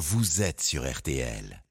vous êtes sur RTL.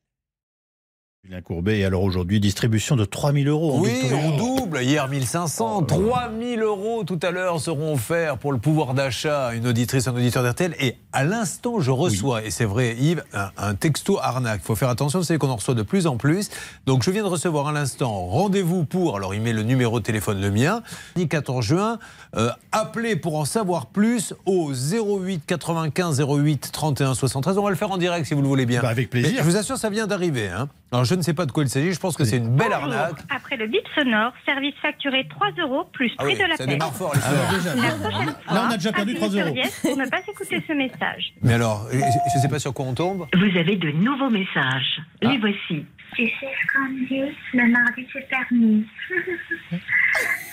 Julien Courbet, et alors aujourd'hui, distribution de 3000 euros. en Oui, on double. Hier 1500, 3000 euros tout à l'heure seront offerts pour le pouvoir d'achat à une auditrice, un auditeur d'RTL. Et à l'instant, je reçois, et c'est vrai, Yves, un, un texto arnaque. Il faut faire attention, savez qu'on en reçoit de plus en plus. Donc je viens de recevoir à l'instant rendez-vous pour, alors il met le numéro de téléphone, le mien, le 14 juin. euh, appelez pour en savoir plus au 08 95 08 31 73. On va le faire en direct si vous le voulez bien. Bah, avec plaisir. Mais je vous assure, ça vient d'arriver. hein. Alors je ne sais pas de quoi il s'agit, je pense que c'est une belle Bonjour. arnaque. Après le bip sonore, service facturé 3 euros plus Ah prix oui, de la ça paix. démarre fort les Alors, déjà, La prochaine fois, là, on a déjà perdu appuyez 3 sur euros. pour ne pas écouter ce message. Mais alors, je ne sais pas sur quoi on tombe. Vous avez de nouveaux messages. Les voici. Tu sais ce qu'on dit, le mardi c'est permis.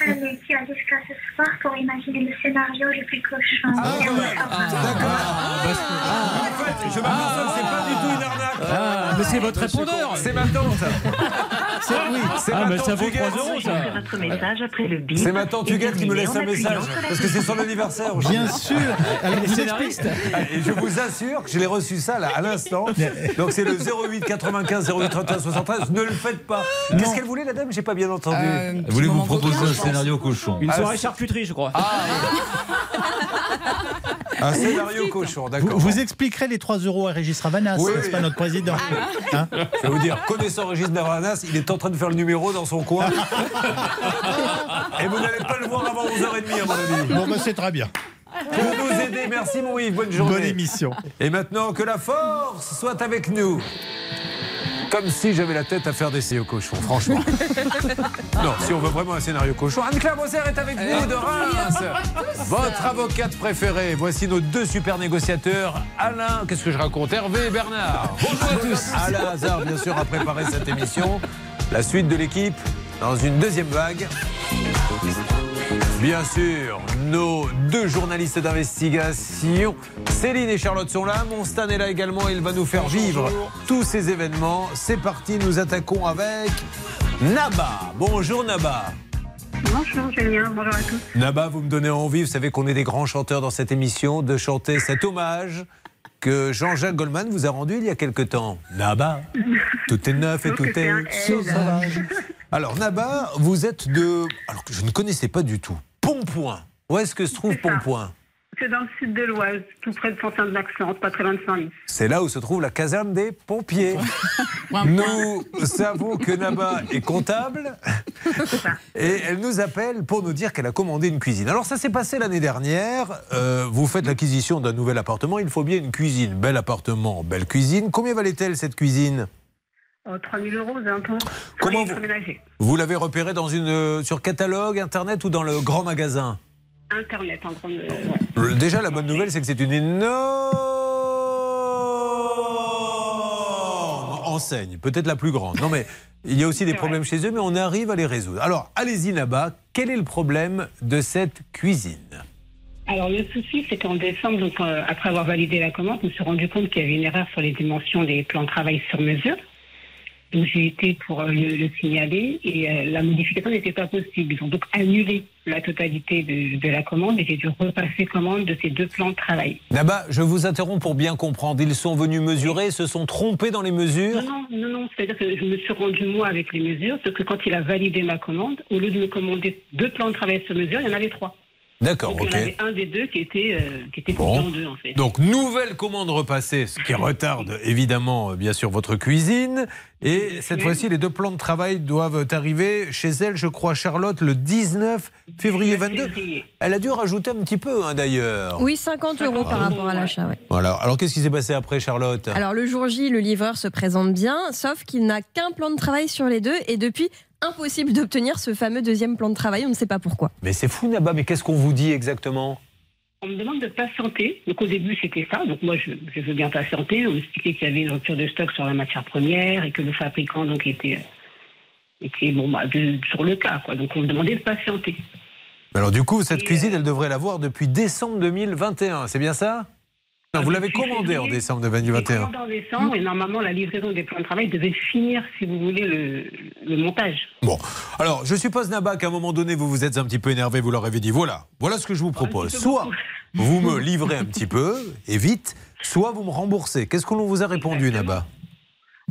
Allez, tu as jusqu'à ce soir pour imaginer le scénario le plus cochon. On s'en va. En fait, je m'aperçois que c'est pas du tout une arnaque. mais c'est votre répondeur C'est ma tante. C'est oui. C'est Ah, ma mais ça vaut Huguette. 3 euros, ça votre message après le bip. C'est ma tante et Huguette qui me laisse un message. Parce que c'est son anniversaire Bien sûr. Scénaristes expliquez- Et je vous assure que je l'ai reçu ça là, à l'instant. Donc c'est le 08 95 08 31 73. Ne le faites pas. Qu'est-ce qu'elle voulait, la dame? J'ai pas bien entendu. Euh, Voulez-vous moment proposer vocal, un scénario cochon Une Ah, soirée c'est- charcuterie, je crois. Un scénario cochon, Vous, d'accord. vous expliquerez les 3 euros à Régis Ravanas, Oui, n'est-ce oui. pas notre président Hein Je vais vous dire, connaissant Régis Navranas, il est en train de faire le numéro dans son coin. Et vous n'allez pas le voir avant 11h30 à mon avis. Bon, bah, c'est très bien. Pour nous aider, merci mon Yves, bonne journée. Bonne émission. Et maintenant, que la force soit avec nous. Comme si j'avais la tête à faire des scénarios cochons, franchement. non, si on veut vraiment un scénario cochon. Anne-Claire Bosser est avec nous de Reims. Votre avocate préférée. Voici nos deux super négociateurs. Alain, qu'est-ce que je raconte Hervé et Bernard. Bonjour à tous. Alain Hazard, bien sûr, a préparé cette émission. La suite de l'équipe dans une deuxième vague. Bien sûr, nos deux journalistes d'investigation, Céline et Charlotte sont là. Monstan est là également. Il va nous faire vivre tous ces événements. C'est parti, nous attaquons avec Naba. Bonjour Naba. Bonjour Julien, bonjour à tous. Naba, vous me donnez envie, vous savez qu'on est des grands chanteurs dans cette émission, de chanter cet hommage que Jean-Jacques Goldman vous a rendu il y a quelque temps. Naba, tout est neuf et tout est sauvage. Alors Naba, vous êtes de... Alors que je ne connaissais pas du tout. Pompoint. Où est-ce que se trouve. Pompoint C'est dans le sud de l'Oise, tout près de Fontaine-de-l'Accent, pas très loin de Saint-Lys. C'est là où se trouve la caserne des pompiers. Nous savons que Naba est comptable et elle nous appelle pour nous dire qu'elle a commandé une cuisine. Alors ça s'est passé l'année dernière. Euh, vous faites l'acquisition d'un nouvel appartement. Il faut bien une cuisine. Bel appartement, belle cuisine. Combien valait-elle cette cuisine? 3 000 euros aux alentours. Comment vous-. Vous l'avez repérée dans une, sur catalogue, internet ou dans le grand magasin Internet, en ouais. Euh, Déjà, la bonne nouvelle, c'est que c'est une énorme enseigne, peut-être la plus grande. Non, mais il y a aussi des problèmes chez eux, mais on arrive à les résoudre. Alors, allez-y là-bas. Quel est le problème de cette cuisine? Alors le souci, c'est qu'en décembre, donc, euh, après avoir validé la commande, je me suis rendu compte qu'il y avait une erreur sur les dimensions des plans de travail sur mesure. Donc j'ai été pour euh, le, le signaler et euh, la modification n'était pas possible. Ils ont donc annulé la totalité de, de la commande et j'ai dû repasser commande de ces deux plans de travail. Là-bas, je vous interromps pour bien comprendre. Ils sont venus mesurer, se sont trompés dans les mesures. Non, non, non, non. C'est-à-dire que je me suis rendu moi avec les mesures, sauf que quand il a validé ma commande, au lieu de me commander deux plans de travail sur mesure, il y en avait trois. D'accord, Donc ok. il y en avait un des deux qui était, euh, qui était Bon. en deux en fait. Donc, nouvelle commande repassée, ce qui retarde évidemment, euh, bien sûr, votre cuisine. Et cette fois-ci, les deux plans de travail doivent arriver chez elle, je crois, Charlotte, le 19 février 22. Février. Elle a dû rajouter un petit peu, hein, d'ailleurs. Oui, 50 euros par rapport à l'achat. ouais. Voilà. Alors, qu'est-ce qui s'est passé après, Charlotte? Alors le jour J, le livreur se présente bien, sauf qu'il n'a qu'un plan de travail sur les deux et depuis, impossible d'obtenir ce fameux deuxième plan de travail, on ne sait pas pourquoi. Mais c'est fou, Naba, mais qu'est-ce qu'on vous dit exactement? On me demande de patienter. Donc au début c'était ça. Donc moi je, je veux bien patienter. On m'expliquait qu'il y avait une rupture de stock sur la matière première et que le fabricant donc était, était bon bah de- sur le cas quoi. Donc on me demandait de patienter. Alors, du coup, cette Et, cuisine, euh, elle devrait l'avoir depuis décembre 2021, c'est bien ça? Non, vous l'avez commandé en décembre J'ai 2021. commandé en décembre et normalement la livraison des plans de travail devait finir si vous voulez le, le montage. Bon, alors je suppose Naba qu'à un moment donné vous vous êtes un petit peu énervé, vous leur avez dit voilà, voilà ce que je vous propose. petit peu Soit vous me livrez un petit peu, et vite, soit vous me remboursez. Qu'est-ce qu'on vous a répondu, Naba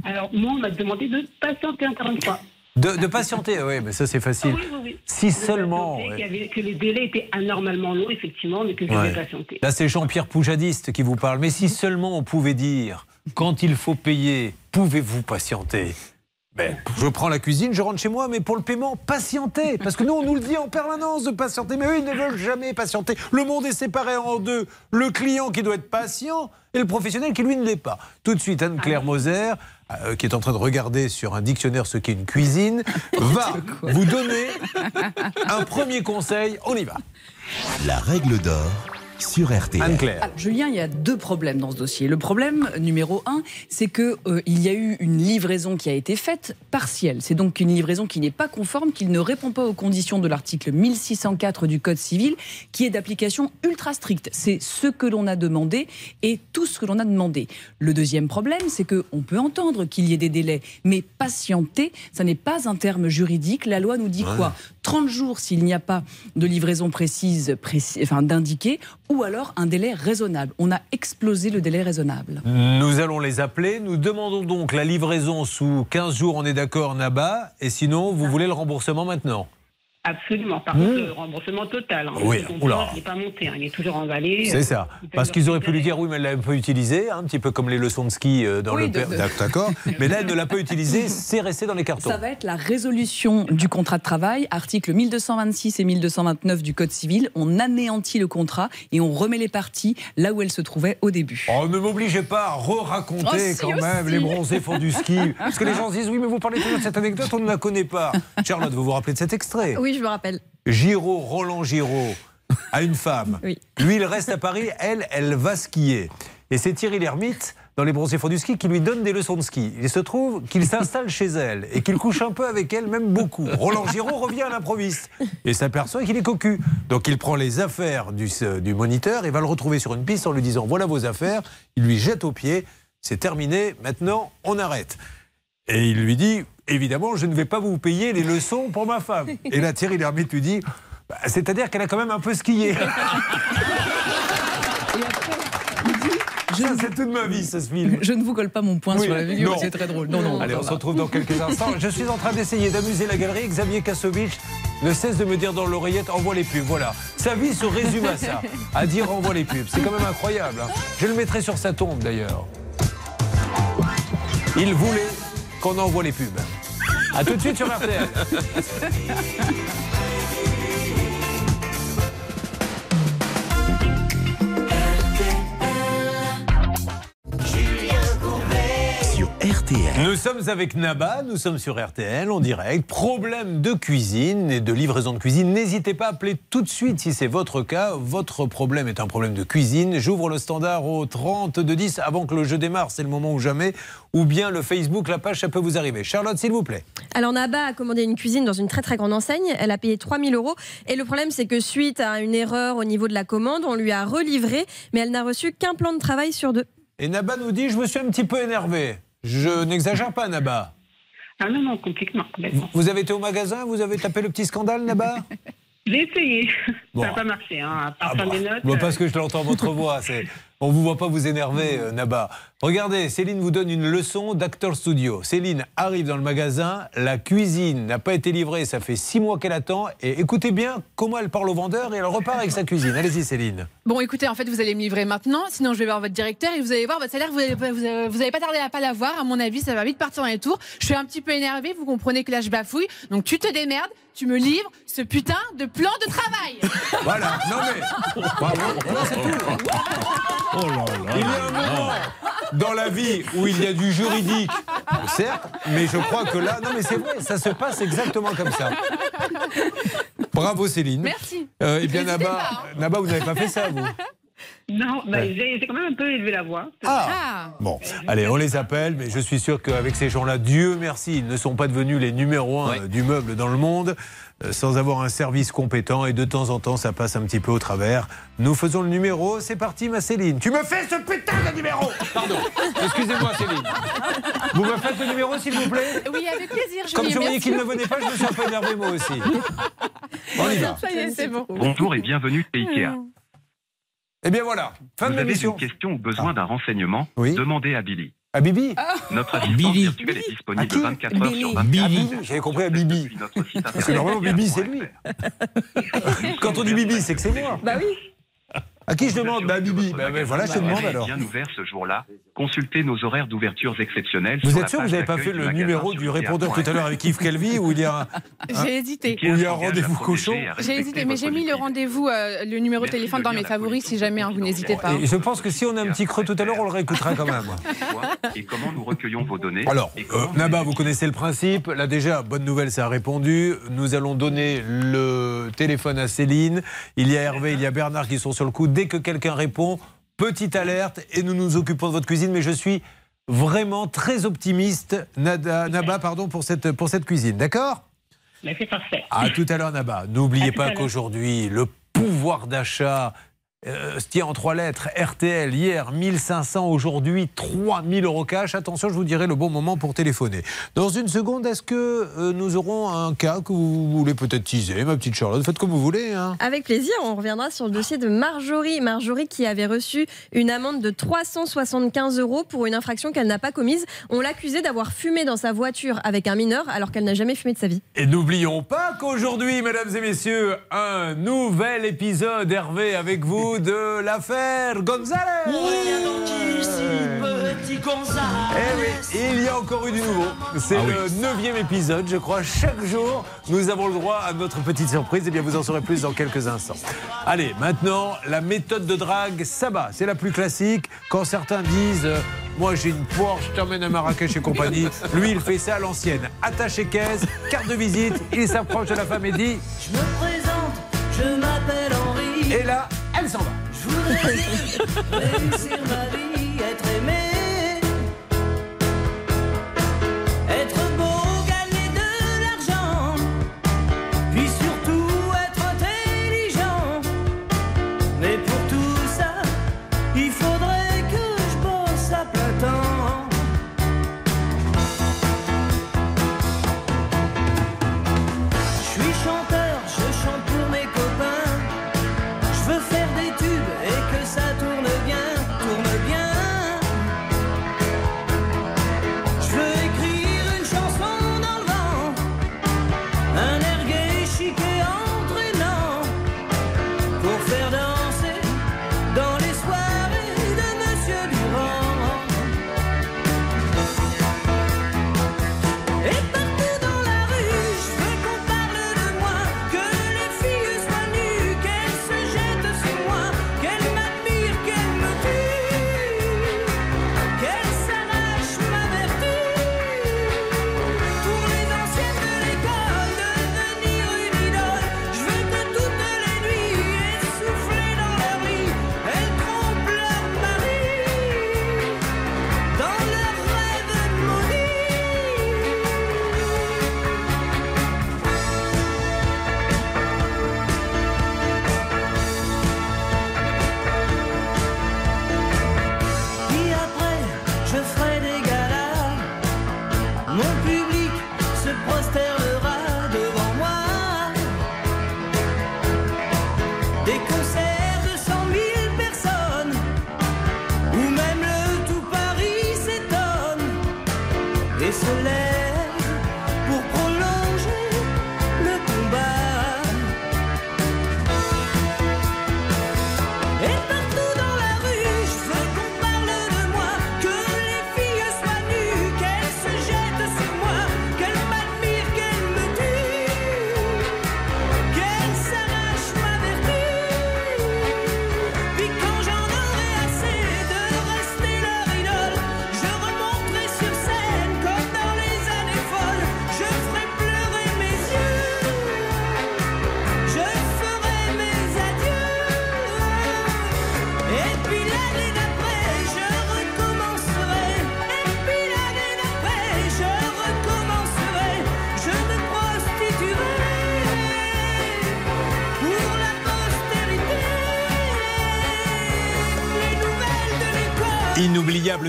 Alors, moi, on m'a demandé de patienter encore une fois. De, de patienter, oui, mais ça c'est Ah facile. oui, oui, oui. Si seulement. y avait- Que les délais étaient anormalement longs, effectivement, mais que je Ouais. patienter. Là, c'est Jean-Pierre Poujadiste qui vous parle. Mais si seulement on pouvait dire, quand il faut payer, pouvez-vous patienter? Ben, je prends la cuisine, je rentre chez moi, mais pour le paiement, patientez. Parce que nous, on nous le dit en permanence de patienter. Mais eux, ils ne veulent jamais patienter. Le monde est séparé en deux. Le client qui doit être patient et le professionnel qui, lui, ne l'est pas. Tout de suite, Anne-Claire Moser, euh, qui est en train de regarder sur un dictionnaire ce qu'est une cuisine, va vous donner un premier conseil. On y va. La règle d'or sur RTL. Ah, Julien, il y a deux problèmes dans ce dossier. Le problème numéro un, c'est que euh, il y a eu une livraison qui a été faite partielle. C'est donc une livraison qui n'est pas conforme, qui ne répond pas aux conditions de l'article 1604 du Code civil, qui est d'application ultra stricte. C'est ce que l'on a demandé et tout ce que l'on a demandé. Le deuxième problème, c'est que on peut entendre qu'il y ait des délais, mais patienter, ça n'est pas un terme juridique. La loi nous dit quoi? 30 jours s'il n'y a pas de livraison précise, précis, enfin d'indiquer, ou alors un délai raisonnable. On a explosé le délai raisonnable. Nous allons les appeler. Nous demandons donc la livraison sous 15 jours, on est d'accord, Naba. Et sinon, vous voulez le remboursement maintenant? Absolument. Par contre, le remboursement total. Hein. Mmh. Oui, oula. Il n'est pas monté, hein. il est toujours emballé. C'est ça. Parce qu'ils auraient pu lui dire oui, mais elle l'a un peu utilisé, hein, un petit peu comme les leçons de ski euh, dans Oui, le père. de- D'accord. Mais là, elle ne l'a pas utilisé, c'est resté dans les cartons. Ça va être la résolution du contrat de travail, articles 1226 et 1229 du Code civil. On anéantit le contrat et on remet les parties là où elles se trouvaient au début. Oh, ne m'obligez pas à re-raconter Oh, si, quand même aussi. les bronzés font du ski. Parce que les gens se disent oui, mais vous parlez toujours de cette anecdote, on ne la connaît pas. Charlotte, vous vous rappelez de cet extrait? Oui, je me rappelle. Giraud, Roland Giraud, a une femme. Oui. Lui, il reste à Paris, elle, elle va skier. Et c'est Thierry Lhermitte, dans Les Bronzés font du ski, qui lui donne des leçons de ski. Il se trouve qu'il s'installe chez elle et qu'il couche un peu avec elle, même beaucoup. Roland Giraud revient à l'improviste et s'aperçoit qu'il est cocu. Donc il prend les affaires du, du moniteur et va le retrouver sur une piste en lui disant Voilà vos affaires. Il lui jette au pied. C'est terminé, maintenant on arrête. Et il lui dit Évidemment, je ne vais pas vous payer les leçons pour ma femme. Et là, Thierry Lhermitte lui dit Bah, C'est-à-dire qu'elle a quand même un peu skié. Je Ça, c'est toute ma vie, ce film. je ne vous colle pas mon point Oui, sur la vidéo, c'est très drôle. Non, non, Allez, on se retrouve dans quelques instants. Je suis en train d'essayer d'amuser la galerie. Xavier Kassovitch ne cesse de me dire dans l'oreillette envoie les pubs. Voilà. Sa vie se résume à ça, à dire envoie les pubs. C'est quand même incroyable. hein. Je le mettrai sur sa tombe d'ailleurs. Il voulait qu'on envoie les pubs. A tout de suite sur RTL. Nous sommes avec Naba, nous sommes sur RTL en direct. Problème de cuisine et de livraison de cuisine. N'hésitez pas à appeler tout de suite si c'est votre cas. Votre problème est un problème de cuisine. J'ouvre le standard au 30 de 10 avant que le jeu démarre, c'est le moment ou jamais. Ou bien le Facebook, la page, ça peut vous arriver. Charlotte, s'il vous plaît. Alors Naba a commandé une cuisine dans une très très grande enseigne. Elle a payé 3000 euros. Et le problème, c'est que suite à une erreur au niveau de la commande, on lui a relivré, mais elle n'a reçu qu'un plan de travail sur deux. Et Naba nous dit Je me suis un petit peu énervé. Je n'exagère pas, Naba. Ah non, non, complètement. complètement. Vous avez été au magasin, vous avez tapé le petit scandale, Naba J'ai essayé. Bon. Ça n'a pas marché. Hein. À part Ah bah, notes. bah, euh, parce que je l'entends votre voix. On vous voit pas vous énerver, euh, Naba. Regardez, Céline vous donne une leçon d'acteur studio. Céline arrive dans le magasin, la cuisine n'a pas été livrée, ça fait six mois qu'elle attend. Et écoutez bien comment elle parle au vendeur et elle repart avec sa cuisine. Allez-y, Céline. Bon, écoutez, en fait, vous allez me livrer maintenant, sinon je vais voir votre directeur et vous allez voir votre salaire, vous allez, pas- vous allez, vous allez pas tarder à pas l'avoir. À mon avis, ça va vite partir dans les tours. Je suis un petit peu énervée, vous comprenez que là, je bafouille. Donc, tu te démerdes, tu me livres ce putain de plan de travail. Voilà, non mais. Bravo. C'est tout. Oh là Il y là. a un moment dans la vie où il y a du juridique, certes, mais je crois que là, non mais c'est vrai, ça se passe exactement comme ça. Bravo Céline. Merci. Euh, eh bien Naba, hein. Naba, vous n'avez pas fait ça, vous Non, bah, Ouais. j'ai quand même un peu élevé la voix. Ah Ah. Bon, allez, on les appelle, mais je suis sûr qu'avec ces gens-là, Dieu merci, ils ne sont pas devenus les numéros un euh, du meuble dans le monde, sans avoir un service compétent, et de temps en temps, ça passe un petit peu au travers. Nous faisons le numéro, c'est parti, ma Céline. Tu me fais ce putain de numéro Pardon, excusez-moi, Céline. Vous me faites le numéro, s'il vous plaît? Oui, avec plaisir, Julien. Comme je voyais qu'il ne venait pas, je me suis un peu énervé, moi aussi. On y va. Ça y est, c'est bon. Bonjour et bienvenue chez Ikea. Eh bien voilà, fin Vous de avez l'émission. une question ou besoin d'un renseignement? Oui. Demandez à Billy. À Bibi Notre assistante virtuelle est disponible À qui 24 heures sur 24. À Bibi, j'avais compris à Bibi. Parce que normalement, Bibi, c'est lui. Quand on dit Bibi, c'est que c'est moi. Bah oui. À qui je demande Bah Bibi. Bah, bah, voilà, je te demande alors. bien ouvert ce jour-là. Consultez nos horaires d'ouverture exceptionnels. Vous êtes sûr que vous n'avez pas fait le numéro du répondeur tout à l'heure avec Yves Calvi où il y a un, J'ai hésité. où il y a un rendez-vous cochon J'ai hésité, mais j'ai mis le rendez-vous, euh, le numéro de Merci téléphone dans mes favoris si jamais vous n'hésitez pas. Et je pense que si on a un petit creux tout à l'heure, on le réécoutera quand même. Et comment nous recueillons vos données Alors, euh, Naba, vous connaissez le principe. Là déjà, bonne nouvelle, ça a répondu. Nous allons donner le téléphone à Céline. Il y a Hervé, il y a Bernard qui sont sur le coup. Dès que quelqu'un répond, petite alerte et nous nous occupons de votre cuisine. Mais je suis vraiment très optimiste, Nada, Naba, pardon, pour cette, pour cette cuisine. D'accord? Mais c'est parfait. À tout à l'heure, Naba. N'oubliez pas qu'aujourd'hui, le pouvoir d'achat euh, se tient en trois lettres. RTL, hier, 1500. Aujourd'hui, 3000 euros cash. Attention, je vous dirai le bon moment pour téléphoner. Dans une seconde, est-ce que euh, nous aurons un cas que vous voulez peut-être teaser, ma petite Charlotte? Faites comme vous voulez. Hein. Avec plaisir, on reviendra sur le dossier de Marjorie. Marjorie qui avait reçu une amende de 375 euros pour une infraction qu'elle n'a pas commise. On l'accusait d'avoir fumé dans sa voiture avec un mineur alors qu'elle n'a jamais fumé de sa vie. Et n'oublions pas qu'aujourd'hui, mesdames et messieurs, un nouvel épisode, Hervé, avec vous, de l'affaire González. Eh oui, il y a encore eu du nouveau. C'est Ah le neuvième épisode, je crois. Chaque jour, nous avons le droit à notre petite surprise. Et bien, vous en saurez plus dans quelques instants. Allez, maintenant, la méthode de drague, ça va. C'est la plus classique. Quand certains disent, euh, moi j'ai une Porsche, je t'emmène à Marrakech et compagnie. Lui, il fait ça à l'ancienne. Attaché caisse, carte de visite. Il s'approche de la femme et dit, Je me présente, je m'appelle Henri. et là, elle s'en va. Je voudrais réussir ma vie,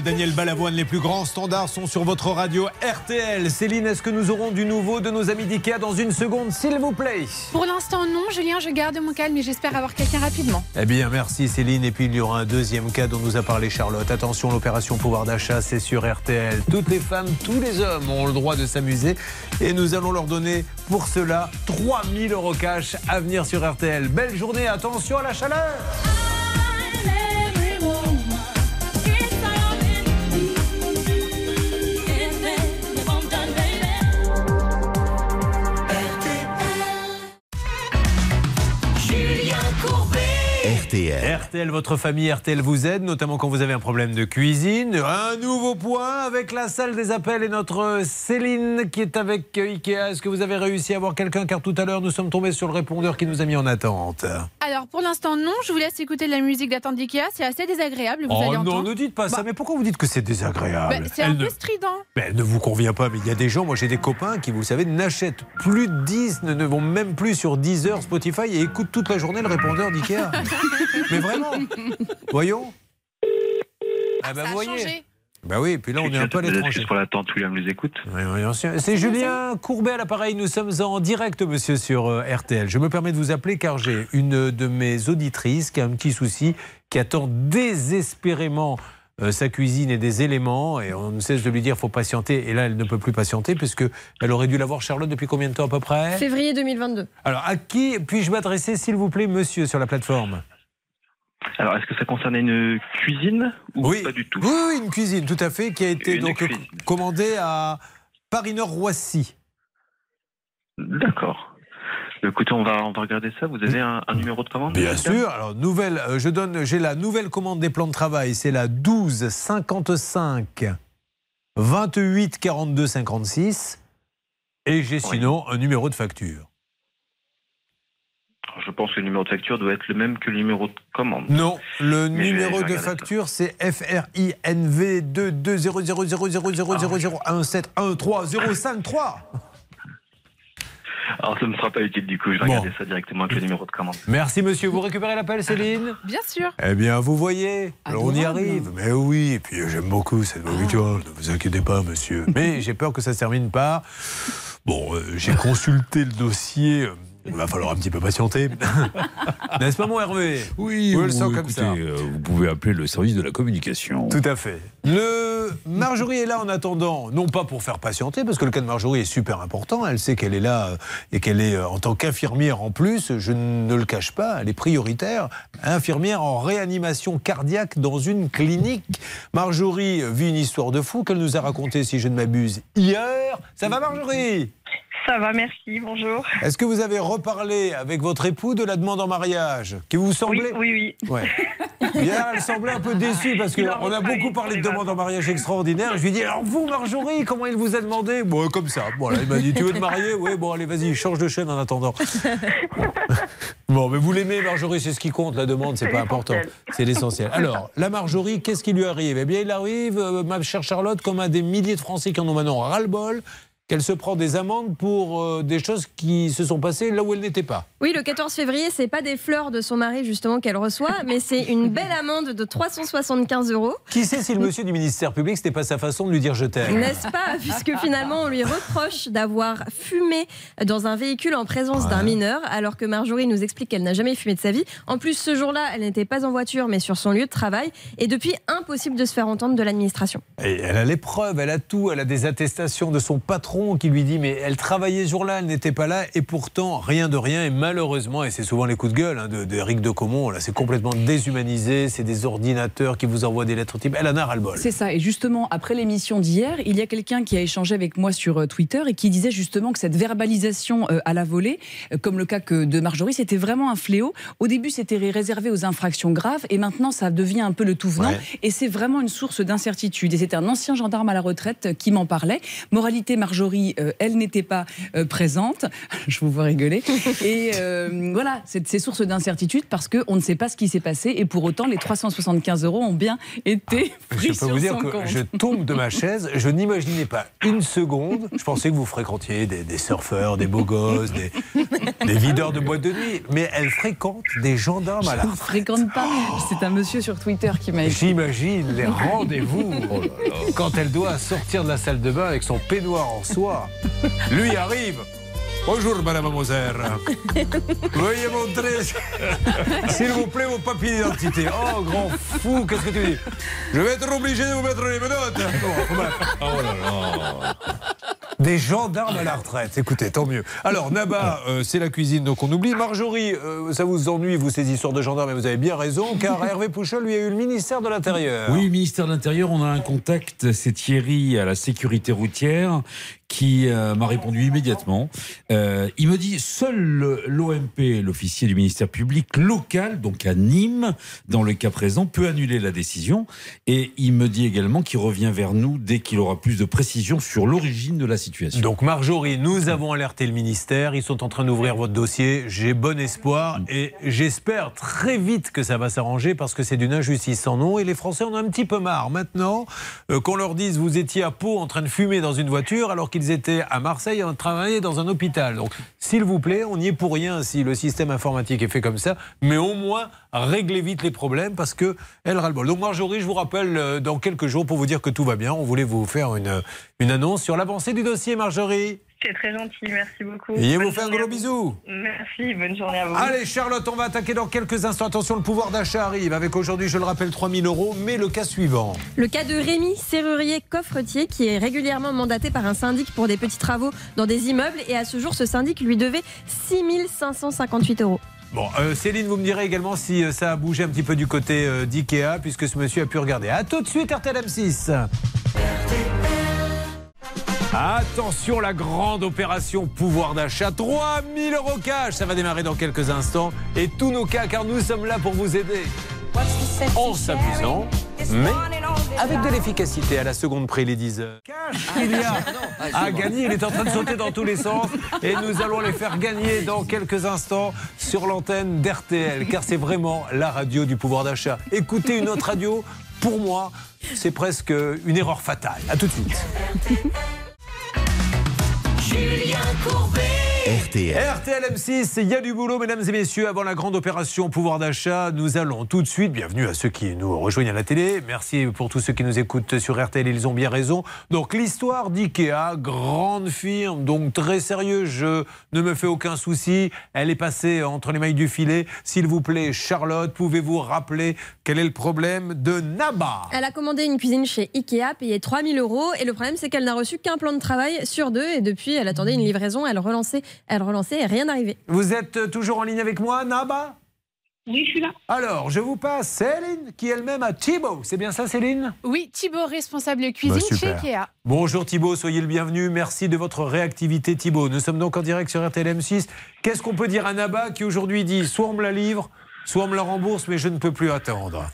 Daniel Balavoine. Les plus grands standards sont sur votre radio RTL. Céline, est-ce que nous aurons du nouveau de nos amis d'IKEA dans une seconde, s'il vous plaît? Pour l'instant, non, Julien, je garde mon calme et j'espère avoir quelqu'un rapidement. Eh bien, merci Céline. Et puis, il y aura un deuxième cas dont nous a parlé Charlotte. Attention, l'opération pouvoir d'achat, c'est sur RTL. Toutes les femmes, tous les hommes ont le droit de s'amuser. Et nous allons leur donner pour cela 3000 euros cash à venir sur RTL. Belle journée, attention à la chaleur RTL. Votre famille RTL vous aide, notamment quand vous avez un problème de cuisine. Un nouveau point avec la salle des appels et notre Céline qui est avec Ikea. Est-ce que vous avez réussi à avoir quelqu'un? Car tout à l'heure, nous sommes tombés sur le répondeur qui nous a mis en attente. Alors, pour l'instant, non, je vous laisse écouter de la musique d'attente d'IKEA, c'est assez désagréable, vous Oh allez non, entendre. ne dites pas ça. Bah. Mais pourquoi vous dites que c'est désagréable? Bah, c'est un Elle peu ne- strident. Mais elle ne vous convient pas, mais il y a des gens, moi j'ai des copains qui, vous savez, n'achètent plus de 10, ne, ne vont même plus sur 10 heures Spotify et écoutent toute la journée le répondeur d'IKEA. mais vraiment Voyons Ah bah Ça a voyez changé. Bah oui, puis là on est un peu à l'étranger. pour l'attente, William les écoute. Oui, oui. C'est Julien Courbet à l'appareil. Nous sommes en direct, monsieur, sur euh, RTL. Je me permets de vous appeler car j'ai une de mes auditrices qui a un petit souci, qui attend désespérément euh, sa cuisine et des éléments. Et on ne cesse de lui dire faut patienter. Et là, elle ne peut plus patienter puisque elle aurait dû l'avoir, Charlotte, depuis combien de temps à peu près? Février 2022. Alors, à qui puis-je m'adresser, s'il vous plaît, monsieur, sur la plateforme? Alors, est-ce que ça concernait une cuisine ou Oui. pas du tout Oui, une cuisine, tout à fait, qui a été Une donc cuisine. commandée à Paris-Nord-Roissy. D'accord. Écoutez, on va, on va regarder ça. Vous avez un, un numéro de commande Bien sûr. Alors nouvelle, euh, je donne, j'ai la nouvelle commande des plans de travail. C'est la 12 55 28 42 56. Et j'ai sinon un numéro de facture. Alors, Je pense que le numéro de facture doit être le même que le numéro de commande. Non, le Mais numéro de facture c'est FRINV 22000000017130305 Alors, ça ne sera pas utile du coup. Je vais Bon. regarder ça directement avec le numéro de commande. Merci monsieur, vous récupérez l'appel Céline? Bien sûr. Eh bien, vous voyez, alors on y arrive. Mais oui, et puis euh, j'aime beaucoup cette nourriture, ne vous inquiétez pas, monsieur. Mais j'ai peur que ça se termine par. Bon, euh, j'ai consulté le dossier. Il va falloir un petit peu patienter. N'est-ce pas, mon Hervé? Oui, Vous le sent comme ça. euh, vous pouvez appeler le service de la communication. Tout à fait. Le Marjorie est là en attendant, non pas pour faire patienter, parce que le cas de Marjorie est super important. Elle sait qu'elle est là euh, et qu'elle est euh, en tant qu'infirmière en plus. Je ne le cache pas, elle est prioritaire. Infirmière en réanimation cardiaque dans une clinique. Marjorie vit une histoire de fou qu'elle nous a racontée, si je ne m'abuse, hier. Ça va, Marjorie? Ça va, merci, bonjour. Est-ce que vous avez reparlé avec votre époux de la demande en mariage Qui vous Oui, semblait oui, oui. Ouais. Hier, elle semblait un peu déçue parce qu'on a beaucoup parlé de demande en mariage extraordinaire. Je lui ai dit Alors, vous, Marjorie, comment il vous a demandé? Bon, comme ça. Voilà, il m'a dit Tu veux te marier? Oui, bon, allez, vas-y, change de chaîne en attendant. Bon, mais vous l'aimez, Marjorie, c'est ce qui compte. La demande, c'est pas important. C'est l'essentiel. Alors, la Marjorie, qu'est-ce qui lui arrive? Eh bien, il arrive, euh, ma chère Charlotte, comme à des milliers de Français qui en ont maintenant ras-le-bol, qu'elle se prend des amendes pour euh, des choses qui se sont passées là où elle n'était pas. Oui, le 14 février, c'est pas des fleurs de son mari justement qu'elle reçoit, mais c'est une belle amende de 375 euros. Qui sait si le monsieur du ministère public, c'était pas sa façon de lui dire je t'aime? N'est-ce pas? Puisque finalement, on lui reproche d'avoir fumé dans un véhicule en présence d'un mineur, alors que Marjorie nous explique qu'elle n'a jamais fumé de sa vie. En plus, ce jour-là, elle n'était pas en voiture, mais sur son lieu de travail. Et depuis, impossible de se faire entendre de l'administration. Et elle a les preuves, elle a tout, elle a des attestations de son patron qui lui dit mais elle travaillait ce jour-là, elle n'était pas là et pourtant rien de rien et malheureusement et c'est souvent les coups de gueule hein, de, d'Éric de Comont, là c'est complètement déshumanisé, c'est des ordinateurs qui vous envoient des lettres type, elle en a ras-le-bol. C'est ça. Et justement, après l'émission d'hier, il y a quelqu'un qui a échangé avec moi sur euh, Twitter et qui disait justement que cette verbalisation euh, à la volée, euh, comme le cas que de Marjorie, c'était vraiment un fléau. Au début, c'était réservé aux infractions graves et maintenant, ça devient un peu le tout venant. Ouais. Et c'est vraiment une source d'incertitude. Et c'était un ancien gendarme à la retraite qui m'en parlait. Moralité, Marjorie, euh, elle n'était pas euh, présente. Je vous vois rigoler. Et euh, voilà, c'est ces sources d'incertitude parce qu'on ne sait pas ce qui s'est passé. Et pour autant, les 375 euros ont bien été pris Je peux sur vous dire que compte. je tombe de ma chaise, je n'imaginais pas une seconde, je pensais que vous fréquentiez des, des surfeurs, des beaux gosses, des... Des videurs de boîte de nuit. Mais elle fréquente des gendarmes à Je la ne fréquente pas. C'est un monsieur sur Twitter qui m'a écrit. J'imagine les rendez-vous quand elle doit sortir de la salle de bain avec son peignoir en soie. Lui arrive. Bonjour, Madame Moser. Veuillez montrer, s'il vous plaît, vos papiers d'identité. Oh, grand fou, qu'est-ce que tu dis? Je vais être obligé de vous mettre les menottes. Même. Oh là là. Des gendarmes à la retraite. Écoutez, tant mieux. Alors, Naba, euh, c'est la cuisine, donc on oublie. Marjorie, euh, ça vous ennuie, vous, ces histoires de gendarmes, et vous avez bien raison, car Hervé Pouchol, lui, a eu le ministère de l'Intérieur. Oui, ministère de l'Intérieur, on a un contact, c'est Thierry à la sécurité routière qui euh, m'a répondu immédiatement. Euh, il me dit seul l'OMP, l'officier du ministère public local, donc à Nîmes, dans le cas présent, peut annuler la décision. Et il me dit également qu'il revient vers nous dès qu'il aura plus de précisions sur l'origine de la situation. Donc Marjorie, nous avons alerté le ministère, ils sont en train d'ouvrir votre dossier, j'ai bon espoir et j'espère très vite que ça va s'arranger parce que c'est d'une injustice sans nom et les Français en ont un petit peu marre maintenant euh, qu'on leur dise vous étiez à Pau en train de fumer dans une voiture alors qu'ils étaient à Marseille en travailler dans un hôpital. Donc s'il vous plaît, on n'y est pour rien si le système informatique est fait comme ça, mais au moins réglez vite les problèmes parce que elle ras le bol. Donc Marjorie, je vous rappelle euh, dans quelques jours pour vous dire que tout va bien. On voulait vous faire une, une annonce sur l'avancée du dossier, Marjorie. C'est très gentil, merci beaucoup. Et vous fait un gros bisou. Merci, bonne journée à vous. Allez Charlotte, on va attaquer dans quelques instants. Attention, le pouvoir d'achat arrive avec aujourd'hui, je le rappelle, 3000 euros. Mais le cas suivant. Le cas de Rémi, serrurier coffretier, qui est régulièrement mandaté par un syndic pour des petits travaux dans des immeubles. Et à ce jour, ce syndic lui devait 6 558 euros. Bon, euh, Céline, vous me direz également si euh, ça a bougé un petit peu du côté euh, d'IKEA, puisque ce monsieur a pu regarder. A tout de suite, RTL M6. Attention, la grande opération pouvoir d'achat. 3000 euros cash. Ça va démarrer dans quelques instants. Et tous nos cas, car nous sommes là pour vous aider. En s'amusant, mais avec de l'efficacité à la seconde près, les 10 heures. Cash qu'il y a à gagner. Il est en train de sauter dans tous les sens. Et nous allons les faire gagner dans quelques instants sur l'antenne d'RTL, car c'est vraiment la radio du pouvoir d'achat. Écoutez une autre radio, pour moi, c'est presque une erreur fatale. À tout de suite. Julien Courbet. RTL. RTL M6, il y a du boulot, mesdames et messieurs. Avant la grande opération pouvoir d'achat, nous allons tout de suite, bienvenue à ceux qui nous rejoignent à la télé. Merci pour tous ceux qui nous écoutent sur RTL, ils ont bien raison. Donc, l'histoire d'IKEA, grande firme, donc très sérieux, je ne me fais aucun souci. Elle est passée entre les mailles du filet. S'il vous plaît, Charlotte, pouvez-vous rappeler quel est le problème de Naba? Elle a commandé une cuisine chez Ikea, payé 3000 euros. Et le problème, c'est qu'elle n'a reçu qu'un plan de travail sur deux. Et depuis, elle attendait une livraison. Elle relançait, elle relançait et rien n'arrivait. Vous êtes toujours en ligne avec moi, Naba? Oui, je suis là. Alors, je vous passe Céline, qui elle-même a Thibaut. C'est bien ça, Céline? Oui, Thibaut, responsable cuisine Bah, chez super. Ikea. Bonjour Thibaut, soyez le bienvenu. Merci de votre réactivité Thibaut. Nous sommes donc en direct sur RTL M6. Qu'est-ce qu'on peut dire à Naba qui aujourd'hui dit soit on me la livre, soit on me la rembourse, mais je ne peux plus attendre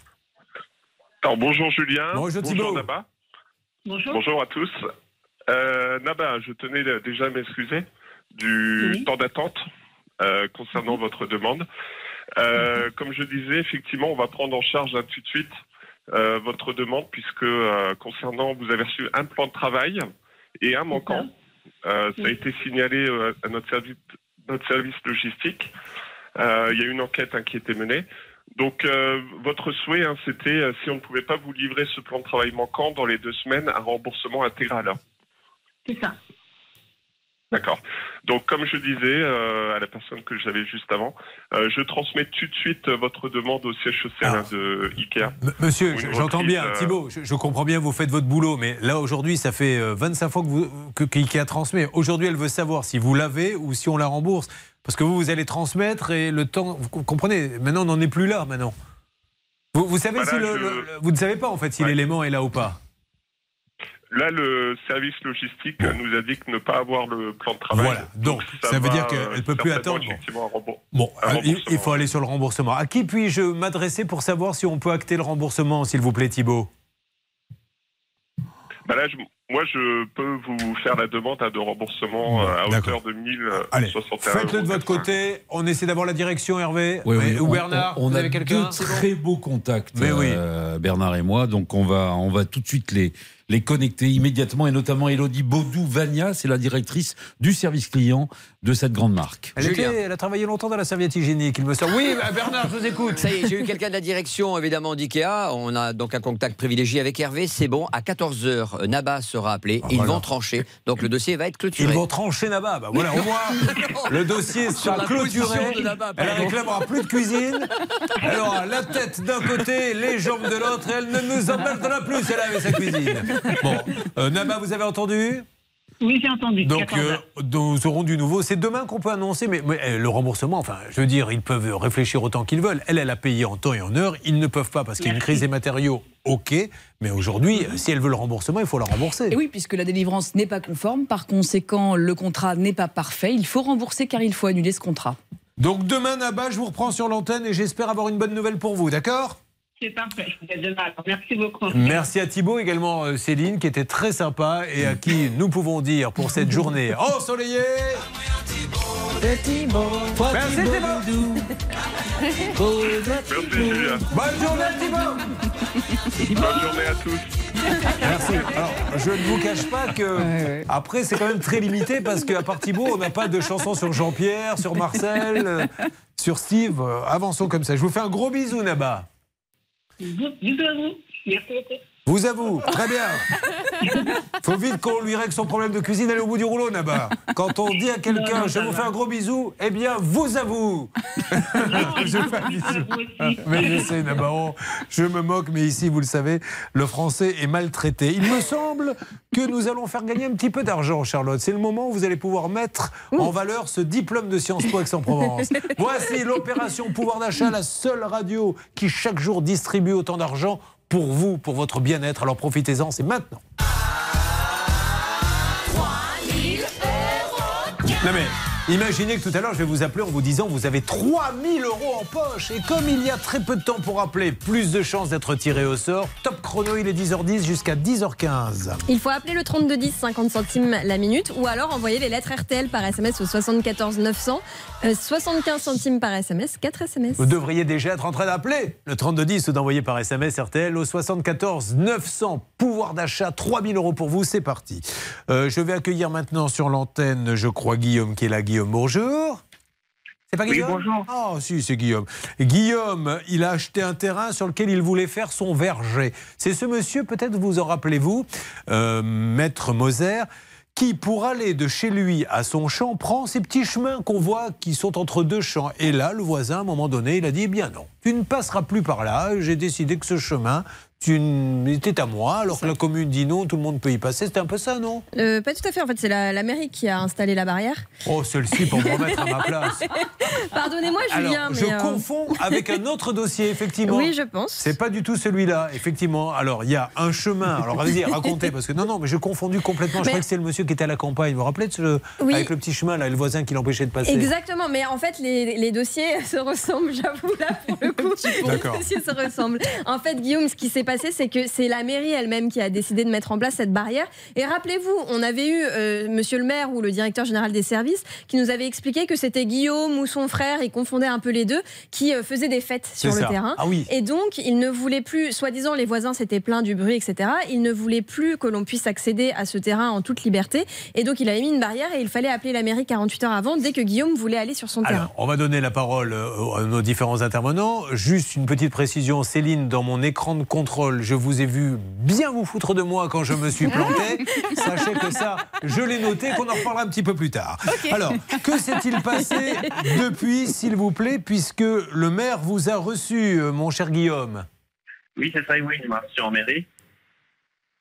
Alors bonjour Julien. Bonjour Thibault. Naba. Bonjour. Bonjour à tous. Euh, Naba, je tenais déjà à m'excuser du Oui. temps d'attente euh, concernant votre demande. Euh, Comme je disais, effectivement, on va prendre en charge là, tout de suite euh, votre demande puisque concernant, vous avez reçu un plan de travail et un manquant. Euh, ça a été signalé à notre service, notre service logistique. Il y a une enquête hein, qui a été menée. Donc, votre souhait, hein, c'était, si on ne pouvait pas vous livrer ce plan de travail manquant dans les deux semaines, un remboursement intégral. C'est ça. D'accord. Donc, comme je disais euh, à la personne que j'avais juste avant, euh, je transmets tout de suite euh, votre demande au siège social hein, de Ikea. Monsieur, j'entends bien, euh, Thibaut, je, je comprends bien, vous faites votre boulot, mais là aujourd'hui, ça fait euh, 25 fois que vous que, qu'IKEA transmet. Aujourd'hui, elle veut savoir si vous l'avez ou si on la rembourse. Parce que vous, vous allez transmettre et le temps. Vous co- comprenez Maintenant, on n'en est plus là, maintenant. Vous, vous savez Voilà, si le, je- le- le- Vous ne savez pas, en fait, si Ouais. l'élément est là ou pas. Là, le service logistique euh, nous a dit que ne pas avoir le plan de travail. Voilà. Donc, ça veut dire qu'elle euh, peut plus attendre. Bon. effectivement, un remboursement. Bon, Un euh, il, faut aller sur le remboursement. À qui puis-je m'adresser pour savoir si on peut acter le remboursement, s'il vous plaît, Thibaut Bah là, je- moi, je peux vous faire la demande à de remboursement euh, à hauteur de 1061 Allez, euros. faites-le de votre côté. On essaie d'avoir la direction, Hervé. Oui, oui, Ou on- Bernard, on, on vous a avez quelqu'un? Deux très beaux contacts, Mais oui. euh, Bernard et moi. Donc on va, on va tout de suite les, les connecter immédiatement, et notamment Elodie Baudou-Vania, c'est la directrice du service client de cette grande marque. Elle, était- elle a travaillé longtemps dans la serviette hygiénique, il me semble. Oui, bah, Bernard, je vous écoute. Ça y est, j'ai eu quelqu'un de la direction, évidemment, d'IKEA. On a donc un contact privilégié avec Hervé. C'est bon, à 14h, Naba sera appelé. Ils Ah, voilà. vont trancher. Donc le dossier va être clôturé. Ils vont trancher là-bas. Bah voilà, au moins, le dossier sera clôturé. de là-bas, Elle réclamera plus de cuisine. Elle aura la tête d'un côté, les jambes de l'autre, et elle ne nous emmerdera plus, elle avec sa cuisine. Bon, euh, Naba, vous avez entendu? Oui, j'ai entendu. Donc, 14 euh, nous aurons du nouveau. C'est demain qu'on peut annoncer, mais, mais, euh, le remboursement, enfin, je veux dire, ils peuvent réfléchir autant qu'ils veulent. Elle, elle a payé en temps et en heure. Ils ne peuvent pas parce qu'il y a une crise des matériaux. Ok, mais aujourd'hui, euh, si elle veut le remboursement, il faut la rembourser. Et oui, puisque la délivrance n'est pas conforme, par conséquent, le contrat n'est pas parfait. Il faut rembourser car il faut annuler ce contrat. Donc demain, Naba, je vous reprends sur l'antenne et j'espère avoir une bonne nouvelle pour vous, d'accord? C'est parfait. Merci beaucoup. Merci à Thibaut, également euh, Céline, qui était très sympa et à qui nous pouvons dire pour cette journée ensoleillée. Merci Thibaut. Merci, Julien. Bonne journée Thibaut. Bonne journée à tous. Merci. Alors, je ne vous cache pas que après c'est quand même très limité parce qu'à part Thibaut, on n'a pas de chansons sur Jean-Pierre, sur Marcel, euh, sur Steve. Euh, Avançons comme ça. Je vous fais un gros bisou, Naba. Bisous à vous. Merci beaucoup. Vous avoue, très bien. Faut vite qu'on lui règle son problème de cuisine, aller au bout du rouleau, Naba. Quand on dit à quelqu'un, je vous fais un gros bisou, eh bien, vous avoue. je fais un bisou. Mais je sais, Naba, je me moque, mais ici, vous le savez, le français est maltraité. Il me semble que nous allons faire gagner un petit peu d'argent, Charlotte. C'est le moment où vous allez pouvoir mettre en valeur ce diplôme de Sciences Po Aix-en-Provence. Voici l'opération pouvoir d'achat, la seule radio qui chaque jour distribue autant d'argent pour vous, pour votre bien-être. Alors profitez-en, c'est maintenant. Non mais, imaginez que tout à l'heure, je vais vous appeler en vous disant vous avez 3000 euros en poche. Et comme il y a très peu de temps pour appeler, plus de chances d'être tiré au sort. Top chrono, il est 10h10 jusqu'à 10h15. Il faut appeler le 3210, 50 centimes la minute, ou alors envoyer les lettres RTL par SMS au 74 900, euh, 75 centimes par SMS, 4 SMS. Vous devriez déjà être en train d'appeler le 3210 ou d'envoyer par SMS RTL au 74 900. Pouvoir d'achat, 3000 euros pour vous, c'est parti. Euh, je vais accueillir maintenant sur l'antenne, je crois, Guillaume qui est là. Guillaume, bonjour. C'est pas Oui, Guillaume? bonjour. Ah, si, c'est Guillaume. Guillaume, il a acheté un terrain sur lequel il voulait faire son verger. C'est ce monsieur, peut-être vous en rappelez-vous, euh, Maître Moser, qui, pour aller de chez lui à son champ, prend ces petits chemins qu'on voit qui sont entre deux champs. Et là, le voisin, à un moment donné, il a dit, eh bien non, tu ne passeras plus par là. J'ai décidé que ce chemin, n- était à moi, alors que la commune dit non, tout le monde peut y passer. C'était un peu ça, non? Euh, pas tout à fait, en fait, c'est la, la mairie qui a installé la barrière. Oh, celle-ci pour me remettre à ma place. Pardonnez-moi, Julien, Alors, mais. je euh, confonds avec un autre dossier, effectivement. Oui, je pense. C'est pas du tout celui-là, effectivement. Alors, il y a un chemin. Alors, allez-y, racontez, parce que non, non, mais j'ai confondu complètement. Je Mais- croyais que c'est le monsieur qui était à la campagne. Vous vous rappelez de ce, Oui. avec le petit chemin, là, et le voisin qui l'empêchait de passer Exactement, mais en fait, les, les dossiers se ressemblent, j'avoue, là, pour le coup. Les dossiers se ressemblent. En fait, Guillaume, ce qui s'est passé, c'est que c'est la mairie elle-même qui a décidé de mettre en place cette barrière. Et rappelez-vous, on avait eu euh, monsieur le maire ou le directeur général des services qui nous avait expliqué que c'était Guillaume ou son frère, il confondait un peu les deux, qui euh, faisait des fêtes sur le terrain. Ah oui. Et donc, il ne voulait plus, soi-disant, les voisins s'étaient plaints du bruit, etc. Il ne voulait plus que l'on puisse accéder à ce terrain en toute liberté. Et donc, il avait mis une barrière et il fallait appeler la mairie 48 heures avant dès que Guillaume voulait aller sur son terrain. On va donner la parole euh, à nos différents intervenants. Juste une petite précision. Céline, dans mon écran de contrôle, je vous ai vu bien vous foutre de moi quand je me suis planté. Sachez que ça, je l'ai noté, qu'on en reparlera un petit peu plus tard. Alors, que s'est-il passé depuis, s'il vous plaît, puisque le maire vous a reçu, euh, mon cher Guillaume Oui, c'est ça, oui, il m'a reçu en mairie.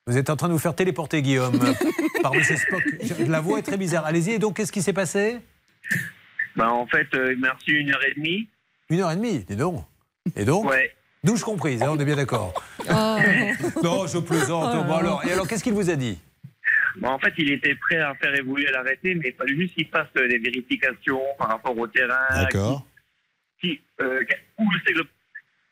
Vous êtes en train de vous faire téléporter, Guillaume, par M. Spock. La voix est très bizarre. Allez-y, et donc, qu'est-ce qui s'est passé Ben, en fait, euh, il m'a reçu une heure et demie. Une heure et demie, dis donc. Et donc Ouais. Douche comprise, hein, on est bien d'accord. Non, je plaisante. Oh. Bon, alors, et alors, qu'est-ce qu'il vous a dit? Ben, en fait, il était prêt à faire évoluer l'arrêté, mais il fallait juste qu'il fasse euh, des vérifications par rapport au terrain. D'accord. Qui, qui, euh, où c'est que le-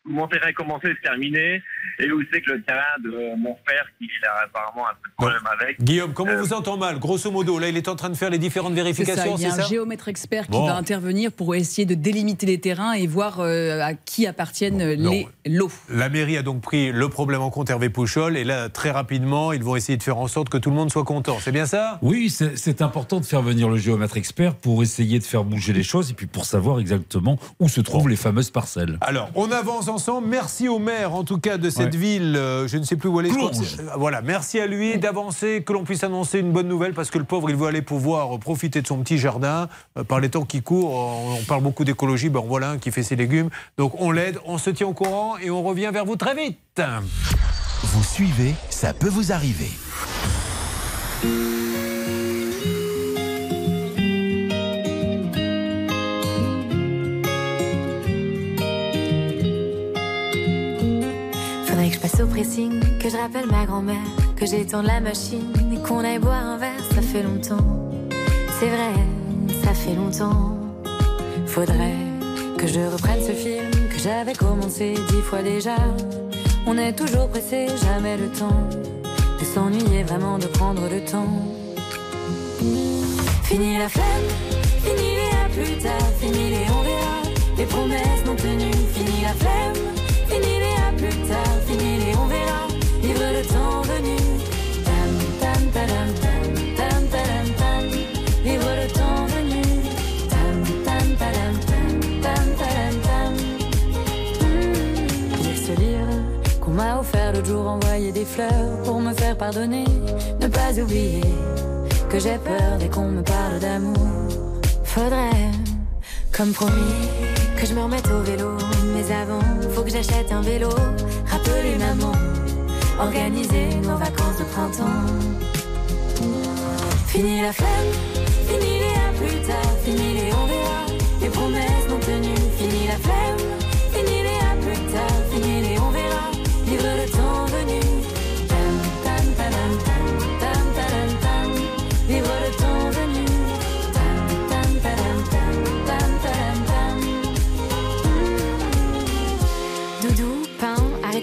mon terrain commençait et se terminait. Et où c'est que le terrain de mon frère, qui a apparemment un peu de problème avec. Guillaume, comment on vous entend mal? Grosso modo, là, il est en train de faire les différentes C'est ça, vérifications, il y a un ça? géomètre expert qui Bon. va intervenir pour essayer de délimiter les terrains et voir euh, à qui appartiennent les lots. La mairie a donc pris le problème en compte, Hervé Pouchol, et là, très rapidement, ils vont essayer de faire en sorte que tout le monde soit content. C'est bien ça? Oui, c'est c'est important de faire venir le géomètre expert pour essayer de faire bouger les choses et puis pour savoir exactement où se trouvent les fameuses parcelles. Alors, on avance ensemble. Merci au maire, en tout cas, de cette Ouais. ville. euh, je ne sais plus où elle est. euh, Voilà, merci à lui d'avancer, que l'on puisse annoncer une bonne nouvelle, parce que le pauvre, il veut aller pouvoir euh, profiter de son petit jardin. Par les temps qui courent, on on parle beaucoup d'écologie. Ben voilà un qui fait ses légumes. Donc, on l'aide, on se tient au courant et on revient vers vous très vite. Vous suivez, ça peut vous arriver. Au pressing, que je rappelle ma grand-mère, que j'étende la machine et qu'on aille boire un verre, ça fait longtemps. C'est vrai, ça fait longtemps. Faudrait que je reprenne ce film que j'avais commencé dix fois déjà. On est toujours pressé, jamais le temps de s'ennuyer vraiment, de prendre le temps. Fini la flemme, fini les à plus tard, fini les on verra, les promesses non tenues, fini la flemme, plus tard, fini les on verra, vivre le temps venu. Tam, tam, tadam, tam, tam, tadam, tam, le temps venu. Tam, tam, tadam, tam, tam, tam. Hmm, ce livre qu'on m'a offert l'autre jour, envoyer des fleurs pour me faire pardonner, ne pas oublier que j'ai peur dès qu'on me parle d'amour. Faudrait, comme promis, que je me remette au vélo. Mais avant, faut que j'achète un vélo. Rappeler maman, organiser nos vacances de printemps. Fini la flemme, fini les à plus tard, fini les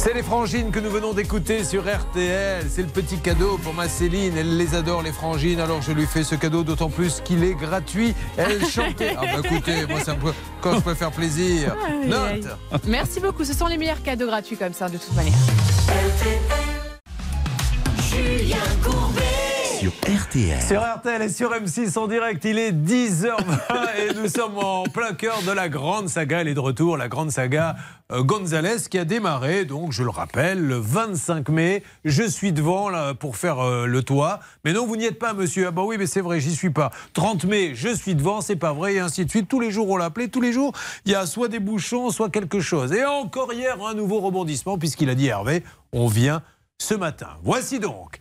C'est les frangines que nous venons d'écouter sur RTL. C'est le petit cadeau pour ma Céline. Elle les adore, les frangines. Alors je lui fais ce cadeau d'autant plus qu'il est gratuit. Elle chantait. Ah bah écoutez, moi, ça me... quand je peux faire plaisir. Note. Merci beaucoup. Ce sont les meilleurs cadeaux gratuits comme ça, de toute manière. Sur RTL. Sur RTL et sur M6 en direct, il est 10h20 et nous sommes en plein cœur de la grande saga. Elle est de retour, la grande saga euh, Gonzalez qui a démarré, donc je le rappelle, le 25 mai. Je suis devant là, pour faire euh, le toit. Mais non, vous n'y êtes pas, monsieur. Ah bah oui, mais c'est vrai, j'y suis pas. 30 mai, je suis devant, c'est pas vrai, et ainsi de suite. Tous les jours, on l'appelait, tous les jours, il y a soit des bouchons, soit quelque chose. Et encore hier, un nouveau rebondissement, puisqu'il a dit Hervé, on vient ce matin. Voici donc.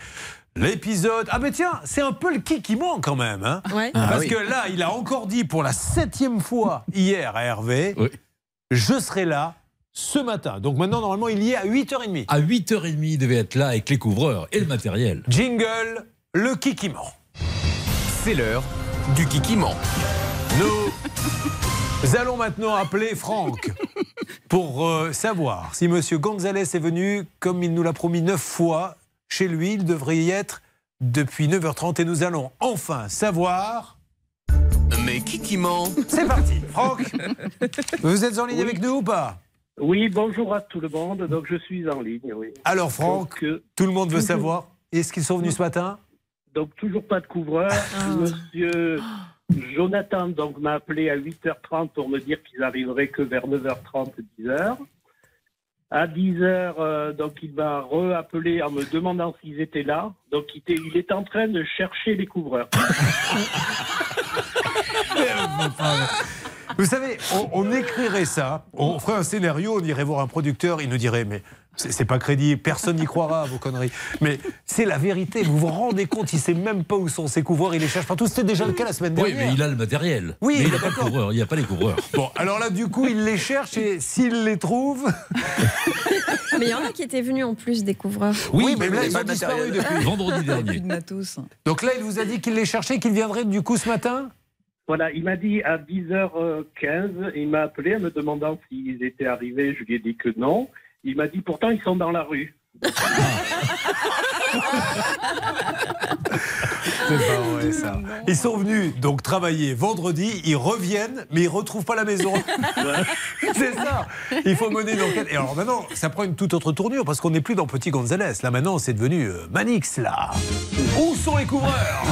L'épisode. Ah, mais tiens, c'est un peu le qui qui manque quand même. Hein Ouais. Ah Parce oui. que là, il a encore dit pour la septième fois hier à Hervé Je serai là ce matin. Donc maintenant, normalement, il y est à 8h30. À 8h30, il devait être là avec les couvreurs et le matériel. Jingle, le qui qui ment. C'est l'heure du Kikiment. Nous allons maintenant appeler Franck pour euh, savoir si Monsieur Gonzalez est venu, comme il nous l'a promis neuf fois, chez lui. Il devrait y être depuis 9h30 et nous allons enfin savoir. Mais Kikiment. C'est parti, Franck. Vous êtes en ligne avec nous ou pas? Oui, bonjour à tout le monde. Donc je suis en ligne, oui. Alors Franck, Donc, euh, tout le monde veut toujours- savoir. Est-ce qu'ils sont venus ce matin? Donc toujours pas de couvreur. Monsieur Jonathan donc m'a appelé à 8h30 pour me dire qu'ils arriveraient que vers 9h30, 10h. À 10h, euh, donc il m'a re-appelé en me demandant s'ils étaient là. Donc il est en train de chercher les couvreurs. Vous savez, on, on écrirait ça, on ferait un scénario, on irait voir un producteur, il nous dirait mais C'est pas crédible, personne n'y croira à vos conneries. Mais c'est la vérité, vous vous rendez compte, il sait même pas où sont ses couvreurs, il les cherche partout. C'était déjà le cas la semaine Oui, dernière. mais il a le matériel. Oui, mais il n'a pas de couvreur. Il n'y a pas les couvreurs. Bon, alors là, du coup, il les cherche et s'il les trouve. Mais il y en a qui étaient venus en plus des couvreurs. Oui, mais là, ils ont disparu depuis. Vendredi dernier. Donc là, il vous a dit qu'il les cherchait, qu'il viendrait du coup ce matin Voilà, il m'a dit à 10h15, il m'a appelé en me demandant s'ils étaient arrivés. Je lui ai dit que non. Il m'a dit pourtant ils sont dans la rue. C'est pas vrai ça. Ils sont venus donc travailler vendredi, ils reviennent, mais ils retrouvent pas la maison. C'est ça. Il faut mener une enquête. Et alors maintenant, ça prend une toute autre tournure parce qu'on n'est plus dans Petit Gonzalez. Là maintenant, c'est devenu euh, Manix là. Où sont les couvreurs?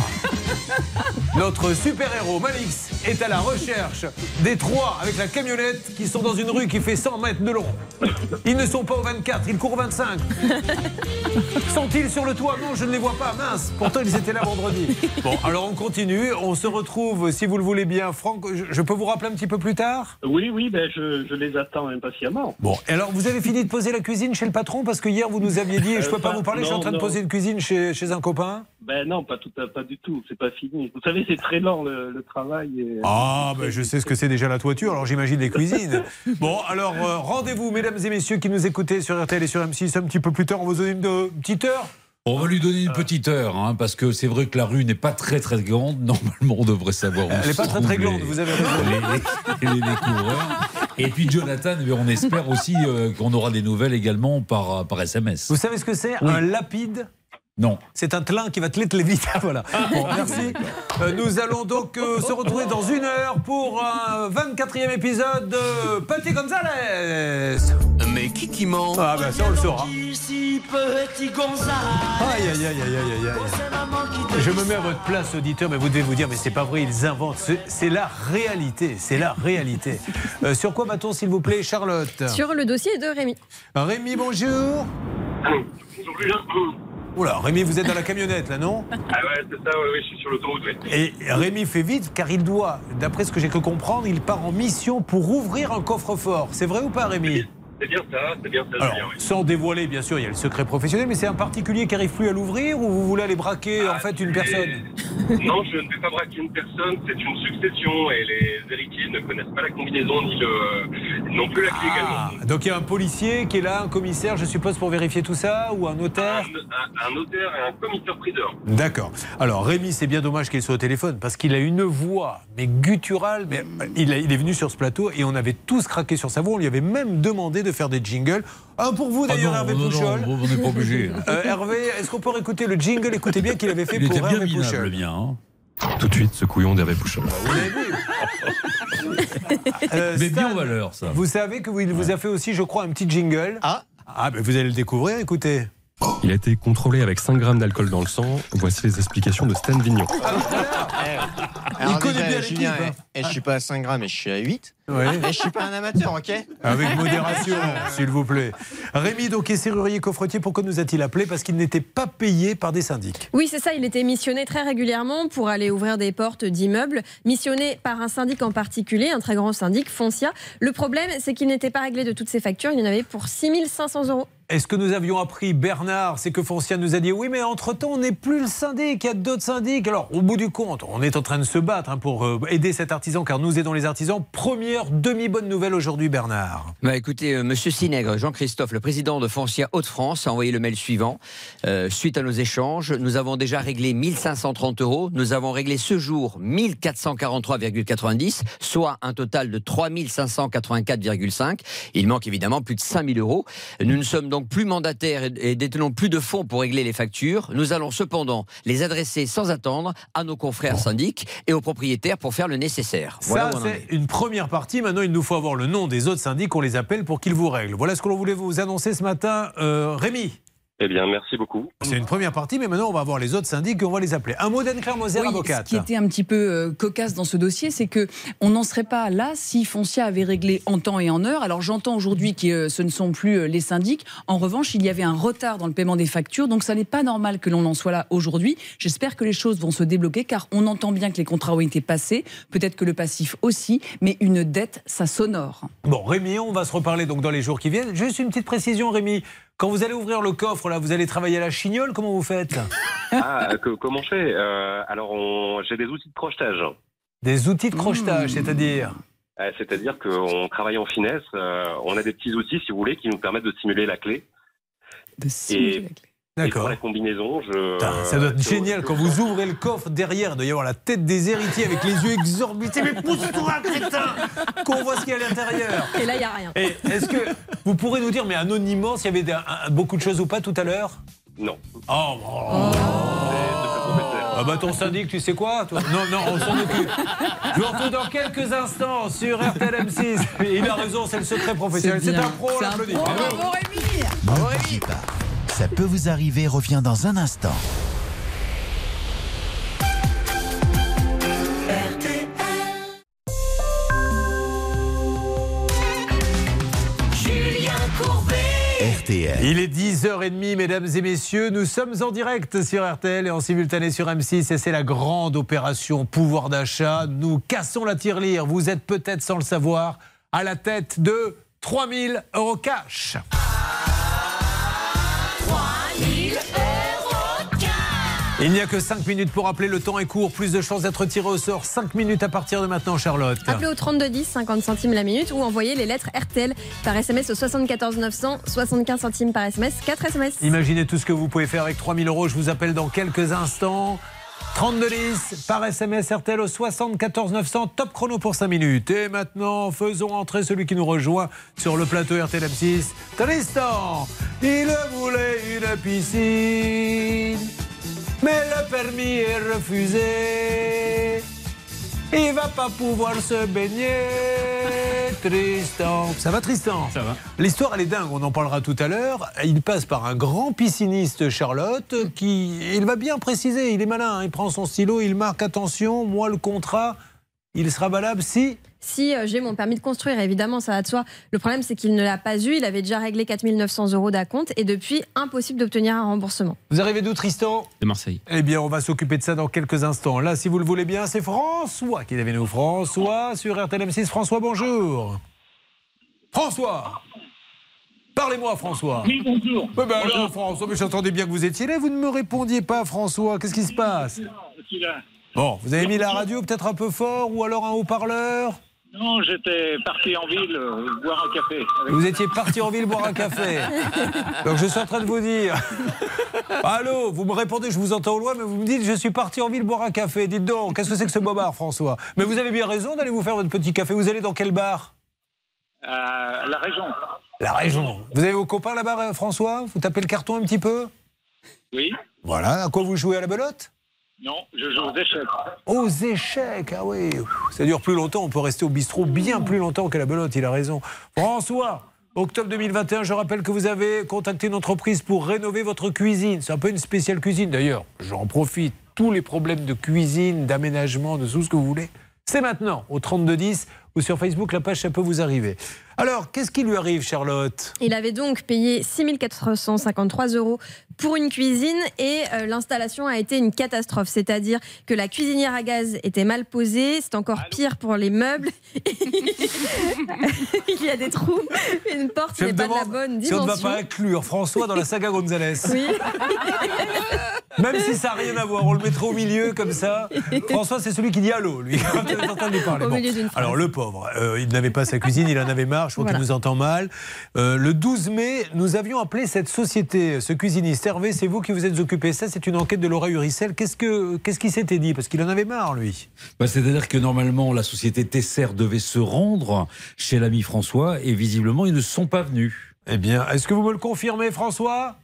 Notre super-héros Manix est à la recherche des trois avec la camionnette qui sont dans une rue qui fait 100 mètres de long. Ils ne sont pas au 24, ils courent 25. Sont-ils sur le toit Non, je ne les vois pas, mince. Pourtant, ils étaient là vendredi. Bon, alors on continue. On se retrouve, si vous le voulez bien, Franck. Je, je peux vous rappeler un petit peu plus tard Oui, oui, ben je, je les attends impatiemment. Bon, alors vous avez fini de poser la cuisine chez le patron Parce que hier, vous nous aviez dit, je Euh, peux pas pas- vous parler, je suis en non, train de poser une cuisine chez, chez un copain. Ben non, pas tout, pas du tout. C'est pas fini. Vous savez, c'est très lent le, le travail. et- Ah, ben je sais ce que c'est déjà la toiture, alors j'imagine les cuisines. Bon, alors euh, rendez-vous, mesdames et messieurs qui nous écoutez sur RTL et sur M6 un petit peu plus tard. On va vous donner une euh, petite heure. On va lui donner une petite heure, hein, parce que c'est vrai que la rue n'est pas très très grande. Normalement, on devrait savoir où Elle n'est pas très très grande, les- vous avez raison. les, les- les coureurs. Et puis Jonathan, eh on espère aussi euh, qu'on aura des nouvelles également par, par SMS. Vous savez ce que c'est Oui. Un lapide Non. C'est un tlin qui va te l'ételer vite. voilà. Bon, merci. Euh, nous allons donc euh, se retrouver dans une heure pour un 24e épisode de Petit Gonzalez. Mais qui qui ment Ah, ben ça, on le saura. Petit Gonzalez. Aïe, aïe, aïe, aïe, aïe, aïe. Je me mets à votre place, auditeur, mais vous devez vous dire, mais c'est pas vrai, ils inventent. C'est- la réalité, c'est la réalité. Euh, sur quoi va-t-on, s'il vous plaît, Charlotte? Sur le dossier de Rémi. Rémi, bonjour. Oula, Rémi, vous êtes dans la camionnette, là, non Ah ouais, c'est ça, ouais, ouais, je suis sur l'autoroute, ouais. Et Rémi fait vite, car il doit, d'après ce que j'ai cru comprendre, il part en mission pour ouvrir un coffre-fort. C'est vrai ou pas, Rémi? C'est bien ça, c'est bien ça, Alors, Julien, oui. sans dévoiler, bien sûr, il y a le secret professionnel, mais c'est un particulier qui arrive plus à l'ouvrir ou vous voulez aller braquer en fait une personne Non, je ne vais pas braquer une personne, c'est une succession et les héritiers ne connaissent pas la combinaison ni le, non plus la clé Ah, donc il y a un policier qui est là, un commissaire, je suppose, pour vérifier tout ça, ou un notaire également. Un, un notaire et un commissaire-priseur. D'accord. Alors Rémi, c'est bien dommage qu'il soit au téléphone parce qu'il a une voix, mais gutturale. Mais il, a- il est venu sur ce plateau et on avait tous craqué sur sa voix. On lui avait même demandé de faire des jingles. Un pour vous d'ailleurs, Ah non, Hervé non, non, Pouchol. on n'est pas obligé. Euh, Hervé, est-ce qu'on peut écouter le jingle? Écoutez bien qu'il avait fait Il pour était bien Hervé minable, Pouchol. le hein. Tout de suite, ce couillon d'Hervé Pouchol. Euh, Mais bien en valeur, ça. Vous savez que vous, il vous a fait aussi, je crois, un petit jingle. Ah Ah, ben vous allez le découvrir, écoutez. Il a été contrôlé avec 5 grammes d'alcool dans le sang. Voici les explications de Stan Vignon. Il connaît bien l'équipe, Julien, hein. et, et je suis pas à 5 grammes, et je suis à 8. Ouais. Et je suis pas un amateur, ok Avec modération, s'il vous plaît. Rémi, donc, est serrurier coffretier. Pourquoi nous a-t-il appelé? Parce qu'il n'était pas payé par des syndics. Oui, c'est ça. Il était missionné très régulièrement pour aller ouvrir des portes d'immeubles, missionné par un syndic en particulier, un très grand syndic, Foncia. Le problème, c'est qu'il n'était pas réglé de toutes ses factures. Il y en avait pour 6500 euros. Est-ce que nous avions appris, Bernard, c'est que Foncia nous a dit oui, mais entre-temps, on n'est plus le syndic, il y a d'autres syndics. Alors, au bout du compte, on est en train de se battre hein, pour euh, aider cet artisan, car nous aidons les artisans. Première demi-bonne nouvelle aujourd'hui, Bernard. Bah écoutez, euh, Monsieur Sinègre, Jean-Christophe, le président de Foncia Hauts-de-France, a envoyé le mail suivant. Euh, suite à nos échanges, nous avons déjà réglé 1530 euros. Nous avons réglé ce jour 1443,90, soit un total de 3584,5. Il manque évidemment plus de 5000 euros. Nous ne sommes donc plus mandataires et, détenons plus de fonds pour régler les factures. Nous allons cependant les adresser sans attendre à nos confrères syndics et aux propriétaires pour faire le nécessaire. Voilà Ça, c'est une première partie. Maintenant, il nous faut avoir le nom des autres syndics, on les appelle pour qu'ils vous règlent. Voilà ce que l'on voulait vous annoncer ce matin. Euh, Rémi Eh bien, merci beaucoup. C'est une première partie, mais maintenant, on va voir les autres syndics et on va les appeler. Un mot d'Anne-Claire Moser, Oui, avocate. Ce qui était un petit peu euh, cocasse dans ce dossier, c'est que on n'en serait pas là si Foncia avait réglé en temps et en heure. Alors j'entends aujourd'hui que euh, ce ne sont plus euh, les syndics. En revanche, il y avait un retard dans le paiement des factures, donc ça n'est pas normal que l'on en soit là aujourd'hui. J'espère que les choses vont se débloquer, car on entend bien que les contrats ont été passés, peut-être que le passif aussi, mais une dette, ça s'honore. Bon, Rémi, on va se reparler donc dans les jours qui viennent. Juste une petite précision, Rémi. Quand vous allez ouvrir le coffre, là, vous allez travailler à la chignole, comment vous faites Ah, que- comment je fais Euh, Alors, on- j'ai des outils de crochetage. Des outils de crochetage, c'est-à-dire Euh, C'est-à-dire qu'on travaille en finesse. euh, on a des petits outils, si vous voulez, qui nous permettent de simuler la clé. simuler et, la clé. Pour la combinaison, je. Ça doit être je- génial quand vous ouvrez le coffre derrière, il doit y avoir la tête des héritiers avec les yeux exorbités. Mais pousse-toi, crétin Qu'on voit ce qu'il y a à l'intérieur. Et là, il n'y a rien. Et est-ce que vous pourrez nous dire, mais anonymement, s'il y avait un- beaucoup de choses ou pas tout à l'heure? Non. Oh, bon. Ah bah ton syndic, tu sais quoi toi? Non, non, on s'en occupe. Je vous retrouve dans quelques instants sur RTL M6. Il a raison, c'est le secret professionnel. C'est un pro, on l'applaudit. Bravo. Bougez pas. Ça peut vous arriver, revient dans un instant. Julien Courbet. RTL. Il est 10h30, mesdames et messieurs. Nous sommes en direct sur RTL et en simultané sur M6. Et c'est la grande opération pouvoir d'achat. Nous cassons la tirelire. Vous êtes peut-être, sans le savoir, à la tête de 3000 euros cash. 3000 Il n'y a que 5 minutes pour appeler. Le temps est court. Plus de chances d'être tiré au sort. 5 minutes à partir de maintenant, Charlotte. Appelez au 3210, 50 centimes la minute ou envoyez les lettres RTL par SMS au 74 900, 75 centimes par SMS, 4 SMS. Imaginez tout ce que vous pouvez faire avec 3000 euros. Je vous appelle dans quelques instants. 3210 par SMS RTL au 74 900. Top chrono pour 5 minutes. Et maintenant, faisons entrer celui qui nous rejoint sur le plateau RTL M6. Tristan, il voulait une piscine, mais le permis est refusé. Il va pas pouvoir se baigner, Tristan. Ça va, Tristan Ça va. L'histoire, elle est dingue. On en parlera tout à l'heure. Il passe par un grand pisciniste, Charlotte, qui. Il va bien préciser. Il est malin. hein. Il prend son stylo, il marque attention. Moi, le contrat, il sera valable si. Si euh, j'ai mon permis de construire, évidemment, ça va de soi. Le problème, c'est qu'il ne l'a pas eu. Il avait déjà réglé 4 900 euros d'acompte et depuis, impossible d'obtenir un remboursement. Vous arrivez d'où, Tristan? De Marseille. Eh bien, on va s'occuper de ça dans quelques instants. Là, si vous le voulez bien, c'est François qui est avec nous. François sur RTL M6. François, bonjour. François Parlez-moi, François. Oui, bonjour. Eh ben alors, François, mais j'entendais bien que vous étiez là. Vous ne me répondiez pas, François. Qu'est-ce qui se passe? Bon, vous avez mis la radio peut-être un peu fort ou alors un haut-parleur? Non, j'étais parti en ville euh, boire un café. avec- Vous étiez parti en ville boire un café. Donc je suis en train de vous dire. Allô, vous me répondez, je vous entends au loin, mais vous me dites, je suis parti en ville boire un café. Dites donc, qu'est-ce que c'est que ce bobard, François? Mais vous avez bien raison d'aller vous faire votre petit café. Vous allez dans quel bar? À la région. La région. Vous avez vos copains là-bas, euh, François? Vous tapez le carton un petit peu? Oui. Voilà. À quoi vous jouez à la belote? Non, je joue aux échecs. Aux échecs, ah oui. Ça dure plus longtemps, on peut rester au bistrot bien plus longtemps qu'à la belote, il a raison. François, octobre 2021, je rappelle que vous avez contacté une entreprise pour rénover votre cuisine. C'est un peu une spéciale cuisine d'ailleurs. J'en profite. Tous les problèmes de cuisine, d'aménagement, de tout ce que vous voulez. C'est maintenant, au 3210 ou sur Facebook, la page, ça peut vous arriver. Alors, qu'est-ce qui lui arrive, Charlotte? Il avait donc payé 6 453 euros pour une cuisine et euh, l'installation a été une catastrophe. C'est-à-dire que la cuisinière à gaz était mal posée, c'est encore pire pour les meubles. Il y a des trous, une porte n'est pas de la bonne si on ne va dimension. pas inclure François dans la saga Gonzalez. Oui. Même si ça n'a rien à voir, on le mettra au milieu comme ça. François, c'est celui qui dit allô, lui. Parler. Alors, le pauvre, euh, il n'avait pas sa cuisine, il en avait marre, je crois Voilà. qu'il nous entend mal. Euh, le 12 mai, nous avions appelé cette société, ce cuisiniste. Hervé, c'est vous qui vous êtes occupé. Ça, c'est une enquête de Laura Uricel. Qu'est-ce que- qu'est-ce qu'il s'était dit? Parce qu'il en avait marre, lui. Bah, C'est-à-dire que normalement, la société Tesser devait se rendre chez l'ami François et visiblement, ils ne sont pas venus. Eh bien, est-ce que vous me le confirmez, François?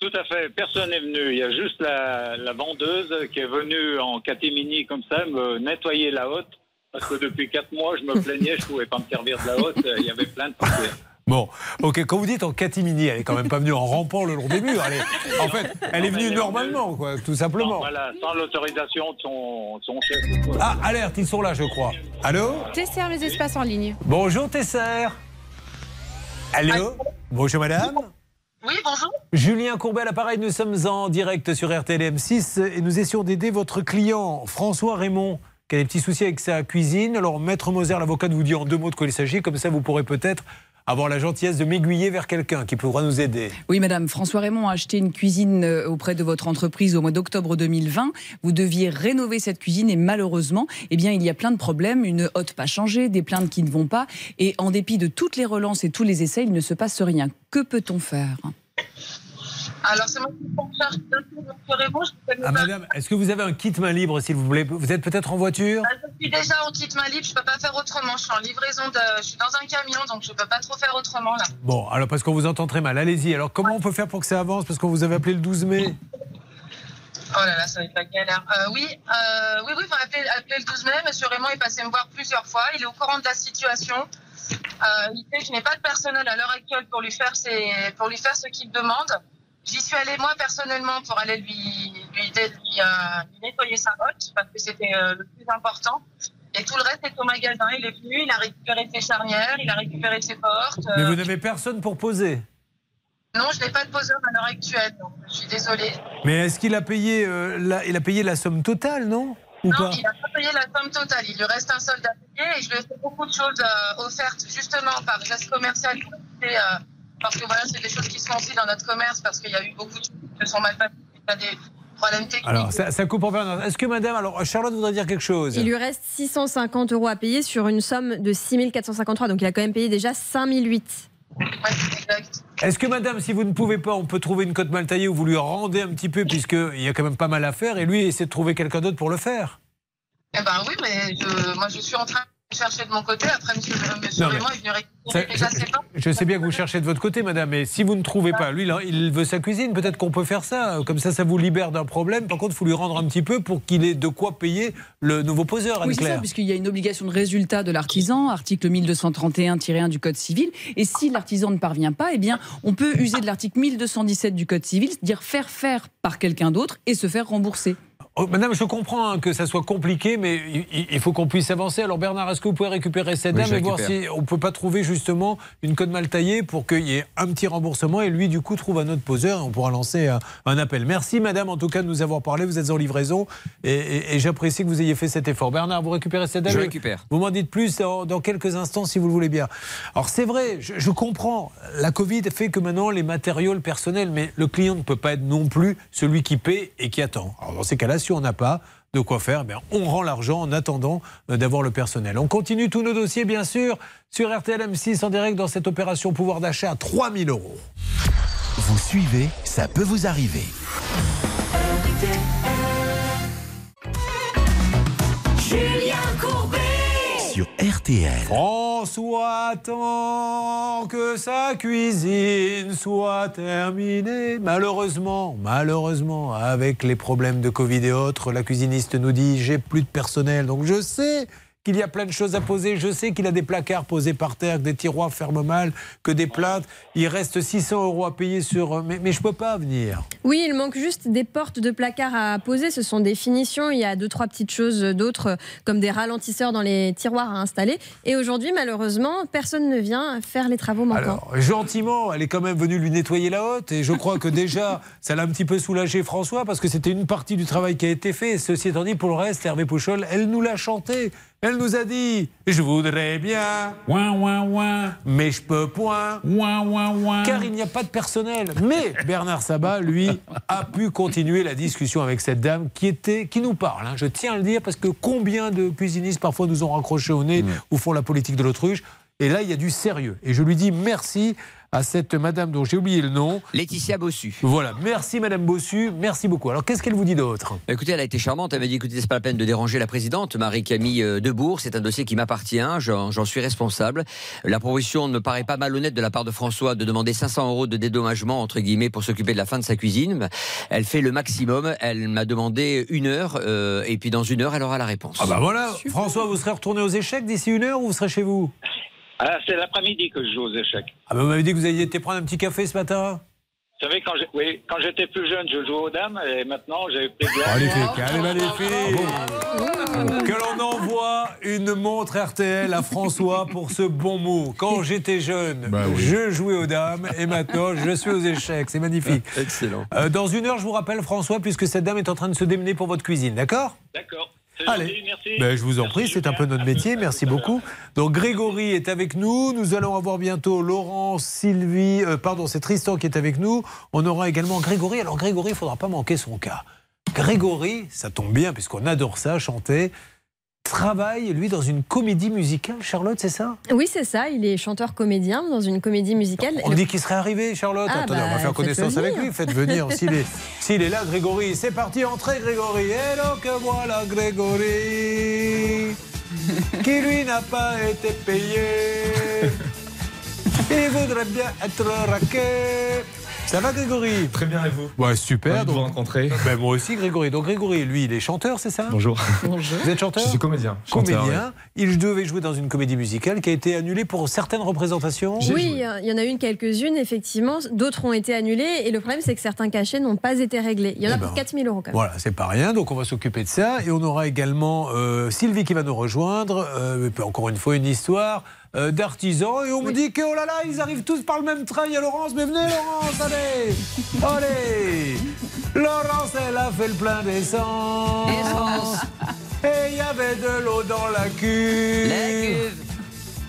Tout à fait, personne n'est venu. Il y a juste la, la vendeuse qui est venue en catémini comme ça me nettoyer la hotte. Parce que depuis quatre mois, je me plaignais, je ne pouvais pas me servir de la hotte. Il y avait plein de poussière. Bon, ok, quand vous dites en catimini, elle est quand même pas venue en rampant le long des murs. Elle est- en fait, elle est venue normalement, quoi, tout simplement. Voilà, sans l'autorisation de son, son chef. Ah, alerte, ils sont là, je crois. Allô Tesser mes espaces en ligne. Bonjour Tesser. Allô Bonjour madame. Oui, bonjour. Julien Courbet à nous sommes en direct sur RTL M6 et nous essayons d'aider votre client François Raymond qui a des petits soucis avec sa cuisine. Alors Maître Moser, l'avocat, vous dit en deux mots de quoi il s'agit, comme ça vous pourrez peut-être avoir la gentillesse de m'aiguiller vers quelqu'un qui pourra nous aider. Oui, madame, François Raymond a acheté une cuisine euh, auprès de votre entreprise au mois d'octobre 2020. Vous deviez rénover cette cuisine et malheureusement, eh bien, il y a plein de problèmes. Une hotte pas changée, des plaintes qui ne vont pas. Et en dépit de toutes les relances et tous les essais, il ne se passe rien. Que peut-on faire? Alors, c'est moi qui prends en charge d'un tour, monsieur Raymond. Je ne Ah, madame, est-ce que vous avez un kit main libre, s'il vous plaît? Vous êtes peut-être en voiture? Ah, Je suis déjà en kit main libre, je peux pas faire autrement. Je suis en livraison de. Je suis dans un camion, donc je peux pas trop faire autrement là. Bon, alors parce qu'on vous entend très mal, allez-y. Alors comment on peut faire pour que ça avance? Parce qu'on vous avait appelé le 12 mai. Oh là là, ça va être la galère. Euh, oui, euh, oui, oui, vous m'appelez appelé le 12 mai. Monsieur Raymond est passé me voir plusieurs fois. Il est au courant de la situation. Euh, il sait que je n'ai pas de personnel à l'heure actuelle pour lui faire ses, pour lui faire ce qu'il demande. J'y suis allée moi personnellement pour aller lui, lui, lui, euh, lui nettoyer sa hotte parce que c'était euh, le plus important. Et tout le reste est au magasin. Il est venu, il a récupéré ses charnières, il a récupéré ses portes. Mais euh, vous n'avez personne pour poser? Non, je n'ai pas de poseur à l'heure actuelle, donc je suis désolée. Mais est-ce qu'il a payé euh, la, il a payé la somme totale, non? Ou non, pas? il n'a pas payé la somme totale. Il lui reste un solde à payer et je lui ai fait beaucoup de choses offertes justement par geste commercial. Euh, parce que voilà, c'est des choses qui se font aussi dans notre commerce parce qu'il y a eu beaucoup de choses qui se sont mal passées. Il y a des problèmes techniques. Alors, ça, ça coupe en permanence. Est-ce que madame, alors Charlotte voudrait dire quelque chose? Il lui reste 650 euros à payer sur une somme de 6453. Donc il a quand même payé déjà 5008. Est-ce que madame, si vous ne pouvez pas, on peut trouver une cote mal taillée où vous lui rendez un petit peu, puisqu'il y a quand même pas mal à faire, et lui essaie de trouver quelqu'un d'autre pour le faire? Eh ben oui, mais je, moi je suis en train chercher de mon côté. Après, monsieur, monsieur Non, mais- Raymond est venu Ça, récupérer déjà ses portes. Je sais bien que vous cherchez de votre côté, madame, mais si vous ne trouvez pas, lui, là, il veut sa cuisine, peut-être qu'on peut faire ça. Comme ça, ça vous libère d'un problème. Par contre, il faut lui rendre un petit peu pour qu'il ait de quoi payer le nouveau poseur, Oui, c'est ça, puisqu'il y a une obligation de résultat de l'artisan, article 1231-1 du Code civil. Et si l'artisan ne parvient pas, eh bien, on peut user de l'article 1217 du Code civil, c'est-à-dire faire faire par quelqu'un d'autre et se faire rembourser. Oh, madame, je comprends hein, que ça soit compliqué, mais il, il faut qu'on puisse avancer. Alors, Bernard, est-ce que vous pouvez récupérer cette dame et voir si on ne peut pas trouver justement une cote mal taillée pour qu'il y ait un petit remboursement et lui, du coup, trouve un autre poseur et on pourra lancer un, un appel. Merci, madame, en tout cas, de nous avoir parlé. Vous êtes en livraison et, et- et j'apprécie que vous ayez fait cet effort. Bernard, vous récupérez cette dame Je récupère. Vous m'en dites plus dans, dans quelques instants, si vous le voulez bien. Alors, c'est vrai, je, je comprends. La Covid fait que maintenant, les matériaux, le personnel, mais le client ne peut pas être non plus celui qui paie et qui attend. Alors, dans ces cas-là, si on n'a pas de quoi faire, eh on rend l'argent en attendant euh, d'avoir le personnel. On continue tous nos dossiers, bien sûr, sur RTL M6 en direct dans cette opération pouvoir d'achat à 3000 euros. Vous suivez, ça peut vous arriver. Sur RTL. François attend que sa cuisine soit terminée. Malheureusement, malheureusement, avec les problèmes de Covid et autres, la cuisiniste nous dit j'ai plus de personnel. Donc je sais qu'il y a plein de choses à poser. Je sais qu'il a des placards posés par terre, que des tiroirs ferment mal, que des plaintes. Il reste 600 euros à payer sur. Mais, mais je peux pas venir. Oui, il manque juste des portes de placard à poser. Ce sont des finitions. Il y a deux, trois petites choses d'autres, comme des ralentisseurs dans les tiroirs à installer. Et aujourd'hui, malheureusement, personne ne vient faire les travaux manquants. Alors, gentiment, elle est quand même venue lui nettoyer la hotte et je crois que déjà, ça l'a un petit peu soulagé François parce que c'était une partie du travail qui a été fait. Ceci étant dit, pour le reste, Hervé Pouchol, elle nous l'a chanté. Elle nous a dit Je voudrais bien. Ouin, ouin, ouin. Mais je peux point. Ouin, ouin, ouin. Car il n'y a pas de personnel. Mais Bernard Sabat, lui, a pu continuer la discussion avec cette dame qui, était, qui nous parle. hein. Je tiens à le dire parce que combien de cuisinistes parfois nous ont raccroché au nez ou font la politique de l'autruche. Et là, il y a du sérieux. Et je lui dis merci à cette madame dont j'ai oublié le nom. Laetitia Bossu. Voilà, merci madame Bossu, merci beaucoup. Alors qu'est-ce qu'elle vous dit d'autre? Bah, Écoutez, elle a été charmante. Elle m'a dit écoutez, c'est pas la peine de déranger la présidente, Marie-Camille euh, Debourg. C'est un dossier qui m'appartient. J'en suis responsable. La proposition ne me paraît pas malhonnête de la part de François de demander 500 euros de dédommagement, entre guillemets, pour s'occuper de la fin de sa cuisine. Elle fait le maximum. Elle m'a demandé une heure. euh, et puis dans une heure, elle aura la réponse. Ah bah voilà, François, vous serez retourné aux échecs d'ici une heure ou vous serez chez vous? Ah, c'est l'après-midi que je joue aux échecs. Ah bah vous m'avez dit que vous aviez été prendre un petit café ce matin Vous savez, quand j'ai- oui, quand j'étais plus jeune, je jouais aux dames et maintenant j'ai pris de Magnifique, allez magnifique Que l'on envoie une montre RTL à François pour ce bon mot. Quand j'étais jeune, je jouais aux dames et maintenant je suis aux échecs. C'est magnifique. Excellent. Euh, dans une heure, je vous rappelle François, puisque cette dame est en train de se démener pour votre cuisine, d'accord? D'accord. Allez. merci. Ben, je vous en prie, c'est un peu notre métier. Merci beaucoup. Donc Grégory est avec nous. Nous allons avoir bientôt Laurent, Sylvie. euh, pardon, c'est Tristan qui est avec nous. On aura également Grégory. Alors Grégory, il ne faudra pas manquer son cas. Grégory, ça tombe bien puisqu'on adore ça, chanter. Travaille, lui, dans une comédie musicale. Charlotte, c'est ça? Oui, c'est ça. Il est chanteur-comédien dans une comédie musicale. On dit qu'il serait arrivé, Charlotte. Ah, Attendez, on va bah, faire connaissance avec lui. Faites venir. S'il est, s'il est là, Grégory. C'est parti, entrez, Grégory. Et donc voilà Grégory, qui lui n'a pas été payé. Il voudrait bien être raqué. Ça va, Grégory Très bien, et vous? Ouais, super. De vous rencontrer. Ben, moi aussi, Grégory. Donc, Grégory, lui, il est chanteur, c'est ça? Bonjour. Vous êtes chanteur? Je suis comédien. chanteur, Comédien. Il devait jouer dans une comédie musicale qui a été annulée pour certaines représentations. Oui, il y en a une quelques-unes, effectivement. D'autres ont été annulées. Et le problème, c'est que certains cachets n'ont pas été réglés. Il y en a Eh ben, pour 4000 euros quand même. Voilà, c'est pas rien. Donc on va s'occuper de ça. Et on aura également euh, Sylvie qui va nous rejoindre. Euh, encore une fois, une histoire euh, d'artisans. Et on me dit que, oh là là, ils arrivent tous par le même train. Il y a Laurence. Mais venez, Laurence, allez Allez Laurence, elle a fait le plein d'essence. Et il y avait de l'eau dans la cuve.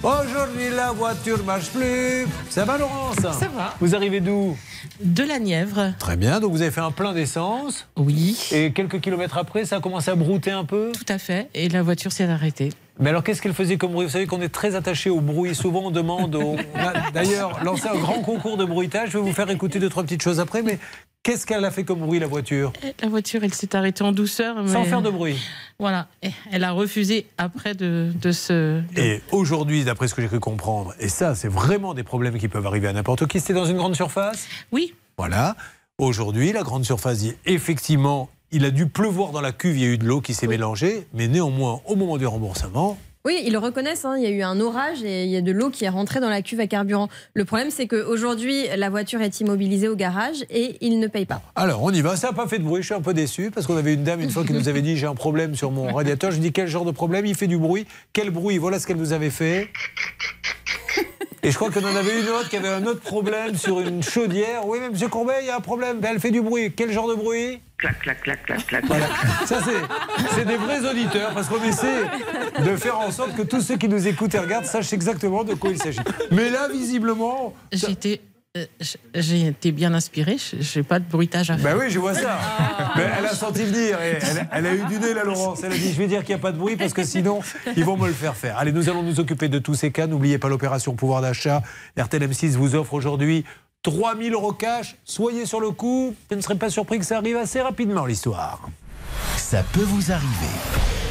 Aujourd'hui, la voiture marche plus. Ça va, Laurence? Ça va. Vous arrivez d'où? De la Nièvre. Très bien, donc vous avez fait un plein d'essence. Oui. Et quelques kilomètres après, ça a commencé à brouter un peu? Tout à fait. Et la voiture s'est arrêtée. Mais alors, qu'est-ce qu'elle faisait comme bruit? Vous savez qu'on est très attaché au bruit. Souvent, on demande. au- On a d'ailleurs lancé un grand concours de bruitage. Je vais vous faire écouter deux, trois petites choses après. Mais qu'est-ce qu'elle a fait comme bruit, la voiture? La voiture, elle s'est arrêtée en douceur. Sans faire de bruit. Voilà. Elle a refusé après de, de se. Et aujourd'hui, d'après ce que j'ai cru comprendre, et ça, c'est vraiment des problèmes qui peuvent arriver à n'importe qui, c'était dans une grande surface? Oui. Voilà. Aujourd'hui, la grande surface dit effectivement, il a dû pleuvoir dans la cuve, il y a eu de l'eau qui s'est mélangée, mais néanmoins, au moment du remboursement, Oui, ils le reconnaissent. hein, il y a eu un orage et il y a de l'eau qui est rentrée dans la cuve à carburant. Le problème, c'est qu'aujourd'hui, la voiture est immobilisée au garage et ils ne payent pas. Alors, on y va. Ça n'a pas fait de bruit. Je suis un peu déçu parce qu'on avait une dame une fois qui nous avait dit j'ai un problème sur mon radiateur. Je lui dis quel genre de problème? Il fait du bruit. Quel bruit? Voilà ce qu'elle nous avait fait. Et je crois qu'on en avait une autre qui avait un autre problème sur une chaudière. Oui, mais monsieur Courbet, il y a un problème. Ben, elle fait du bruit. Quel genre de bruit? Clac, clac, clac, clac, clac. Voilà. Ça, c'est, c'est des vrais auditeurs parce qu'on essaie de faire en sorte que tous ceux qui nous écoutent et regardent sachent exactement de quoi il s'agit. Mais là, visiblement. J'ai été, euh, j- j'ai été bien inspirée. Je n'ai pas de bruitage à faire. Ben oui, je vois ça. Mais elle a senti venir. Et elle, elle a eu du nez, la Laurence. Elle a dit Je vais dire qu'il n'y a pas de bruit parce que sinon, ils vont me le faire faire. Allez, nous allons nous occuper de tous ces cas. N'oubliez pas l'opération pouvoir d'achat. RTL M6 vous offre aujourd'hui 3000 euros cash. Soyez sur le coup. Je ne serais pas surpris que ça arrive assez rapidement, l'histoire. Ça peut vous arriver.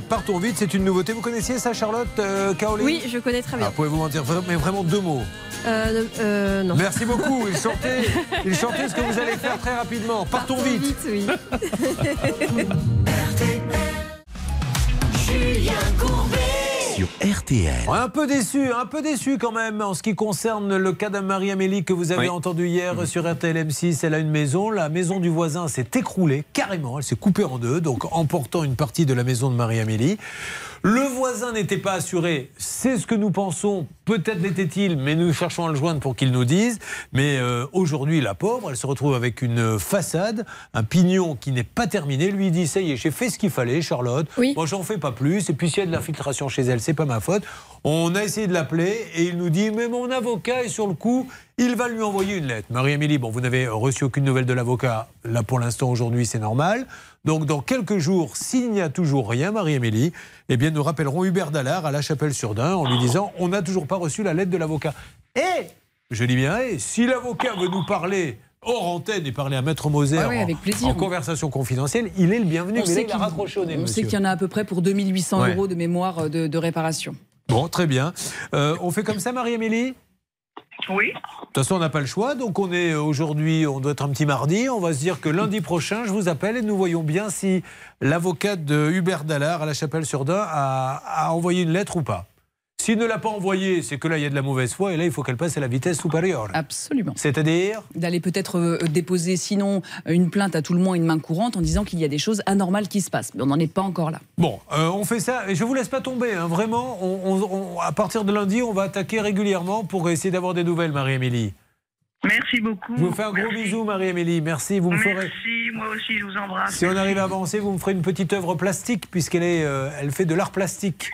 Partons vite, c'est une nouveauté. Vous connaissiez ça, Charlotte euh, Caroline Oui, je connais très bien. Ah, Pouvez-vous m'en dire mais vraiment deux mots Euh, euh, non. Merci beaucoup. Il chantait, il chantait ce que vous allez faire très rapidement. Partons vite. oui. Julien Courbet. Sur RTL. Un peu déçu, un peu déçu quand même en ce qui concerne le cas d'Anne-Marie-Amélie que vous avez Oui. entendu hier sur RTL M6. Elle a une maison, la maison du voisin s'est écroulée carrément, elle s'est coupée en deux, donc emportant une partie de la maison de Marie-Amélie. Le voisin n'était pas assuré, c'est ce que nous pensons, peut-être l'était-il, mais nous cherchons à le joindre pour qu'il nous dise. Mais euh, aujourd'hui, la pauvre, elle se retrouve avec une façade, un pignon qui n'est pas terminé. Lui il dit, ça y est, j'ai fait ce qu'il fallait, Charlotte. Moi, j'en fais pas plus. Et puis, s'il y a de l'infiltration chez elle, c'est pas ma faute. On a essayé de l'appeler et il nous dit, mais mon avocat est sur le coup, il va lui envoyer une lettre. Marie-Amélie, bon, vous n'avez reçu aucune nouvelle de l'avocat. Là, pour l'instant, aujourd'hui, c'est normal. Donc, dans quelques jours, s'il n'y a toujours rien, Marie-Amélie, eh bien, nous rappellerons Hubert Dallard à la Chapelle-sur-Dun en lui disant on n'a toujours pas reçu la lettre de l'avocat. Et, je dis bien, et, si l'avocat veut nous parler hors antenne et parler à Maître Moser Ah oui, en- avec plaisir. en, conversation confidentielle, il est le bienvenu. On Mais sait a qu'il- on sait y en a à peu près pour 2800 Ouais. euros de mémoire de, de réparation. Bon, très bien. Euh, on fait comme ça, Marie-Amélie Oui. De toute façon, on n'a pas le choix. Donc, on est euh, aujourd'hui, on doit être un petit mardi. On va se dire que lundi prochain, je vous appelle et nous voyons bien si l'avocat de Hubert Dallard à la Chapelle-sur-Dun a envoyé une lettre ou pas. S'il ne l'a pas envoyée, c'est que là, il y a de la mauvaise foi et là, il faut qu'elle passe à la vitesse supérieure. Absolument. C'est-à-dire D'aller peut-être euh, déposer sinon une plainte à tout le moins, une main courante, en disant qu'il y a des choses anormales qui se passent. Mais on n'en est pas encore là. Bon, euh, on fait ça et je vous laisse pas tomber. hein. Vraiment, on- on- on- à partir de lundi, on va attaquer régulièrement pour essayer d'avoir des nouvelles, Marie-Amélie. Merci beaucoup. Je vous fais un gros bisou, Marie-Amélie. Merci. Vous me ferez. Merci, moi aussi, je vous embrasse. Si on arrive à avancer, vous me ferez une petite œuvre plastique, puisqu'elle est, euh, elle fait de l'art plastique.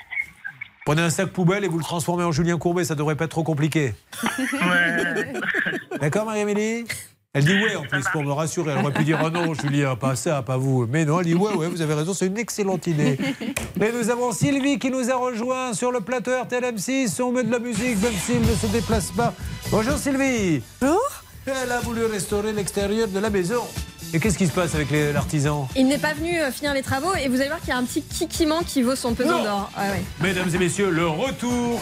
Prenez un sac poubelle et vous le transformez en Julien Courbet, ça devrait pas être trop compliqué. D'accord, Marie-Amélie? Elle dit ouais en plus pour me rassurer. Elle aurait pu dire oh non, Julien, pas ça, pas vous. Mais non, elle dit ouais, ouais, vous avez raison, c'est une excellente idée. Mais nous avons Sylvie qui nous a rejoint sur le plateau RTLM6. On met de la musique, même s'il ne se déplace pas. Bonjour Sylvie. Bonjour. Elle a voulu restaurer l'extérieur de la maison. Et qu'est-ce qui se passe avec l'artisan Il n'est pas venu euh, finir les travaux et vous allez voir qu'il y a un petit kikiment qui vaut son pesant d'or. Ah ouais. Mesdames et messieurs, le retour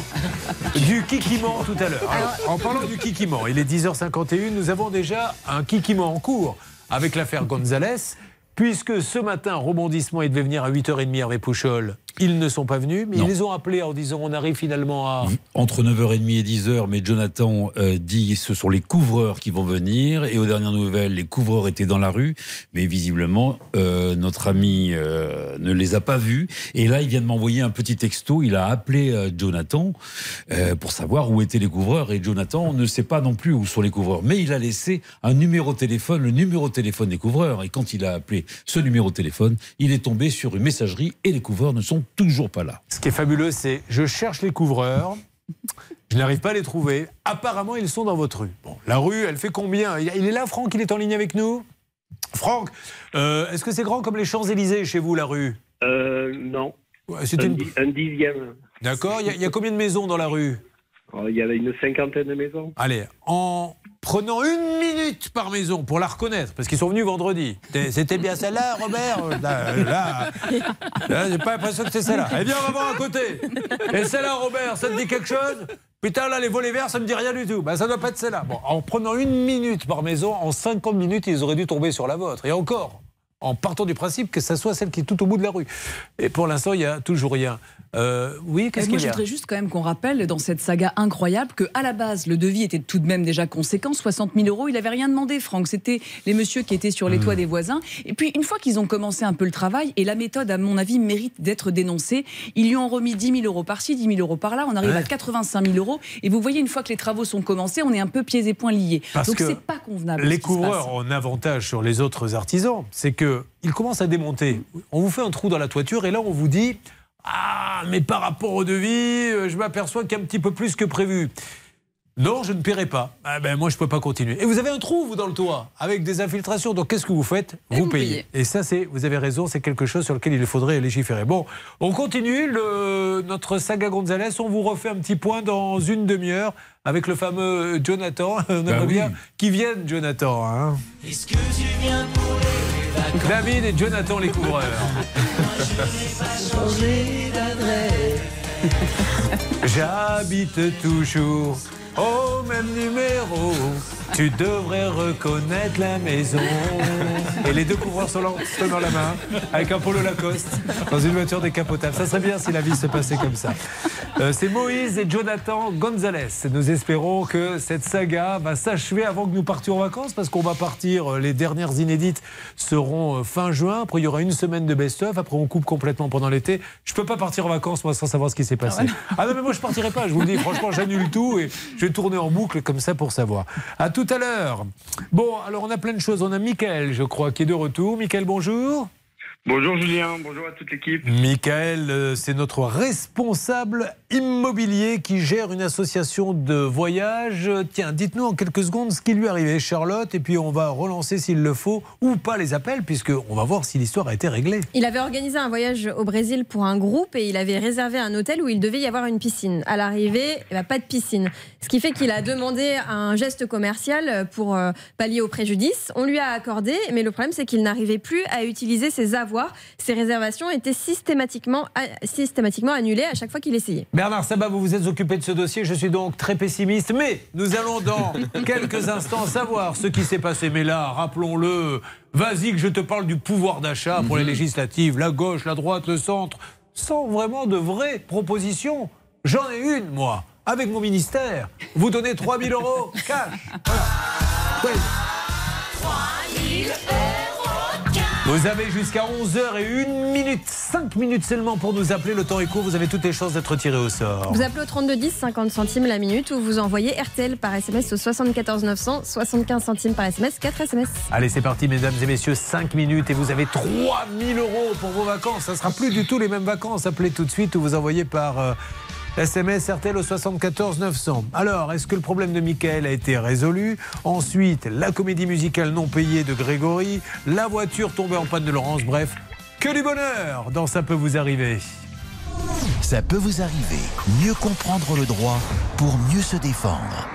du kikiment tout à l'heure. En parlant du kikiment, il est 10h51, nous avons déjà un kikiment en cours avec l'affaire Gonzalez, puisque ce matin, rebondissement, il devait venir à 8h30 Hervé Pouchol. Ils ne sont pas venus, mais Non. ils les ont appelés en disant on arrive finalement à... Entre 9h30 et 10h, mais Jonathan euh, dit ce sont les couvreurs qui vont venir. Et aux dernières nouvelles, les couvreurs étaient dans la rue. Mais visiblement, euh, notre ami euh, ne les a pas vus. Et là, il vient de m'envoyer un petit texto. Il a appelé euh, Jonathan pour savoir où étaient les couvreurs. Et Jonathan ne sait pas non plus où sont les couvreurs. Mais il a laissé un numéro de téléphone, le numéro de téléphone des couvreurs. Et quand il a appelé ce numéro de téléphone, il est tombé sur une messagerie et les couvreurs ne sont toujours pas là. Ce qui est fabuleux, c'est je cherche les couvreurs. Je n'arrive pas à les trouver. Apparemment, ils sont dans votre rue. Bon, la rue, elle fait combien? Il est là, Franck Il est en ligne avec nous? Franck, euh, est-ce que c'est grand comme les Champs-Élysées chez vous, la rue? Euh, non. Ouais, c'est un, une- di- un dixième. D'accord. Il y a- il y, a combien de maisons dans la rue? Oh, Il y avait une cinquantaine de maisons. Allez, en prenant une minute par maison pour la reconnaître, parce qu'ils sont venus vendredi. C'était- bien celle-là, Robert? Là, là, j'ai pas l'impression que c'est celle-là. Eh bien, on va voir à côté. Et celle-là, Robert, ça te dit quelque chose? Putain, là, les volets verts, ça me dit rien du tout. Ben, ça doit pas être celle-là. Bon, en prenant une minute par maison, en 50 minutes, ils auraient dû tomber sur la vôtre. Et encore, en partant du principe que ça soit celle qui est tout au bout de la rue. Et pour l'instant, il y a toujours rien. Euh, oui, qu'est-ce moi, qu'il y je a voudrais juste quand même qu'on rappelle dans cette saga incroyable que à la base, le devis était tout de même déjà conséquent, 60 000 euros. Il n'avait rien demandé, Franck. C'était les messieurs qui étaient sur les Hmm. toits des voisins. Et puis, une fois qu'ils ont commencé un peu le travail, et la méthode, à mon avis, mérite d'être dénoncée, ils lui ont remis 10 000 euros par-ci, 10 000 euros par-là. On arrive Ouais. à 85 000 euros. Et vous voyez, une fois que les travaux sont commencés, on est un peu pieds et poings liés. Parce Donc, c'est pas convenable. Les couvreurs ont un avantage sur les autres artisans, c'est que ils commencent à démonter. On vous fait un trou dans la toiture et là on vous dit ah mais par rapport au devis, euh, je m'aperçois qu'il y a un petit peu plus que prévu. Non, je ne paierai pas. Ah ben, moi, je ne peux pas continuer. Et vous avez un trou, vous, dans le toit, avec des infiltrations. Donc, qu'est-ce que vous faites Vous payez. Et ça, c'est, vous avez raison, c'est quelque chose sur lequel il faudrait légiférer. Bon, on continue le, notre saga Gonzalez. On vous refait un petit point dans une demi-heure avec le fameux Jonathan. On aimerait oui. bien qu'il vienne, Jonathan. hein. Est-ce que tu viens pour les David et Jonathan, les couvreurs. J'habite toujours au même numéro. Tu devrais reconnaître la maison. Et les deux couvreurs sont là, tenant la main, avec un polo Lacoste, dans une voiture décapotable. Ça serait bien si la vie se passait comme ça. Euh, C'est Moïse et Jonathan Gonzalez. Nous espérons que cette saga va s'achever avant que nous partions en vacances, parce qu'on va partir. euh, Les dernières inédites seront euh, fin juin. Après, il y aura une semaine de best-of. Après, on coupe complètement pendant l'été. Je peux pas partir en vacances, moi, sans savoir ce qui s'est passé. Ah non, mais moi, je partirai pas. Je vous le dis, franchement, j'annule tout et je vais tourner en boucle comme ça pour savoir. À tout à l'heure. Bon, alors, on a plein de choses. On a Mickaël, je crois, qui est de retour. Mickaël, bonjour. Bonjour Julien, bonjour à toute l'équipe. Michael, euh, c'est notre responsable immobilier qui gère une association de voyage. Tiens, dites-nous en quelques secondes ce qui lui est arrivé, Charlotte, et puis on va relancer s'il le faut ou pas les appels, puisqu'on va voir si l'histoire a été réglée. Il avait organisé un voyage au Brésil pour un groupe et il avait réservé un hôtel où il devait y avoir une piscine. À l'arrivée, eh ben, pas de piscine. Ce qui fait qu'il a demandé un geste commercial pour euh, pallier au préjudice. On lui a accordé, mais le problème c'est qu'il n'arrivait plus à utiliser ses avoirs. Ses réservations étaient systématiquement, a- systématiquement annulées à chaque fois qu'il essayait. Bernard Sabat, vous vous êtes occupé de ce dossier, je suis donc très pessimiste, mais nous allons dans quelques instants savoir ce qui s'est passé. Mais là, rappelons-le, vas-y que je te parle du pouvoir d'achat pour les législatives, la gauche, la droite, le centre, sans vraiment de vraies propositions. J'en ai une, moi, avec mon ministère. Vous donnez 3000 euros cash. Voilà. Ouais. Vous avez jusqu'à 11h et 1 minute, 5 minutes seulement pour nous appeler. Le temps est court, vous avez toutes les chances d'être tiré au sort. Vous appelez au 3210, 50 centimes la minute, ou vous envoyez RTL par SMS au 74 900, 75 centimes par SMS, 4 SMS. Allez, c'est parti, mesdames et messieurs, 5 minutes et vous avez 3000 euros pour vos vacances. Ça sera plus du tout les mêmes vacances. Appelez tout de suite ou vous envoyez par euh, SMS RTL au 74 900. Alors, est-ce que le problème de Michael a été résolu? Ensuite, la comédie musicale non payée de Grégory, la voiture tombée en panne de Laurence, bref, que du bonheur dans Ça peut vous arriver. Ça peut vous arriver. Mieux comprendre le droit pour mieux se défendre.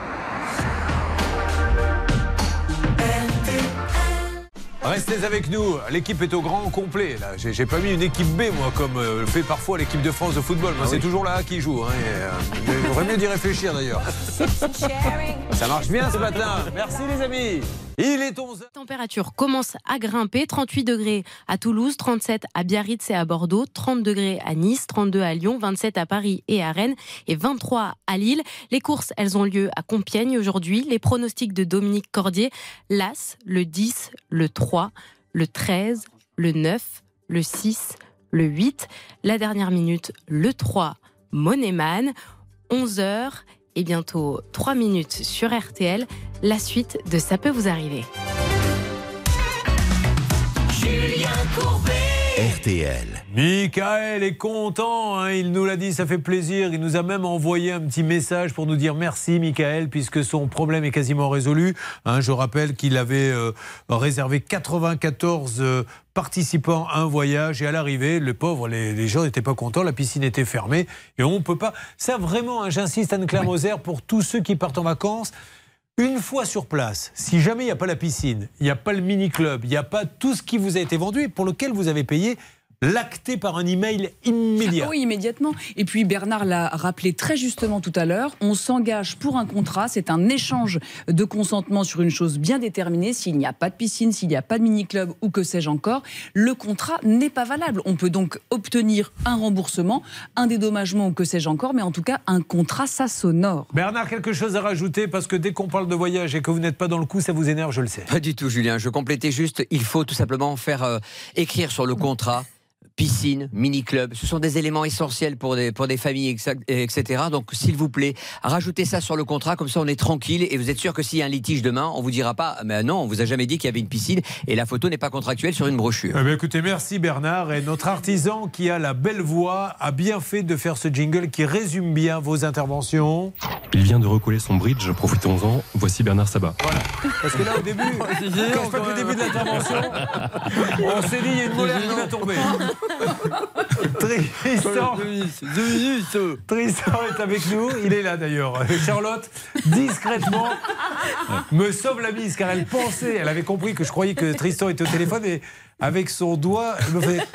Restez avec nous, l'équipe est au grand complet. Là, j'ai pas mis une équipe B, moi, comme euh, fait parfois l'équipe de France de football. Moi, Ah c'est oui. toujours là qui joue. Hein, euh, il vaudrait mieux d'y réfléchir d'ailleurs. Ça marche bien ce matin. Merci les amis. Il est 11 La température commence à grimper. 38 degrés à Toulouse, 37 à Biarritz et à Bordeaux, 30 degrés à Nice, 32 à Lyon, 27 à Paris et à Rennes et 23 à Lille. Les courses, elles ont lieu à Compiègne aujourd'hui. Les pronostics de Dominique Cordier, l'As, le 10, le 3, le 13, le 9, le 6, le 8. La dernière minute, le 3, Monéman. 11h et bientôt 3 minutes sur RTL. La suite de Ça peut vous arriver. Julien Courbet RTL. Michael est content, hein, il nous l'a dit, ça fait plaisir. Il nous a même envoyé un petit message pour nous dire merci, Michael, puisque son problème est quasiment résolu. Hein, je rappelle qu'il avait euh, réservé 94 euh, participants à un voyage et à l'arrivée, le pauvre, les, les gens n'étaient pas contents, la piscine était fermée et on ne peut pas. Ça vraiment, hein, j'insiste, Anne-Claire Moser, pour tous ceux qui partent en vacances. Une fois sur place, si jamais il n'y a pas la piscine, il n'y a pas le mini-club, il n'y a pas tout ce qui vous a été vendu et pour lequel vous avez payé, l'acté par un email immédiat. Oui, immédiatement. Et puis Bernard l'a rappelé très justement tout à l'heure, on s'engage pour un contrat, c'est un échange de consentement sur une chose bien déterminée. S'il n'y a pas de piscine, s'il n'y a pas de mini-club ou que sais-je encore, le contrat n'est pas valable. On peut donc obtenir un remboursement, un dédommagement ou que sais-je encore, mais en tout cas un contrat, ça s'honore. Bernard, quelque chose à rajouter? Parce que dès qu'on parle de voyage et que vous n'êtes pas dans le coup, ça vous énerve, je le sais. Pas du tout, Julien. Je complétais juste, il faut tout simplement faire euh, écrire sur le contrat piscine, mini-club, ce sont des éléments essentiels pour des, pour des familles, etc. Donc, s'il vous plaît, rajoutez ça sur le contrat, comme ça on est tranquille et vous êtes sûr que s'il y a un litige demain, on vous dira pas, mais non, on vous a jamais dit qu'il y avait une piscine et la photo n'est pas contractuelle sur une brochure. Eh bien, écoutez, merci Bernard. Et notre artisan qui a la belle voix a bien fait de faire ce jingle qui résume bien vos interventions. Il vient de recoller son bridge, profitons-en. Voici Bernard Sabat. Parce que là, au début, quand je que le début de l'intervention, on s'est dit, il y a une molaire qui va tomber. Tristan, Tristan est avec nous, il est là d'ailleurs. Charlotte, discrètement, me sauve la mise car elle pensait, elle avait compris que je croyais que Tristan était au téléphone et avec son doigt, elle me fait.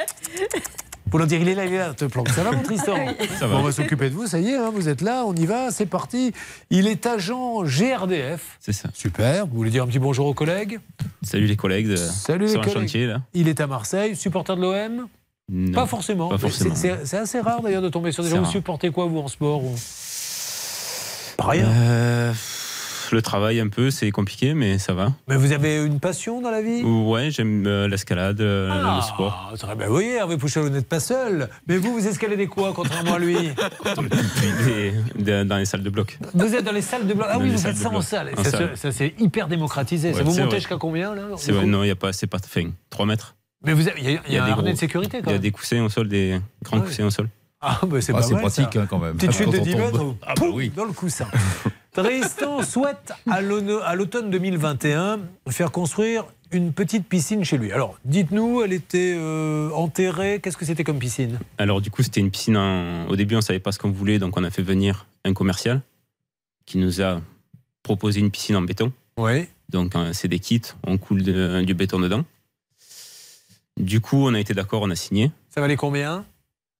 Pour leur dire, il est là, il est là, te planque. Ça va, mon Tristan Ça va. On va s'occuper de vous, ça y est, hein, vous êtes là, on y va, c'est parti. Il est agent GRDF. C'est ça. Super. Vous voulez dire un petit bonjour aux collègues? Salut les collègues de, Salut sur les un collègues. chantier là. Il est à Marseille, supporter de l'OM Non, Pas forcément. C'est- assez rare d'ailleurs de tomber sur des gens. Vous supportez quoi, vous, en sport ou... Pas rien. Euh, le travail un peu, c'est compliqué, mais ça va. Mais vous avez une passion dans la vie? Ouais, j'aime euh, l'escalade, euh, Ah, le sport. très bien. Vous voyez, Hervé Pouchel, vous n'êtes pas seul. Mais vous, vous escaladez quoi, contrairement à lui? Dans les salles de bloc. Vous êtes dans les salles de bloc. Ah Dans oui, vous faites ça en salle. En Ça, ça, c'est hyper démocratisé. ça vous montez jusqu'à combien, là C'est non, il n'y a pas, c'est pas, enfin, 3 mètres. Mais vous avez- il y a, il y a un des gros- de sécurité, quand Il y a des coussins au sol, des grands Ouais. coussins au sol. Ah, bah c'est Ah, pas c'est mal, pratique, hein, quand même. Petite Ah, chute de quand on 10 tombe. mètres, Ah, bah oui. dans le coussin. Tristan souhaite à l'automne à l'automne 2021 faire construire une petite piscine chez lui. Alors, dites-nous, elle était euh, enterrée. Qu'est-ce que c'était comme piscine? Alors du coup, c'était une piscine. en- Au début, on savait pas ce qu'on voulait, donc on a fait venir un commercial qui nous a proposé une piscine en béton. Oui. Donc euh, c'est des kits, on coule de- du béton dedans. Du coup, on a été d'accord, on a signé. Ça valait combien?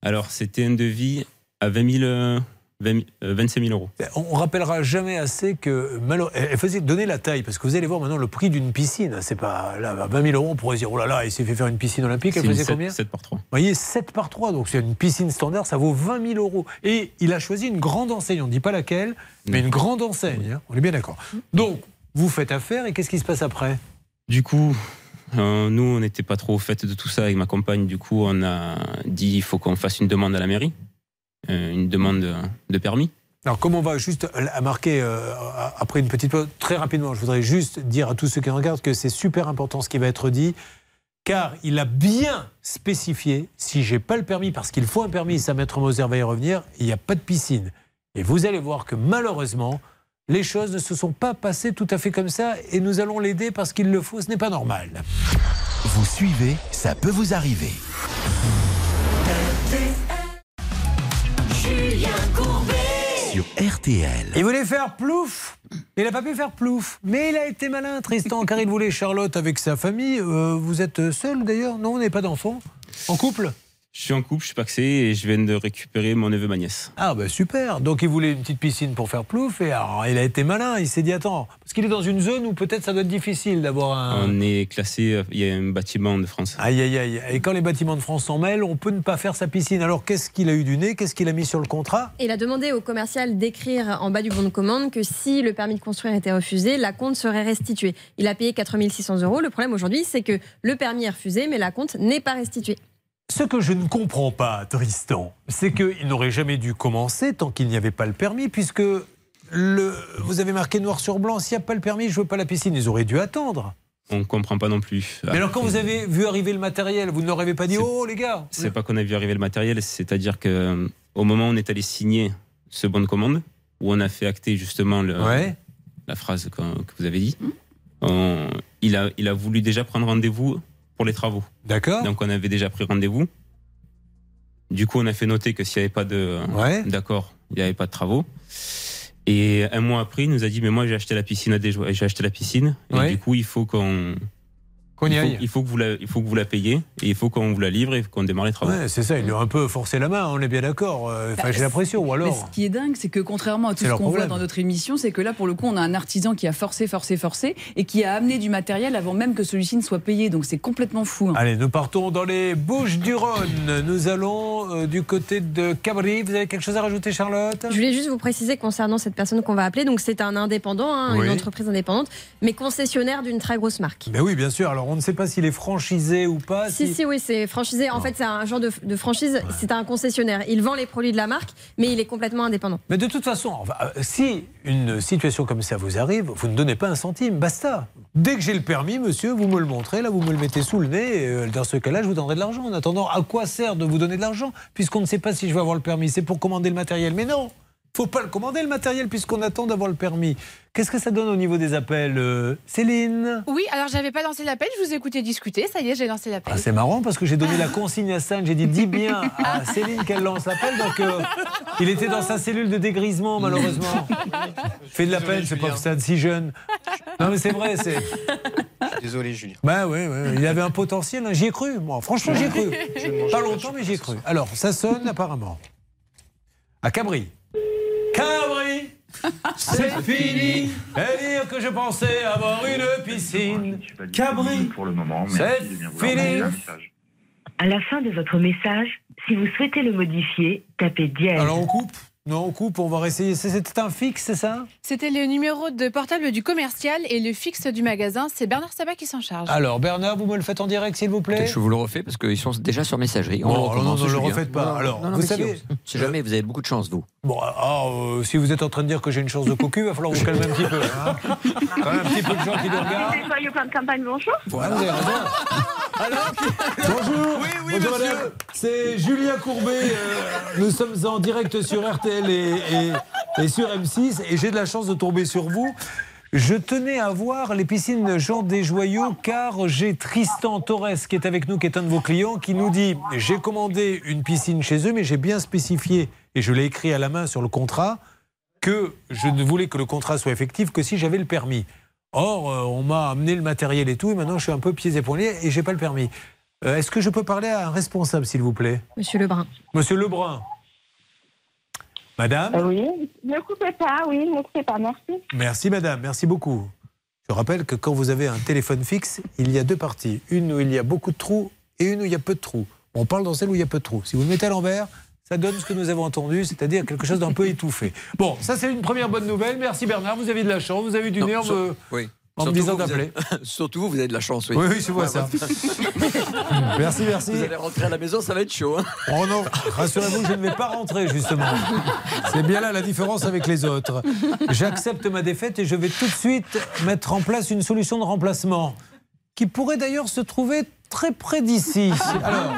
Alors c'était un devis à 20 000, euh, 20 000, euh, 25 000 euros. On on rappellera jamais assez que elle faisait donner la taille parce que vous allez voir maintenant le prix d'une piscine. C'est pas là à 20 000 euros on pourrait dire oh là là il s'est fait faire une piscine olympique. Elle faisait combien? 7 par 3. Vous voyez 7 par 3 donc c'est une piscine standard ça vaut 20 000 euros et il a choisi une grande enseigne. On ne dit pas laquelle mais une grande enseigne. hein. On est bien d'accord. Donc vous faites affaire et qu'est-ce qui se passe après? Du coup, euh, nous, on n'était pas trop au fait de tout ça avec ma compagne. Du coup, on a dit il faut qu'on fasse une demande à la mairie, euh, une demande de, permis. Alors, comme on va juste marquer euh, après une petite pause, très rapidement, je voudrais juste dire à tous ceux qui regardent que c'est super important ce qui va être dit, car il a bien spécifié si j'ai pas le permis, parce qu'il faut un permis, ça, Maître Moser va y revenir, il n'y a pas de piscine. Et vous allez voir que malheureusement, les choses ne se sont pas passées tout à fait comme ça, et nous allons l'aider parce qu'il le faut, ce n'est pas normal. Vous suivez, ça peut vous arriver. Julien Courbet. Sur RTL. Il voulait faire plouf. Il n'a pas pu faire plouf. Mais il a été malin, Tristan, car il voulait Charlotte avec sa famille. Euh, vous êtes seul d'ailleurs Non, on n'est pas d'enfant En couple Je suis en couple, je suis paxé et je viens de récupérer mon neveu, ma nièce. Ah bah super. Donc il voulait une petite piscine pour faire plouf. Et alors, il a été malin. Il s'est dit attends, parce qu'il est dans une zone où peut-être ça doit être difficile d'avoir un. On est classé, euh, il y a un bâtiment de France. Aïe aïe aïe. Et quand les bâtiments de France s'en mêlent, on peut ne pas faire sa piscine. Alors qu'est-ce qu'il a eu du nez? Qu'est-ce qu'il a mis sur le contrat? Il a demandé au commercial d'écrire en bas du bon de commande que si le permis de construire était refusé, la compte serait restituée. Il a payé 4600 euros. Le problème aujourd'hui, c'est que le permis est refusé, mais la compte n'est pas restituée. Ce que je ne comprends pas, Tristan, c'est qu'il n'aurait jamais dû commencer tant qu'il n'y avait pas le permis, puisque le, vous avez marqué noir sur blanc, s'il n'y a pas le permis, je veux pas la piscine. Ils auraient dû attendre. On ne comprend pas non plus. Mais alors quand vous avez vu arriver le matériel, vous ne leur avez pas dit, oh les gars C'est pas qu'on a vu arriver le matériel, c'est-à-dire que euh, au moment où on est allé signer ce bon de commande, où on a fait acter justement le- Ouais. la phrase que, que vous avez dit, on- il, a, il a voulu déjà prendre rendez-vous pour les travaux. D'accord. Donc on avait déjà pris rendez-vous. Du coup, on a fait noter que s'il n'y avait pas de d'accord, il n'y avait pas de travaux. Et un mois après, il nous a dit mais moi j'ai acheté la piscine à des j'ai acheté la piscine et Ouais. du coup il faut qu'on Qu'on y il faut- aille. il faut que vous la, il faut que vous la payiez et il faut qu'on vous la livre et qu'on démarre les travaux. Ouais, c'est ça, ils lui ont un peu forcé la main, on est bien d'accord. Euh, Enfin, Bah, j'ai l'impression, ou Mais alors. ce qui est dingue, c'est que contrairement à tout ce qu'on voit dans notre émission, c'est que là, pour le coup, on a un artisan qui a forcé, forcé, forcé et qui a amené du matériel avant même que celui-ci ne soit payé. Donc c'est complètement fou. hein. Allez, nous partons dans les Bouches du Rhône. Nous allons euh, du côté de Cabri. Vous avez quelque chose à rajouter, Charlotte? Je voulais juste vous préciser concernant cette personne qu'on va appeler. Donc c'est un indépendant, hein, Oui. une entreprise indépendante, mais concessionnaire d'une très grosse marque. Ben oui, bien sûr. Alors, on ne sait pas s'il est franchisé ou pas. Si, si, oui, c'est franchisé. En fait, c'est un genre de, de franchise. C'est un concessionnaire. Il vend les produits de la marque, mais il est complètement indépendant. Mais de toute façon, euh, si une situation comme ça vous arrive, vous ne donnez pas un centime, basta. Dès que j'ai le permis, monsieur, vous me le montrez, là, vous me le mettez sous le nez. et, euh, dans ce cas-là, je vous donnerai de l'argent. En attendant, à quoi sert de vous donner de l'argent Puisqu'on ne sait pas si je vais avoir le permis? C'est pour commander le matériel. Mais non Faut pas le commander le matériel puisqu'on attend d'avoir le permis. Qu'est-ce que ça donne au niveau des appels, euh, Céline? Oui, alors j'avais pas lancé l'appel, je vous écoutais discuter, ça y est, j'ai lancé l'appel. Ah, c'est marrant parce que j'ai donné la consigne à Stan. J'ai dit dis bien à Céline qu'elle lance l'appel. Donc euh, il était dans sa cellule de dégrisement malheureusement. Fait de la peine, c'est pas que Stan si jeune. Non mais c'est vrai, c'est. Désolé, Julien. Oui, oui, il avait un potentiel. hein. J'y ai cru. Moi, franchement, j'y ai cru. Pas longtemps, mais j'y ai cru. Alors, ça sonne apparemment. À Cabri. Cabri C'est fini Et dire que je pensais avoir une piscine. Cabri Pour le moment, C'est fini. À la fin de votre message, si vous souhaitez le modifier, tapez dièse. Alors on coupe? Non, on coupe, on va essayer. C'est- C'était un fixe, c'est ça? C'était le numéro de portable du commercial et le fixe du magasin. C'est Bernard Sabat qui s'en charge. Alors, Bernard, vous me le faites en direct, s'il vous plaît? Je vous le refais parce qu'ils sont déjà sur messagerie. Bon, On alors recommence, non, ne le refaites pas. Non, non, Alors, non, non, vous savez- Si jamais vous avez beaucoup de chance, vous. Bon, ah, euh, si vous êtes en train de dire que j'ai une chance de cocu, il va falloir vous calmer un petit peu. hein. Quand même un petit peu de gens qui nous regardent. Joyeux plan de campagne, bonjour. Vous avez raison. Bonjour. Oui, oui, Bonjour, monsieur. madame. C'est Julien Courbet. euh, nous sommes en direct sur RTL et, et- et sur M6 et j'ai de la chance de tomber sur vous. Je tenais à voir les piscines Jean Desjoyaux car j'ai Tristan Torres qui est avec nous, qui est un de vos clients, qui nous dit j'ai commandé une piscine chez eux, mais j'ai bien spécifié et je l'ai écrit à la main sur le contrat que je ne voulais que le contrat soit effectif que si j'avais le permis. Or, euh, on m'a amené le matériel et tout, et maintenant je suis un peu pieds et poignets et j'ai pas le permis. Euh, Est-ce que je peux parler à un responsable, s'il vous plaît? Monsieur Lebrun. Monsieur Lebrun. Madame? Oui, ne coupez pas, oui, ne coupez pas, merci. Merci, madame, merci beaucoup. Je rappelle que quand vous avez un téléphone fixe, il y a deux parties. Une où il y a beaucoup de trous et une où il y a peu de trous. On parle dans celle où il y a peu de trous. Si vous le mettez à l'envers, ça donne ce que nous avons entendu, c'est-à-dire quelque chose d'un peu étouffé. Bon, ça c'est une première bonne nouvelle. Merci Bernard, vous avez de la chance, vous avez du nez en me, oui. en me Surtout disant d'appeler. avez- Surtout vous, vous avez de la chance, oui. Oui, oui, je vois ça. Merci, merci. Vous allez rentrer à la maison, ça va être chaud. hein. Oh non, rassurez-vous, je ne vais pas rentrer justement. C'est bien là la différence avec les autres. J'accepte ma défaite et je vais tout de suite mettre en place une solution de remplacement qui pourrait d'ailleurs se trouver très près d'ici. Alors,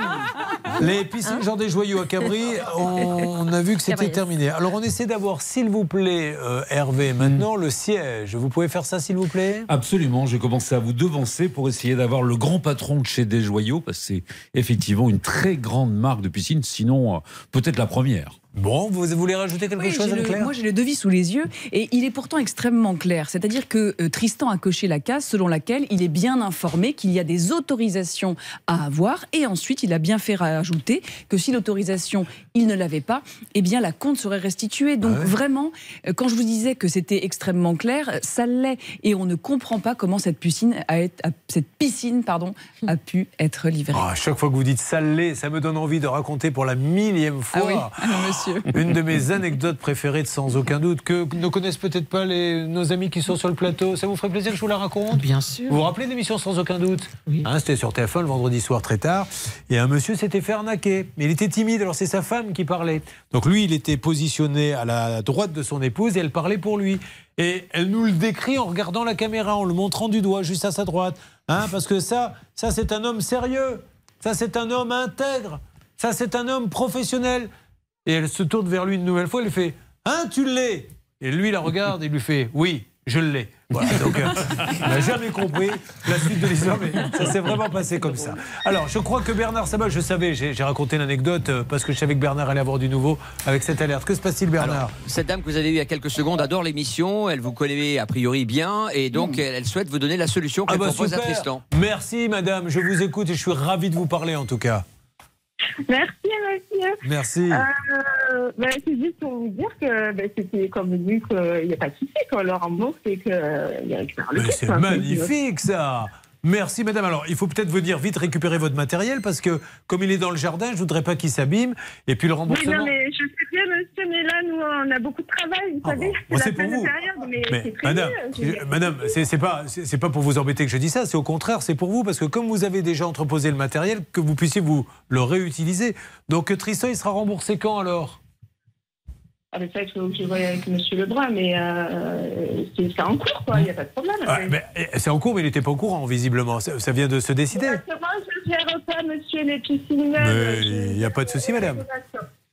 les piscines Jean des Joyaux à Cabri, on a vu que c'était terminé. Alors on essaie d'avoir, s'il vous plaît, euh, Hervé, maintenant le siège. Vous pouvez faire ça, s'il vous plaît? Absolument, j'ai commencé à vous devancer pour essayer d'avoir le grand patron de chez Desjoyaux, parce que c'est effectivement une très grande marque de piscine, sinon euh, peut-être la première. Bon, vous voulez rajouter quelque Oui, chose, Anne-Claire moi, j'ai le devis sous les yeux et il est pourtant extrêmement clair. C'est-à-dire que euh, Tristan a coché la case selon laquelle il est bien informé qu'il y a des autorisations à avoir et ensuite il a bien fait rajouter que si l'autorisation il ne l'avait pas, eh bien la compte serait restituée. Donc vraiment, euh, quand je vous disais que c'était extrêmement clair, euh, ça l'est et on ne comprend pas comment cette piscine a, été- a- cette piscine pardon a pu être livrée. Ah, à chaque fois que vous dites salé, ça me donne envie de raconter pour la millième fois Ah oui, ah, monsieur. une de mes anecdotes préférées, de sans aucun doute, que ne connaissent peut-être pas les, nos amis qui sont sur le plateau. Ça vous ferait plaisir que je vous la raconte? Bien sûr. Vous vous rappelez de l'émission Sans aucun doute? Hein, C'était sur TF1 le vendredi soir très tard. Et un monsieur s'était fait arnaquer. Mais il était timide, alors c'est sa femme qui parlait. Donc lui, il était positionné à la droite de son épouse et elle parlait pour lui. Et elle nous le décrit en regardant la caméra, en le montrant du doigt juste à sa droite. Hein, parce que ça, ça c'est un homme sérieux. Ça c'est un homme intègre. Ça c'est un homme professionnel. Et elle se tourne vers lui une nouvelle fois, elle lui fait Hein, tu l'es? Et lui, la regarde et lui fait Oui, je l'ai. Voilà, donc euh, il n'a jamais compris la suite de l'histoire, mais ça s'est vraiment passé comme ça. Alors, je crois que Bernard Sabat, je savais, j'ai raconté l'anecdote euh, parce que je savais que Bernard allait avoir du nouveau avec cette alerte. Que se passe-t-il, Bernard Alors, cette dame que vous avez eue il y a quelques secondes adore l'émission, elle vous connaît a priori bien, et donc elle, elle souhaite vous donner la solution Ah qu'elle bah propose à. Tristan. Merci, madame, je vous écoute et je suis ravi de vous parler en tout cas. Merci, monsieur. Merci. Euh, ben, c'est juste pour vous dire que ben, c'était comme vu qu'il n'y a pas de souci, qu'on le rembourse et qu'il récupère le Mais kit, c'est magnifique ça Merci madame. Alors il faut peut-être venir vite récupérer votre matériel parce que comme il est dans le jardin, je voudrais pas qu'il s'abîme. Et puis le Oui, remboursement. non, mais je sais bien, monsieur, mais là, nous, on a beaucoup de travail, vous savez. bon, la c'est pour vous. période, mais, madame, mieux. madame, c'est pas, c'est pas pour vous embêter que je dis ça, c'est au contraire, c'est pour vous parce que comme vous avez déjà entreposé le matériel, que vous puissiez vous le réutiliser. Donc Tristan, il sera remboursé quand alors? Ah, mais ça, il faut que je voie avec monsieur Lebrun, mais euh, c'est en cours, quoi, il n'y a pas de problème. Ah, mais, eh, C'est en cours, mais il n'était pas au courant visiblement. Ça, ça vient de se décider. Exactement, je ne gère pas, monsieur, les piscines. Mais il n'y a pas de souci, madame.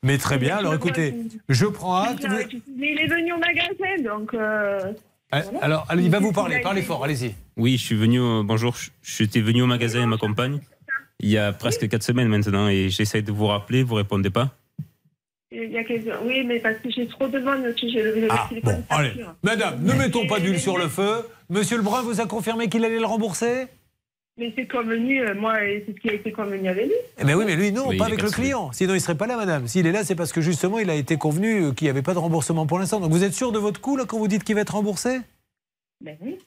Mais très bien. Alors écoutez, je prends acte. Mais il est venu au magasin, donc. euh, Ah, Alors, il va vous parler. Parlez fort, allez-y. Oui, je suis venu. au- Bonjour, je- j'étais venu au magasin avec ma compagne il y a presque 4 semaines maintenant et j'essaye de vous rappeler, vous répondez pas. Il y a quelques... Oui, mais parce que j'ai trop de demandes, que j'ai le, Ah, bon, allez. Madame, ne mettons pas d'huile sur le feu. Monsieur Lebrun vous a confirmé qu'il allait le rembourser? Mais c'est convenu, euh, moi, et c'est ce qui a été convenu avec lui. Eh ben oui, mais lui, non, Oui, pas avec le client. Sinon, il serait pas là, madame. S'il est là, c'est parce que justement, il a été convenu euh, qu'il n'y avait pas de remboursement pour l'instant. Donc, vous êtes sûr de votre coup, là, quand vous dites qu'il va être remboursé? Ben oui.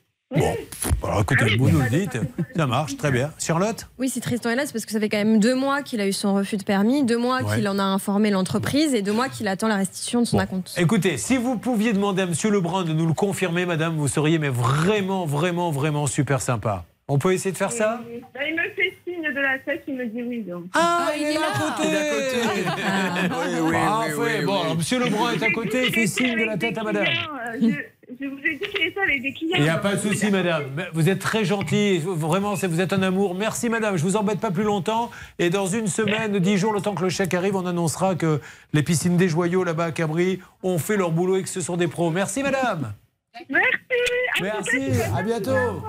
Alors, écoutez, vous nous le dites. Ça marche, très bien. Charlotte Oui, si Tristan c'est parce que ça fait quand même deux mois qu'il a eu son refus de permis, deux mois Ouais. qu'il en a informé l'entreprise et deux mois qu'il attend la restitution de son acompte. Écoutez, si vous pouviez demander à Monsieur Lebrun de nous le confirmer, madame, vous seriez mais vraiment, vraiment, vraiment super sympa. On peut essayer de faire ça Ben, il me fait signe de la tête, il me dit oui. Donc. Ah, il est là à côté oui, oui, Parfait. Bon, alors, Monsieur Lebrun est à côté, il fait signe de la tête à madame. Euh, Je, je vous ai dit qu'il était avec des clients. Il n'y a pas de souci, madame. Vous êtes très gentil. Vraiment, vous êtes un amour. Merci, madame. Je vous embête pas plus longtemps. Et dans une semaine, dix jours, le temps que le chèque arrive, on annoncera que les piscines des joyaux là-bas à Cabri ont fait leur boulot et que ce sont des pros. Merci, madame. Merci. Merci. À bientôt.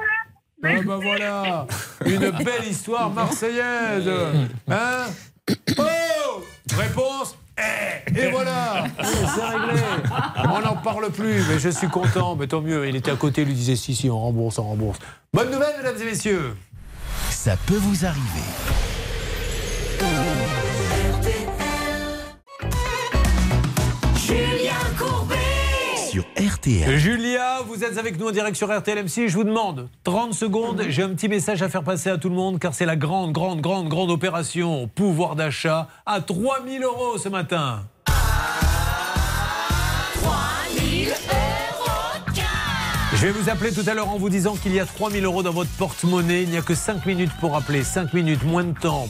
Ah bah voilà, une belle histoire marseillaise. Hein Oh Réponse Et voilà Oui, C'est réglé On n'en parle plus, mais je suis content, mais tant mieux. Il était à côté, il lui disait si, si, on rembourse, on rembourse. Bonne nouvelle, mesdames et messieurs Ça peut vous arriver. Julien Julia, vous êtes avec nous en direct sur RTL M6. Je vous demande 30 secondes. J'ai un petit message à faire passer à tout le monde car c'est la grande, grande, grande, grande opération pouvoir d'achat à 3000 euros ce matin. 3000 euros Je vais vous appeler tout à l'heure en vous disant qu'il y a 3000 euros dans votre porte-monnaie. Il n'y a que 5 minutes pour appeler. 5 minutes, moins de temps,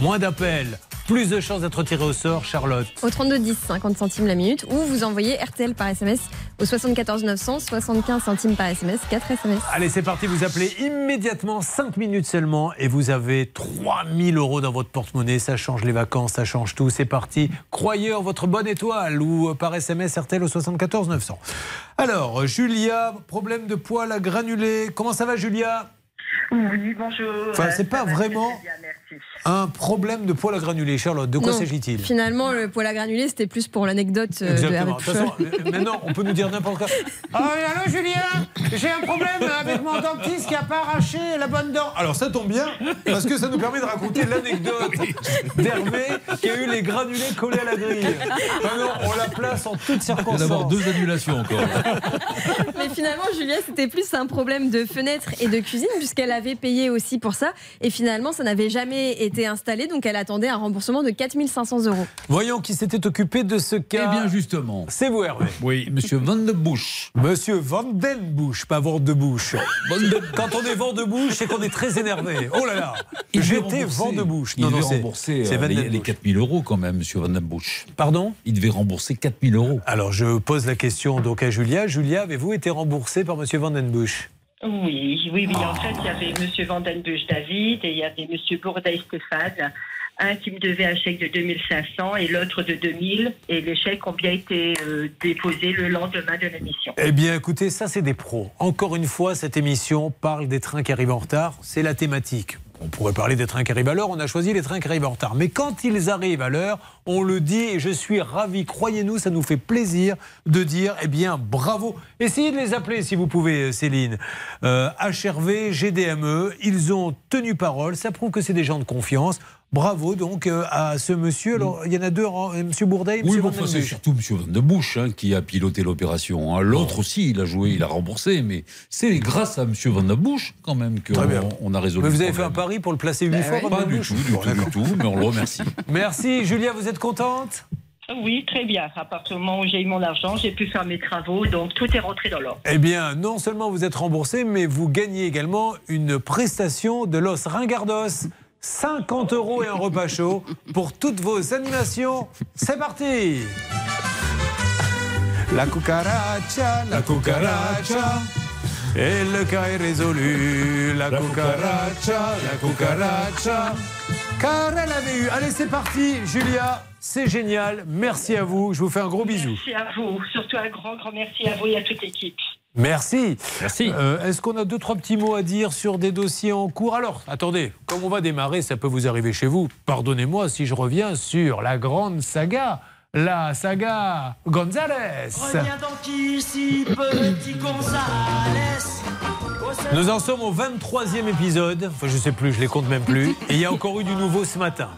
moins d'appels, plus de chances d'être tiré au sort. Charlotte. Au 32 10, 50 centimes la minute, ou vous envoyez RTL par SMS au 74 900, 75 centimes par SMS, 4 SMS. Allez, c'est parti. Vous appelez immédiatement, 5 minutes seulement, et vous avez 3000 euros dans votre porte-monnaie. Ça change les vacances, ça change tout. C'est parti. Croyez en votre bonne étoile ou euh, par SMS RTL au 74 900. Alors, Julia, problème de poils à granulés. Comment ça va, Julia? Oui, bonjour. Enfin, Euh, c'est pas va vraiment bien, merci. Un problème de poils à granulés. Charlotte, de quoi s'agit-il Finalement, le poil à granulés, c'était plus pour l'anecdote euh, de toute façon, euh, maintenant, on peut nous dire n'importe quoi. Oui, allô, Julien J'ai un problème avec mon dentiste qui n'a pas arraché la bonne dent. Alors, ça tombe bien, parce que ça nous permet de raconter l'anecdote d'Hervé qui a eu les granulés collés à la grille. Non, on la place en toutes Il va avoir circonstances. deux annulations encore. Mais finalement, Julia, c'était plus un problème de fenêtre et de cuisine, puisqu'elle avait payé aussi pour ça. Et finalement, ça n'avait jamais été installé, donc elle attendait un remboursement de 4500 euros. Voyons qui s'était occupé de ce cas. Eh bien, justement. C'est vous, Hervé. Oui, monsieur Van de Bush. Monsieur Van Den Bush, pas Vent de Bouche. Quand on est Vent de Bouche, c'est qu'on est très énervé. Oh là là J'étais. Vent de Bouche. Il Non, devait non, c'est- rembourser euh, Van les, les Bush. 4000 euros quand même, monsieur Van den Bush. Pardon? Il devait rembourser 4000 euros. Alors je pose la question donc à Julia. Julia, avez-vous été remboursé par Monsieur Van Den Bush Oui, oui, oui. Ah. En fait, il y avait Monsieur Vandenbusch David et il y avait Monsieur Bourdaille Stéphane. Un qui me devait un chèque de 2500 et l'autre de 2000. Et les chèques ont bien été euh, déposés le lendemain de l'émission. Eh bien, écoutez, ça c'est des pros. Encore une fois, cette émission parle des trains qui arrivent en retard. C'est la thématique. On pourrait parler des trains qui arrivent à l'heure. On a choisi les trains qui arrivent en retard. Mais quand ils arrivent à l'heure, on le dit et je suis ravi. Croyez-nous, ça nous fait plaisir de dire, eh bien, bravo. Essayez de les appeler si vous pouvez, Céline. Euh, HRV, GDME, ils ont tenu parole. Ça prouve que c'est des gens de confiance. Bravo donc euh, à ce monsieur. Alors, il y en a deux, hein, monsieur Bourdet et Oui, enfin, Den c'est surtout M. Van de Bush hein, qui a piloté l'opération. hein. L'autre aussi, il a joué, il a remboursé, mais c'est grâce à M. Van de Bush quand même qu'on on a résolu Mais vous avez fait un pari pour le placer huit fois, Van Pas du tout, du Bon, tout, du tout, mais on le remercie. Merci, Julia, vous êtes contente? Oui, très bien. À partir du moment où j'ai eu mon argent, j'ai pu faire mes travaux. Donc, tout est rentré dans l'ordre. Eh bien, non seulement vous êtes remboursé, mais vous gagnez également une prestation de Los Ringardos. 50 euros et un repas chaud pour toutes vos animations. C'est parti La cucaracha, la cucaracha. Et le cas est résolu. La cucaracha, la cucaracha. Car elle avait eu. Allez, c'est parti, Julia. C'est génial. Merci à vous. Je vous fais un gros bisou. Merci à vous. Surtout un grand, grand merci à vous et à toute l'équipe. Merci. Merci. Est-ce qu'on a deux, trois petits mots à dire sur des dossiers en cours? Alors, attendez, comme on va démarrer, ça peut vous arriver chez vous. Pardonnez-moi si je reviens sur la grande saga, la saga González. Reviens donc ici, petit González. Nous en sommes au 23e épisode. Enfin, je sais plus, je les compte même plus. Et il y a encore eu du nouveau ce matin.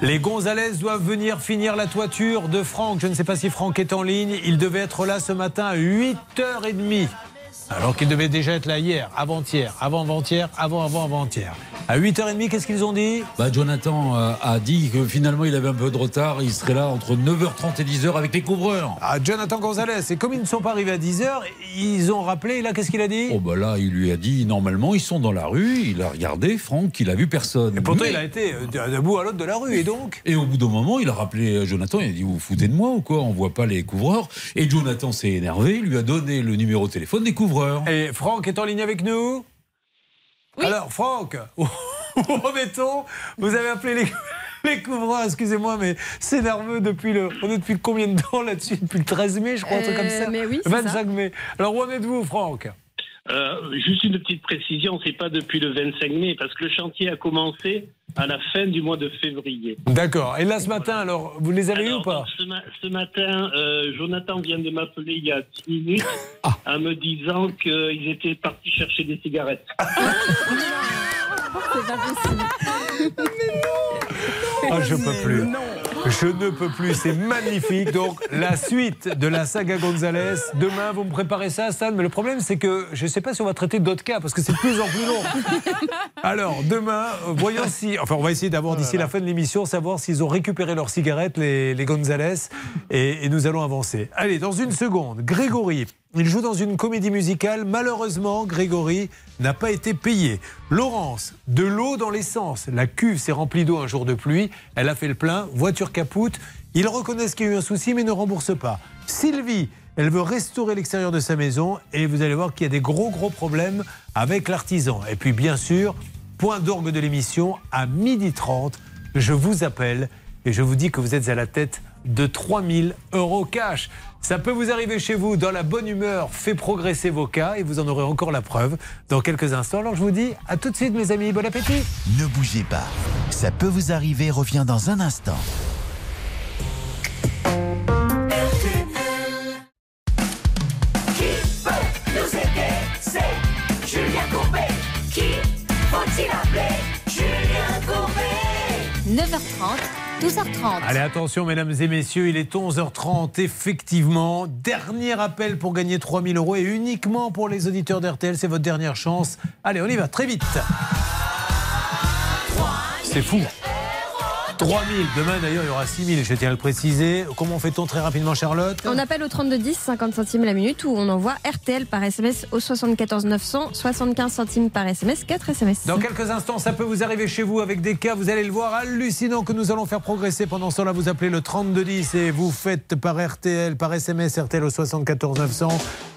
Les Gonzalez doivent venir finir la toiture de Franck. Je ne sais pas si Franck est en ligne. Il devait être là ce matin à 8h30. Alors qu'il devait déjà être là hier, avant-hier, avant-avant-hier, avant-avant-avant-hier. À 8h30, qu'est-ce qu'ils ont dit? Bah, Jonathan euh, a dit que finalement il avait un peu de retard. Il serait là entre 9h30 et 10h avec les couvreurs. Ah, Jonathan Gonzalez. Et comme ils ne sont pas arrivés à 10h, ils ont rappelé. Et là, qu'est-ce qu'il a dit? Oh bah là, il lui a dit normalement ils sont dans la rue. Il a regardé Franck, il a vu personne. Et pourtant, Mais- il a été euh, d'un bout à l'autre de la rue. Et donc? Et au bout d'un moment, il a rappelé euh, Jonathan, il a dit Vous vous foutez de moi ou quoi? On voit pas les couvreurs. Et Jonathan s'est énervé, il lui a donné le numéro de téléphone des couvreurs. Et Franck est en ligne avec nous Alors, Franck, où en est-on? Vous avez appelé les, les couvreurs, excusez-moi, mais c'est nerveux depuis le. On est depuis combien de temps là-dessus? Depuis le 13 mai, je crois, un truc comme Euh, ça? mais oui, c'est 25 ça. mai. Alors, où en êtes-vous, Franck? Euh, juste une petite précision, c'est pas depuis le 25 mai, parce que le chantier a commencé à la fin du mois de février. D'accord. Et là, ce matin, alors, vous les avez eu ou pas Ce, ma- ce matin, euh, Jonathan vient de m'appeler il y a 10 minutes Ah. en me disant qu'ils étaient partis chercher des cigarettes. C'est pas possible. Ah, je peux plus. Je ne peux plus, c'est magnifique. Donc, la suite de la saga Gonzalez. Demain, vous me préparez ça, Stan. Mais le problème, c'est que je ne sais pas si on va traiter d'autres cas parce que c'est de plus en plus long. Alors, demain, voyons si. Enfin, on va essayer d'avoir d'ici la fin de l'émission, savoir s'ils ont récupéré leurs cigarettes, les, les Gonzalez. Et, et nous allons avancer. Allez, dans une seconde, Grégory. Il joue dans une comédie musicale. Malheureusement, Grégory n'a pas été payé. Laurence, de l'eau dans l'essence. La cuve s'est remplie d'eau un jour de pluie. Elle a fait le plein. Voiture capoute. Ils reconnaissent qu'il y a eu un souci, mais ne remboursent pas. Sylvie, elle veut restaurer l'extérieur de sa maison. Et vous allez voir qu'il y a des gros, gros problèmes avec l'artisan. Et puis, bien sûr, point d'orgue de l'émission, à 12h30, je vous appelle et je vous dis que vous êtes à la tête de 3000 euros cash. Ça peut vous arriver chez vous dans la bonne humeur, fait progresser vos cas et vous en aurez encore la preuve dans quelques instants. Alors je vous dis à tout de suite mes amis, bon appétit. Ne bougez pas. Ça peut vous arriver, revient dans un instant. Qui peut nous aider? C'est Julien Courbet. Qui faut-il appeler? Julien Courbet 9h30, 12h30. Allez, attention, mesdames et messieurs, il est 11h30, effectivement. Dernier appel pour gagner 3000 euros et uniquement pour les auditeurs d'RTL, c'est votre dernière chance. Allez, on y va, très vite. C'est fou. 3000, demain d'ailleurs il y aura 6000, je tiens à le préciser. Comment fait-on très rapidement, Charlotte On appelle au 3210, 50 centimes la minute, ou on envoie RTL par SMS au 74 900, 75 centimes par SMS, 4 SMS. Dans quelques instants, ça peut vous arriver chez vous avec des cas, vous allez le voir, hallucinant que nous allons faire progresser. Pendant ce temps-là, vous appelez le 3210 et vous faites par RTL, par SMS RTL au 74 900.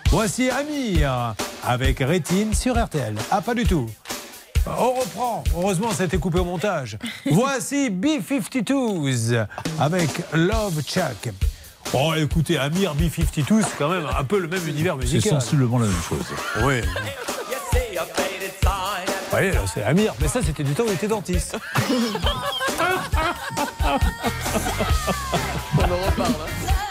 Voici Amir avec Rétine sur RTL. Ah, pas du tout. On reprend. Heureusement, ça a été coupé au montage. Voici B-52s avec Love Chuck. Oh, écoutez, Amir B-52, c'est quand même un peu le même univers C'est musical. sensiblement la même chose. Oui. Oui, là, c'est Amir. Mais ça, c'était du temps où il était dentiste. On en reparle. I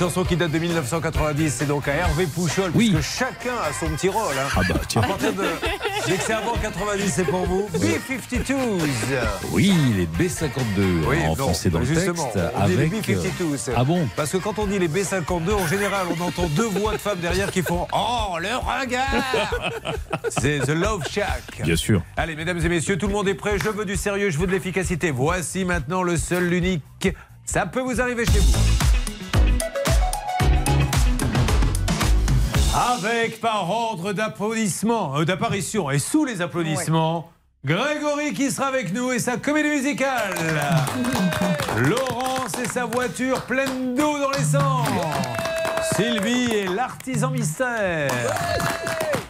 chanson qui date de 1990, c'est donc à Hervé Pouchol, puisque chacun a son petit rôle. hein. Ah bah tiens. À partir de. Dès que c'est avant 90, c'est pour vous. B-52s. Oui, les B52 Oui, en non, français dans le texte. on dit les avec, euh, B-52s. Ah bon? Parce que quand on dit les B-52, en général, on entend deux voix de femmes derrière qui font Oh, le regard C'est The Love Shack. Bien sûr. Allez, mesdames et messieurs, tout le monde est prêt. Je veux du sérieux, je veux de l'efficacité. Voici maintenant le seul, l'unique. Ça peut vous arriver chez vous. Avec par ordre d'applaudissement, euh, d'apparition et sous les applaudissements, Grégory qui sera avec nous et sa comédie musicale. Laurence et sa voiture pleine d'eau dans l'essence. Sylvie et l'artisan mystère.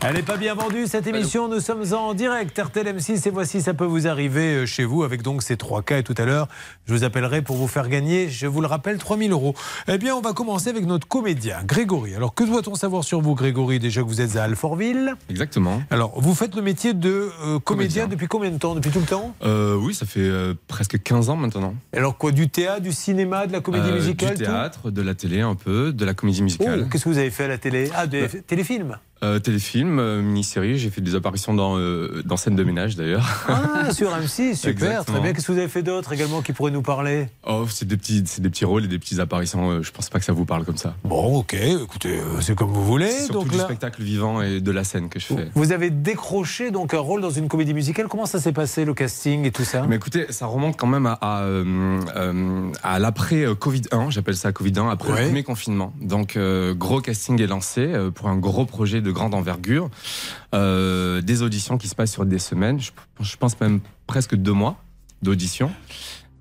Elle n'est pas bien vendue cette émission, nous sommes en direct RTL M6 et voici ça peut vous arriver euh, chez vous avec donc ces trois cas et tout à l'heure je vous appellerai pour vous faire gagner, je vous le rappelle, 3000 euros. Eh bien on va commencer avec notre comédien Grégory. Alors que doit-on savoir sur vous Grégory Déjà que vous êtes à Alfortville? Exactement. Alors vous faites le métier de euh, comédien, depuis combien de temps? Depuis tout le temps? Euh, oui, ça fait euh, presque 15 ans maintenant. Alors quoi Du théâtre, du cinéma, de la comédie musicale Du théâtre, de la télé un peu, de la comédie Oh, musicale. Qu'est-ce que vous avez fait à la télé? Ah, des téléfilms? Euh, téléfilm, euh, mini-série, j'ai fait des apparitions dans, euh, dans scène de ménage d'ailleurs. Ah, sur M6, super, Exactement. très bien. Qu'est-ce que vous avez fait d'autre également qui pourrait nous parler? Oh, c'est des petits, c'est des petits rôles et des petites apparitions. euh, je pense pas que ça vous parle comme ça. Bon, ok, écoutez, euh, c'est comme vous voulez. C'est surtout Donc du là, spectacle vivant et de la scène que je fais. vous avez décroché donc un rôle dans une comédie musicale. Comment ça s'est passé le casting et tout ça? Mais écoutez, ça remonte quand même à, à, euh, euh, à l'après euh, Covid 1, j'appelle ça Covid 1, après Ouais. le premier confinement. Donc gros casting est lancé pour un gros projet de grande envergure, Euh, des auditions qui se passent sur des semaines, je, je pense même presque deux mois d'audition.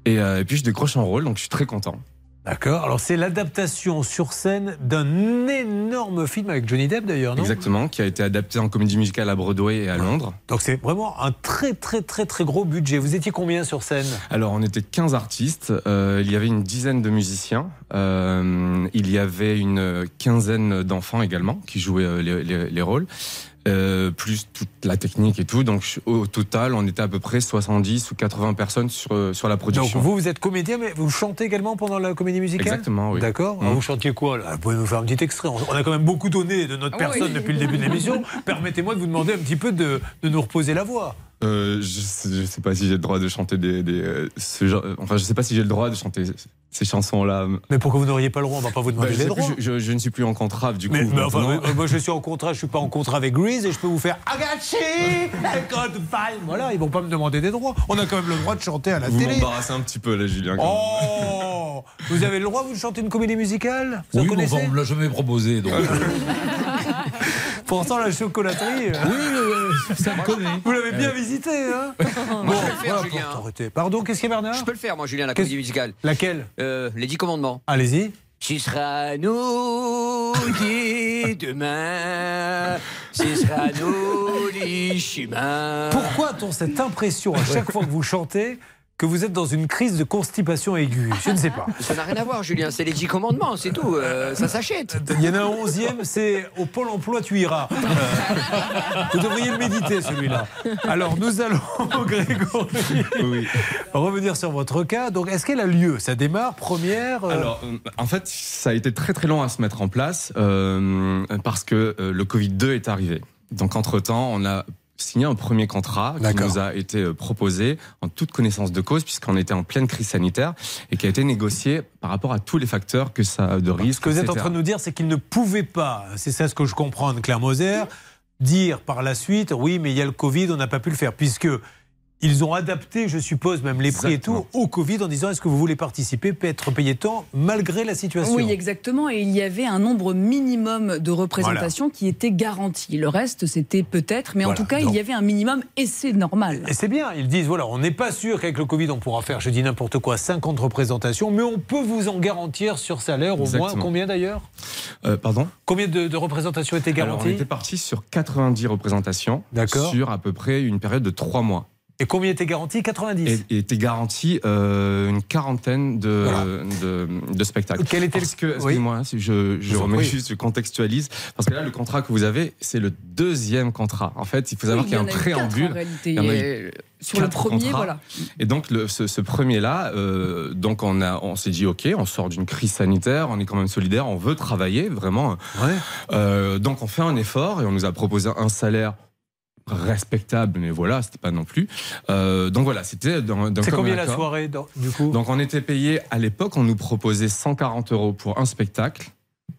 Et, euh, et puis je décroche un rôle, donc je suis très content. D'accord. Alors c'est l'adaptation sur scène d'un énorme film avec Johnny Depp d'ailleurs, non? Exactement, qui a été adapté en comédie musicale à Broadway et à Londres. Donc c'est vraiment un très très très très gros budget. Vous étiez combien sur scène? Alors, on était 15 artistes. euh, il y avait une dizaine de musiciens. euh, il y avait une quinzaine d'enfants également qui jouaient euh, les, les- les rôles. Euh, plus toute la technique et tout. Donc, au total, on était à peu près 70 ou 80 personnes sur, euh, sur la Donc production. vous, vous êtes comédien, mais vous chantez également pendant la comédie musicale Exactement, oui. D'accord. Mm. Alors, Vous chantiez quoi là? Vous pouvez nous faire un petit extrait. On a quand même beaucoup donné de notre Ah personne oui. depuis le début de l'émission. Permettez-moi de vous demander un petit peu de, de nous reposer la voix. Euh, je, sais, je sais pas si j'ai le droit de chanter des, des, euh, ce genre, enfin, je sais pas si j'ai le droit de chanter ces chansons-là. Mais pourquoi vous n'auriez pas le droit? On va pas vous demander Bah, je, les plus, droits. je, je- je ne suis plus en contrat du Mais, coup. mais enfin, mais, moi je suis en contrat, je suis pas en contrat avec Grease et je peux vous faire Agachi, fine. Voilà, ils vont pas me demander des droits. On a quand même le droit de chanter à la Vous télé. m'embarrassez un petit peu là, Julien. Oh Vous avez le droit, vous, de chanter une comédie musicale? Vous en Oui, mais on me l'a jamais proposé. Donc, Pourtant, la chocolaterie. euh, oui, ça me connaît. Vous l'avez bien visité, hein Moi, je peux le faire, voilà, Julien. pour t'arrêter. Pardon, qu'est-ce qu'il y a, Bernard Je peux le faire, moi, Julien, la comédie musicale. Laquelle Euh, Les Dix Commandements. Allez-y. Ce sera nous dit demain, ce sera nous les chemins. Pourquoi a-t-on cette impression à chaque fois que vous chantez que vous êtes dans une crise de constipation aiguë Je ne sais pas. Ça n'a rien à voir, Julien, c'est les Dix Commandements, c'est tout, euh, ça s'achète. Il y en a un onzième, c'est au Pôle emploi, tu iras. Euh, vous devriez le méditer, celui-là. Alors, nous allons, Grégory, revenir sur votre cas. Donc, est-ce qu'elle a lieu? Ça démarre, première euh, Alors, en fait, ça a été très très long à se mettre en place euh, parce que euh, le Covid-2 est arrivé. Donc, entre-temps, on a signé un premier contrat qui nous a été euh, proposé en toute connaissance de cause puisqu'on était en pleine crise sanitaire et qui a été négocié par rapport à tous les facteurs que ça a de risque. Ce que vous êtes en train de nous dire, c'est qu'il ne pouvait pas, c'est ça ce que je comprends de Claire Moser, dire par la suite, oui, mais il y a le Covid, on n'a pas pu le faire, puisque ils ont adapté, je suppose, même les prix et tout, au Covid en disant est-ce que vous voulez participer, peut être payé tant, malgré la situation? Oui, exactement. Et il y avait un nombre minimum de représentations qui était garanti. Le reste, c'était peut-être, mais en tout cas, Donc- il y avait un minimum et c'est normal. Et c'est bien, ils disent voilà, on n'est pas sûr qu'avec le Covid on pourra faire, je dis n'importe quoi, 50 représentations, mais on peut vous en garantir sur salaire au moins. Combien d'ailleurs? Euh, pardon? Combien de, de représentations étaient Alors, on garanties? était parti sur 90 représentations D'accord. sur à peu près une période de trois mois. Et combien était garanti? 90 Et, était garanti euh, une quarantaine de, de, de spectacles. Quel était le- que, Oui. excusez-moi, si je, je remets juste, je contextualise. Parce que là, le contrat que vous avez, c'est le deuxième contrat. En fait, il faut savoir Oui, qu'il y a un préambule. en réalité. Il y en a eu sur le premier, contrats. voilà. Et donc, le- ce, ce premier-là, euh, donc on, a, on s'est dit, OK, on sort d'une crise sanitaire, on est quand même solidaire, on veut travailler, vraiment. Euh, donc, on fait un effort et on nous a proposé un salaire respectable, mais voilà, c'était pas non plus. Euh, donc voilà, c'était dans, dans C'est combien la soirée, dans- du coup? Donc on était payé à l'époque, on nous proposait 140 euros pour un spectacle.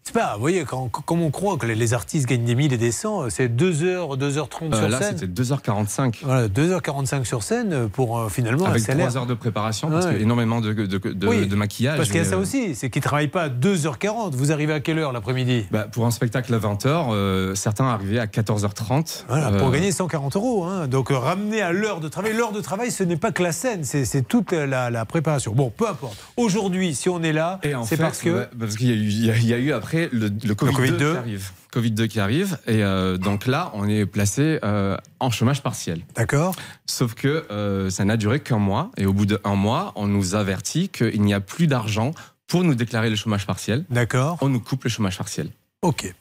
C'est pas, vous voyez, quand, comme on croit que les, les artistes gagnent des 1000 et des 100, c'est 2h, 2h30 Euh, sur là, scène. c'était 2h45. Voilà, 2h45 sur scène pour euh, finalement Avec un salaire. 3 heures de préparation, parce Ouais. qu'il y a énormément de, de, de- Oui, de maquillage. Parce qu'il y a ça euh, aussi, c'est qu'ils ne travaillent pas à 2h40. Vous arrivez à quelle heure l'après-midi? Bah, pour un spectacle à 20h, certains arrivaient à 14h30. Voilà, pour Euh, gagner 140 euros. hein. Donc euh, ramener à l'heure de travail. L'heure de travail, ce n'est pas que la scène, c'est toute la, la préparation. Bon, peu importe. Aujourd'hui, si on est là, c'est parce que. ouais, parce qu'il y, y y a eu après le, le Covid, Covid 2 2. qui arrive. Covid 2 qui arrive. Et euh, donc là, on est placé euh, en chômage partiel. D'accord. Sauf que euh, ça n'a duré qu'un mois. Et au bout d'un mois, on nous avertit qu'il n'y a plus d'argent pour nous déclarer le chômage partiel. D'accord. On nous coupe le chômage partiel. Ok.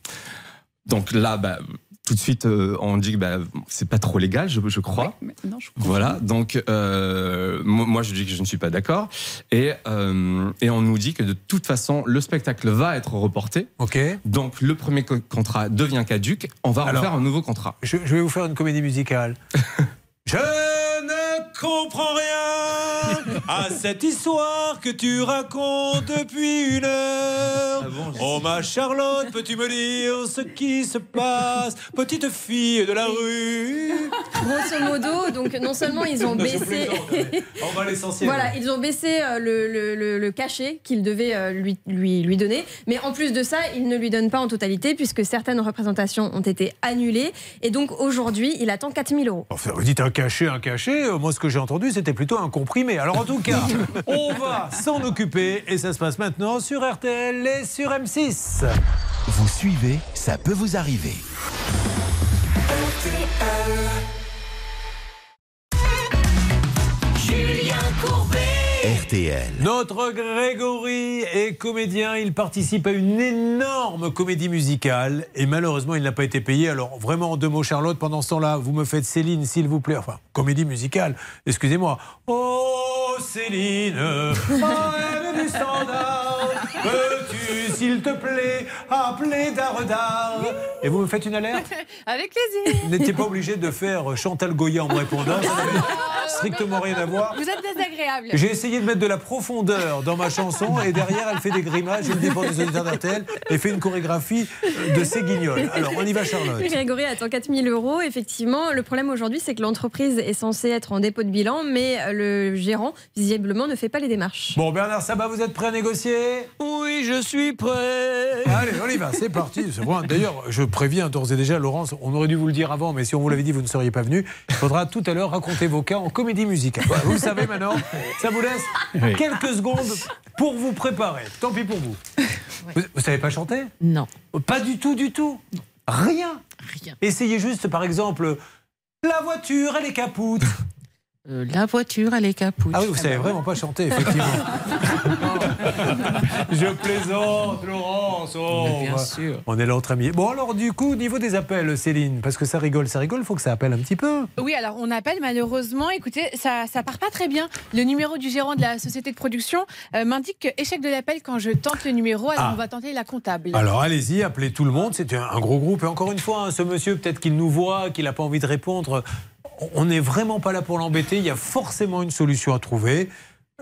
Donc là, bah, tout de suite, euh, on dit que bah, c'est pas trop légal, je, je crois. Non, je Voilà, donc euh, moi moi, je dis que je ne suis pas d'accord. Et, euh, et on nous dit que de toute façon, le spectacle va être reporté. Ok. Donc le premier co- contrat devient caduque. On va Alors, refaire un nouveau contrat. Je, je vais vous faire une comédie musicale. Je ne comprends rien à cette histoire que tu racontes depuis une heure. oh ma Charlotte, peux-tu me dire ce qui se passe Petite fille de la rue? Grosso modo, donc non seulement ils ont Non, baissé. On va l'essentiel. Voilà, ils ont baissé euh, le, le- le- le cachet qu'ils devaient euh, lui, lui, lui donner. Mais en plus de ça, ils ne lui donnent pas en totalité puisque certaines représentations ont été annulées. Et donc aujourd'hui, il attend 4000 euros. Enfin, vous dites un cachet, un cachet. Euh, Moi, ce que j'ai entendu, c'était plutôt un comprimé. Alors, en tout cas, on va s'en occuper. Et ça se passe maintenant sur RTL et sur M6. Vous suivez, ça peut vous arriver. Julien Courbet. RTL. Notre Grégory est comédien. Il participe à une énorme comédie musicale. Et malheureusement, il n'a pas été payé. Alors, vraiment, en deux mots, Charlotte, pendant ce temps-là, vous me faites Céline, s'il vous plaît. Enfin, comédie musicale. Excusez-moi. Oh, Céline, du standard. S'il te plaît, appeler Dardar Et vous me faites une alerte Avec plaisir. Vous n'étiez pas obligé de faire Chantal Goya en me répondant. Ça n'avait strictement rien à voir. Vous êtes désagréable. J'ai essayé de mettre de la profondeur dans ma chanson et derrière elle fait des grimaces, je dis pour les auditeurs d'RTL, et fait une chorégraphie de ses guignols. Alors on y va Charlotte. Grégory attend 4000 euros. Effectivement, le problème aujourd'hui, c'est que l'entreprise est censée être en dépôt de bilan, mais euh, le gérant, visiblement, ne fait pas les démarches. Bon Bernard Sabat, vous êtes prêt à négocier? Oui, je suis prêt. Allez, on y va, c'est parti. D'ailleurs, je préviens d'ores et déjà, Laurence, on aurait dû vous le dire avant, mais si on vous l'avait dit, vous ne seriez pas venu. Il faudra tout à l'heure raconter vos cas en comédie musicale. Vous le savez maintenant, ça vous laisse Oui. quelques secondes pour vous préparer. Tant pis pour vous. Vous, vous savez pas chanter? Non. Pas du tout, du tout? Rien? Rien. Essayez juste, par exemple, la voiture, elle est capoute. Euh, la voiture, elle est capoute. Ah oui, vous savez vraiment pas chanter, effectivement. Je plaisante, Laurence. Oh, bien bah, sûr. On est là entre amis. Bon, alors, du coup, au niveau des appels, Céline, parce que ça rigole, ça rigole, faut que ça appelle un petit peu. Oui, alors on appelle malheureusement. Écoutez, ça, ça part pas très bien. Le numéro du gérant de la société de production euh, m'indique que échec de l'appel quand je tente le numéro. Alors Ah. on va tenter la comptable. Alors allez-y, appelez tout le monde. C'était un, un gros groupe. Et encore une fois, hein, ce monsieur, peut-être qu'il nous voit, qu'il n'a pas envie de répondre. On n'est vraiment pas là pour l'embêter. Il y a forcément une solution à trouver.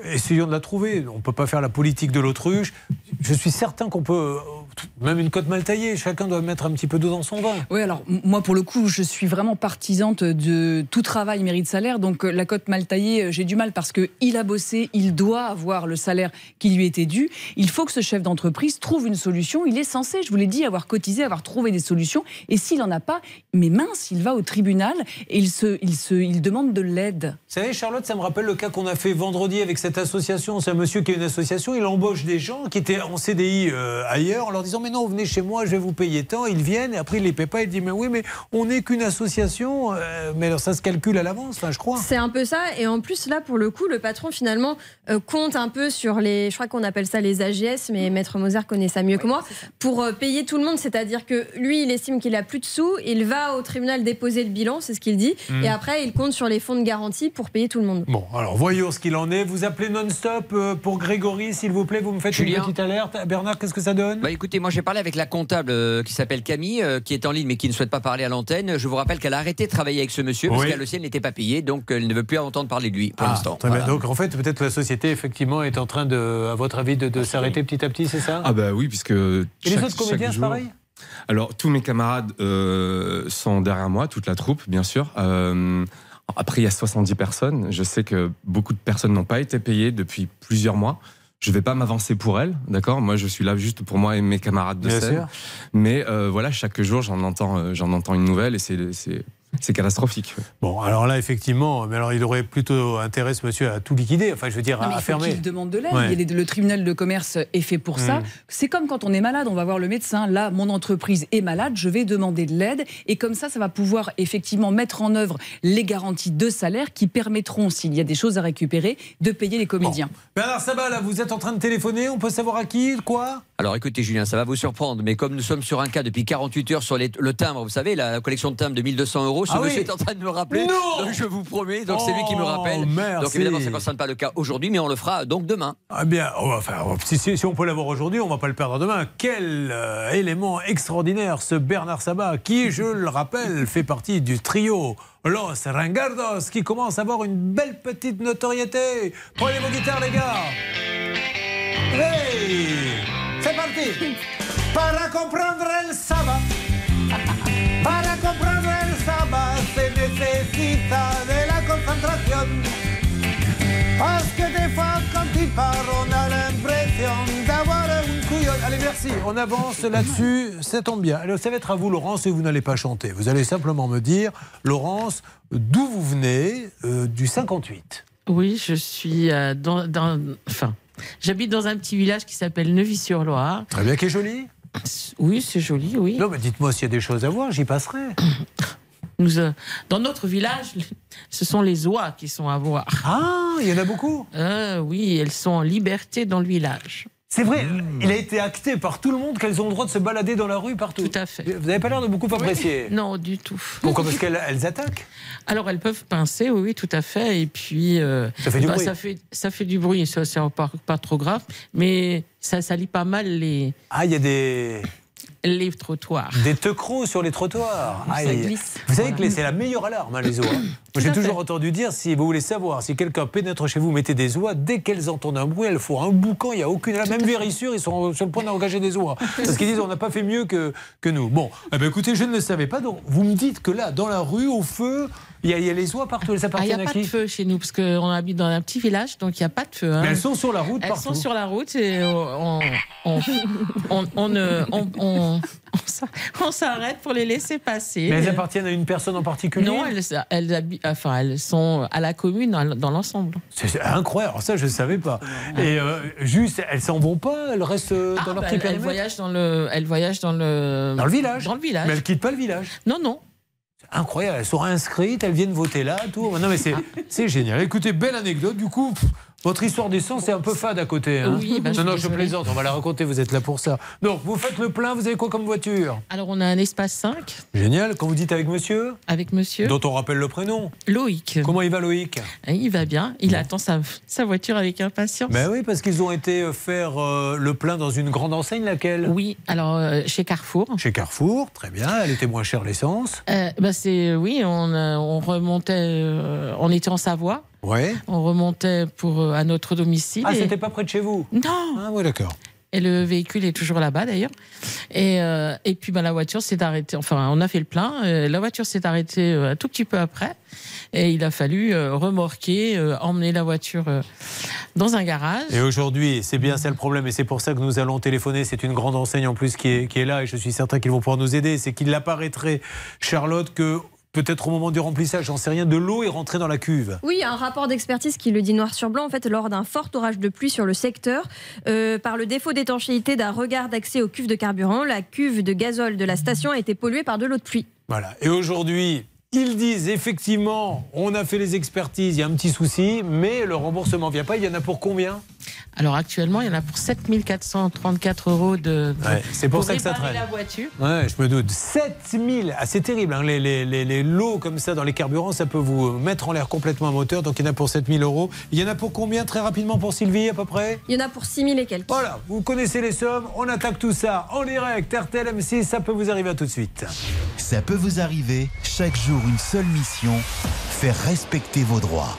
Essayons de la trouver. On ne peut pas faire la politique de l'autruche. Je suis certain qu'on peut, même une cote mal taillée, chacun doit mettre un petit peu d'eau dans son vin. Oui, alors moi pour le coup, je suis vraiment partisante de tout travail mérite salaire. Donc euh, la cote mal taillée, euh, j'ai du mal parce que il a bossé, il doit avoir le salaire qui lui était dû. Il faut que ce chef d'entreprise trouve une solution. Il est censé, je vous l'ai dit, avoir cotisé, avoir trouvé des solutions. Et s'il n'en a pas, mais mince, il va au tribunal et il se, il se, il demande de l'aide. Vous savez, Charlotte, ça me rappelle le cas qu'on a fait vendredi avec cette association. C'est un monsieur qui a une association, il embauche des gens qui étaient en CDI euh, ailleurs en leur disant mais non, venez chez moi, je vais vous payer tant. Ils viennent et après ils les paient pas. Ils disent mais oui, mais on n'est qu'une association. euh, mais alors ça se calcule à l'avance, je crois. C'est un peu ça. Et en plus, là, pour le coup, le patron, finalement, euh, compte un peu sur les. Je crois qu'on appelle ça les AGS, mais Maître Moser connaît ça mieux que moi. Pour euh, payer tout le monde. C'est-à-dire que lui, il estime qu'il a plus de sous. Il va au tribunal déposer le bilan, c'est ce qu'il dit. Mm. Et après, il compte sur les fonds de garantie pour payer tout le monde. Bon, alors voyons ce qu'il en est. Vous appelez non-stop pour Grégory, s'il vous plaît. Vous me faites Julien. une petite alerte. Bernard, qu'est-ce que ça donne? Bah écoutez, moi j'ai parlé avec la comptable euh, qui s'appelle Camille, euh, qui est en ligne mais qui ne souhaite pas parler à l'antenne. Je vous rappelle qu'elle a arrêté de travailler avec ce monsieur parce Oui. que le sien n'était pas payé, donc elle ne veut plus entendre parler de lui pour Ah, l'instant. très bien. Voilà. Donc en fait, peut-être que la société effectivement est en train de, à votre avis, de, de s'arrêter petit à petit, c'est ça? Ah bah oui, puisque. Et les autres comédiens, c'est jour- pareil? Alors, tous mes camarades euh, sont derrière moi, toute la troupe, bien sûr. Euh, après, il y a 70 personnes. Je sais que beaucoup de personnes n'ont pas été payées depuis plusieurs mois. Je ne vais pas m'avancer pour elles, d'accord? Moi, je suis là juste pour moi et mes camarades de Bien scène. sûr. Mais euh, voilà, chaque jour, j'en entends, euh, j'en entends une nouvelle et c'est, c'est, catastrophique. Bon, alors là, effectivement, mais alors il aurait plutôt intérêt, ce monsieur, à tout liquider. Enfin, je veux dire, Non, mais à il faut fermer. qu'il demande de l'aide. Ouais. Il Le tribunal de commerce est fait pour ça. Mm. C'est comme quand on est malade, on va voir le médecin. Là, mon entreprise est malade, je vais demander de l'aide. Et comme ça, ça va pouvoir effectivement mettre en œuvre les garanties de salaire qui permettront, s'il y a des choses à récupérer, de payer les comédiens. Bernard Sabat, là, vous êtes en train de téléphoner. On peut savoir à qui, quoi? Alors écoutez Julien, ça va vous surprendre, mais comme nous sommes sur un cas depuis 48 heures sur les- le timbre, vous savez, la, la collection de timbres de 1200 euros, ce Ah monsieur oui. est en train de me rappeler. Non donc je vous promets, donc c'est lui qui me Oh, rappelle. merci. Donc évidemment, ça ne concerne pas le cas aujourd'hui, mais on le fera donc demain. Ah bien, enfin, si, si- si on peut l'avoir aujourd'hui, on va pas le perdre demain. Quel euh, élément extraordinaire, ce Bernard Sabat, qui, je le rappelle, fait partie du trio Los Rangardos, qui commence à avoir une belle petite notoriété. Prenez vos guitares, les gars. Hey C'est parti Para comprendre el on a l'impression d'avoir un couillon. Allez, merci. On avance là-dessus. Ça tombe bien. Alors, ça va être à vous, Laurence, et vous n'allez pas chanter. Vous allez simplement me dire, Laurence, d'où vous venez euh, Du 58. Oui, je suis euh, dans, dans- Enfin, j'habite dans un petit village qui s'appelle Neuvy-sur-Loire. Très bien, qui est joli? Oui, c'est joli, oui. Non, mais dites-moi s'il y a des choses à voir, j'y passerai. Nous, euh, dans notre village, ce sont les oies qui sont à voir. Ah, il y en a beaucoup Oui, elles sont en liberté dans le village. C'est vrai, il a été acté par tout le monde qu'elles ont le droit de se balader dans la rue partout. Tout à fait. Vous n'avez pas l'air de beaucoup apprécier. Non, du tout. Pourquoi? Parce qu'elles elles attaquent Alors elles peuvent pincer, oui, oui, tout à fait. Et puis euh, Ça fait du bah, bruit. Ça fait, ça fait du bruit, ça c'est pas, pas trop grave, mais ça salit pas mal les, Ah, il y a des, les trottoirs. des teucros sur les trottoirs. Ah, glisse. Vous savez que c'est la meilleure alarme, hein, les oies. J'ai fait. toujours entendu dire, si vous voulez savoir si quelqu'un pénètre chez vous, mettez des oies. Dès qu'elles entendent un bruit, elles font un boucan. Il n'y a aucune. Même Vérissure, ils sont sur le point d'engager des oies. Parce qu'ils disent, on n'a pas fait mieux que, que nous. Bon, eh ben, écoutez, je ne le savais pas. Donc, vous me dites que là, dans la rue, au feu, il y, a- il y a les oies partout. Elles Ah, Il n'y appartiennent a à pas de feu chez nous, parce qu'on habite dans un petit village, donc il n'y a pas de feu. hein. Mais elles sont sur la route Elles partout. sont sur la route et on, on, on, on, ne- on- on- on s'a- on s'arrête pour les laisser passer. Mais elles appartiennent à une personne en particulier? Non, elles, elles, enfin, elles sont à la commune dans, l'ensemble. C'est incroyable. Alors ça, je ne savais pas. Et euh, juste, elles s'en vont pas Elles restent euh, dans leur Bah, petit elles, elles voyagent dans le, elles voyagent dans le, Dans le village Dans le village. Mais elles quittent pas le village Non, non. Incroyable, elles sont inscrites, elles viennent voter là, tout. Non, mais c'est génial. Écoutez, belle anecdote. Du coup, votre histoire d'essence, c'est un peu fade à côté. hein. Oui, bah, je non, suis non, je plaisante, on va la raconter, vous êtes là pour ça. Donc, vous faites le plein, vous avez quoi comme voiture? Alors, on a un espace 5 Génial, quand vous dites avec monsieur? Avec monsieur Dont on rappelle le prénom. Loïc. Comment il va, Loïc? Et Il va bien. Il attend sa, sa voiture avec impatience. Ben oui, parce qu'ils ont été euh, faire euh, le plein dans une grande enseigne, laquelle? Oui, alors euh, chez Carrefour. Chez Carrefour, très bien, elle était moins chère l'essence. Euh, bah, c'est oui, on, on remontait, on était en Savoie. Ouais. On remontait pour euh, à notre domicile. Ah, et- c'était pas près de chez vous? Non. Ah, oui, d'accord. Et le véhicule est toujours là-bas d'ailleurs. Et, euh, et puis bah, la voiture s'est arrêtée. Enfin, on a fait le plein. euh, la voiture s'est arrêtée euh, un tout petit peu après. Et il a fallu euh, remorquer, euh, emmener la voiture euh, dans un garage. Et aujourd'hui, c'est bien ça le problème, et c'est pour ça que nous allons téléphoner. C'est une grande enseigne en plus qui est, qui est là, et je suis certain qu'ils vont pouvoir nous aider. C'est qu'il apparaîtrait, Charlotte, que peut-être au moment du remplissage, j'en sais rien, de l'eau est rentrée dans la cuve. Oui, il y a un rapport d'expertise qui le dit noir sur blanc. En fait, lors d'un fort orage de pluie sur le secteur, euh, par le défaut d'étanchéité d'un regard d'accès aux cuves de carburant, la cuve de gazole de la station a été polluée par de l'eau de pluie. Voilà. Et aujourd'hui, ils disent effectivement, on a fait les expertises, il y a un petit souci, mais le remboursement vient pas. Il y en a pour combien? Alors actuellement, il y en a pour 7434 euros de. Ouais, c'est pour ça que ça traîne. la voiture. Ouais, je me doute. 7000 ah, C'est terrible. hein. Les, les, les, les lots comme ça dans les carburants, ça peut vous mettre en l'air complètement un moteur. Donc il y en a pour 7000 euros. Il y en a pour combien très rapidement pour Sylvie à peu près? Il y en a pour 6000 et quelques. Voilà, vous connaissez les sommes. On attaque tout ça en direct. RTL M6, ça peut vous arriver à tout de suite. Ça peut vous arriver. Chaque jour, une seule mission faire respecter vos droits.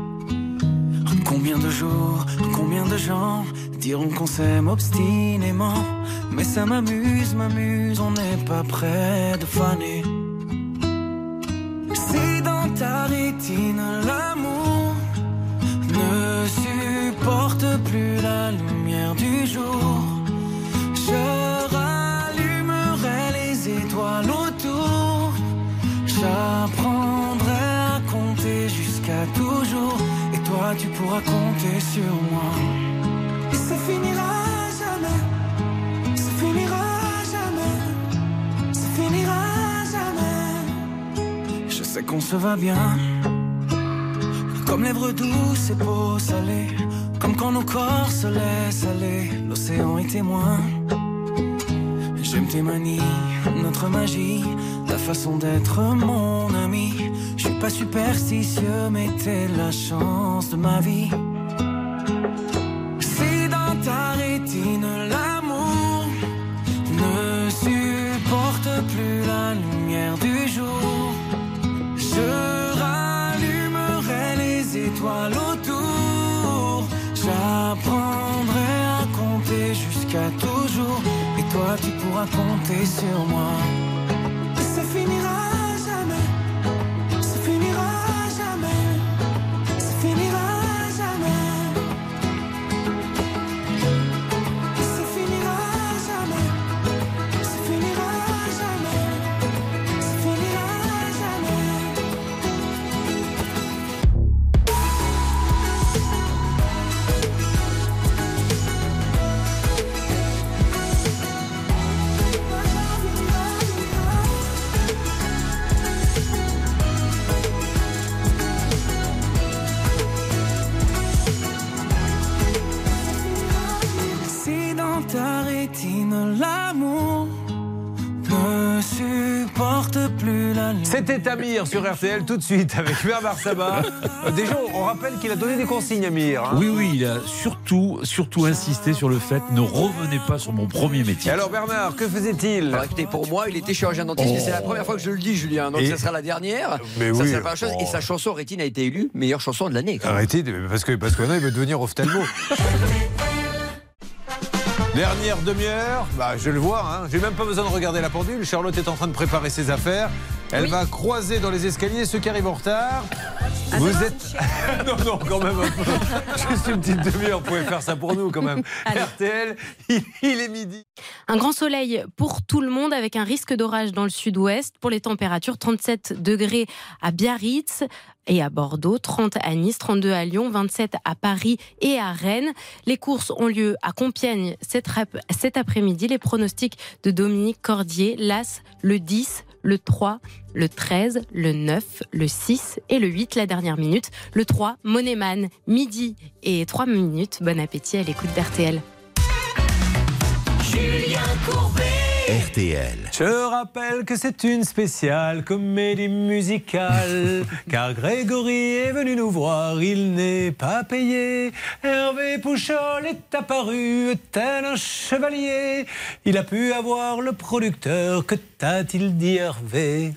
Combien de jours, combien de gens diront qu'on s'aime obstinément? Mais ça m'amuse, m'amuse, on n'est pas près de faner. Si dans ta rétine l'amour ne supporte plus la lumière Tu pourras compter sur moi. Et ça finira jamais. Ça finira jamais. Ça finira jamais. Je sais qu'on se va bien. Comme lèvres douces et peau salée. Comme quand nos corps se laissent aller. L'océan est témoin. J'aime tes manies, notre magie, ta façon d'être mon ami. Pas superstitieux, mais t'es la chance de ma vie. Si dans ta rétine l'amour ne supporte plus la lumière du jour, je rallumerai les étoiles autour. J'apprendrai à compter jusqu'à toujours. Et toi, tu pourras compter sur moi. L'amour ne supporte plus la lumière. C'était Amir sur RTL tout de suite avec Bernard Sabat. Déjà, on rappelle qu'il a donné des consignes, Amir. hein. Oui, oui, il a surtout, surtout insisté sur le fait ne revenez pas sur mon premier métier. Et alors, Bernard, que faisait-il? Alors, écoutez, pour moi, il était chirurgien dentiste. et C'est la première fois que je le dis, Julien. Donc, Et- ça sera la dernière. Mais ça oui, sera la première chose. Et oh. sa chanson Rétine a été élue meilleure chanson de l'année. Arrêtez, de- parce que parce que maintenant, il veut devenir ophtalmo. Dernière demi-heure, bah, je le vois, hein. j'ai même pas besoin de regarder la pendule. Charlotte est en train de préparer ses affaires. Elle va croiser dans les escaliers ceux qui arrivent en retard. Vous êtes. non, non, quand même un peu. Juste une petite demi-heure, vous pouvez faire ça pour nous quand même. RTL, il, il est midi. Un grand soleil pour tout le monde avec un risque d'orage dans le sud-ouest. Pour les températures, 37 degrés à Biarritz et à Bordeaux, 30 à Nice, 32 à Lyon, 27 à Paris et à Rennes. Les courses ont lieu à Compiègne cet, après-midi. Les pronostics de Dominique Cordier, l'As, le 10, le 3, le 13, le 9, le 6 et le 8, la dernière minute. Le 3, Monéman, midi et 3 minutes. Bon appétit à l'écoute d'RTL. Julien Courbet. RTL. Je rappelle que c'est une spéciale comédie musicale, car Grégory est venu nous voir, il n'est pas payé. Hervé Pouchol est apparu tel un chevalier. Il a pu avoir le producteur, que t'a-t-il dit Hervé?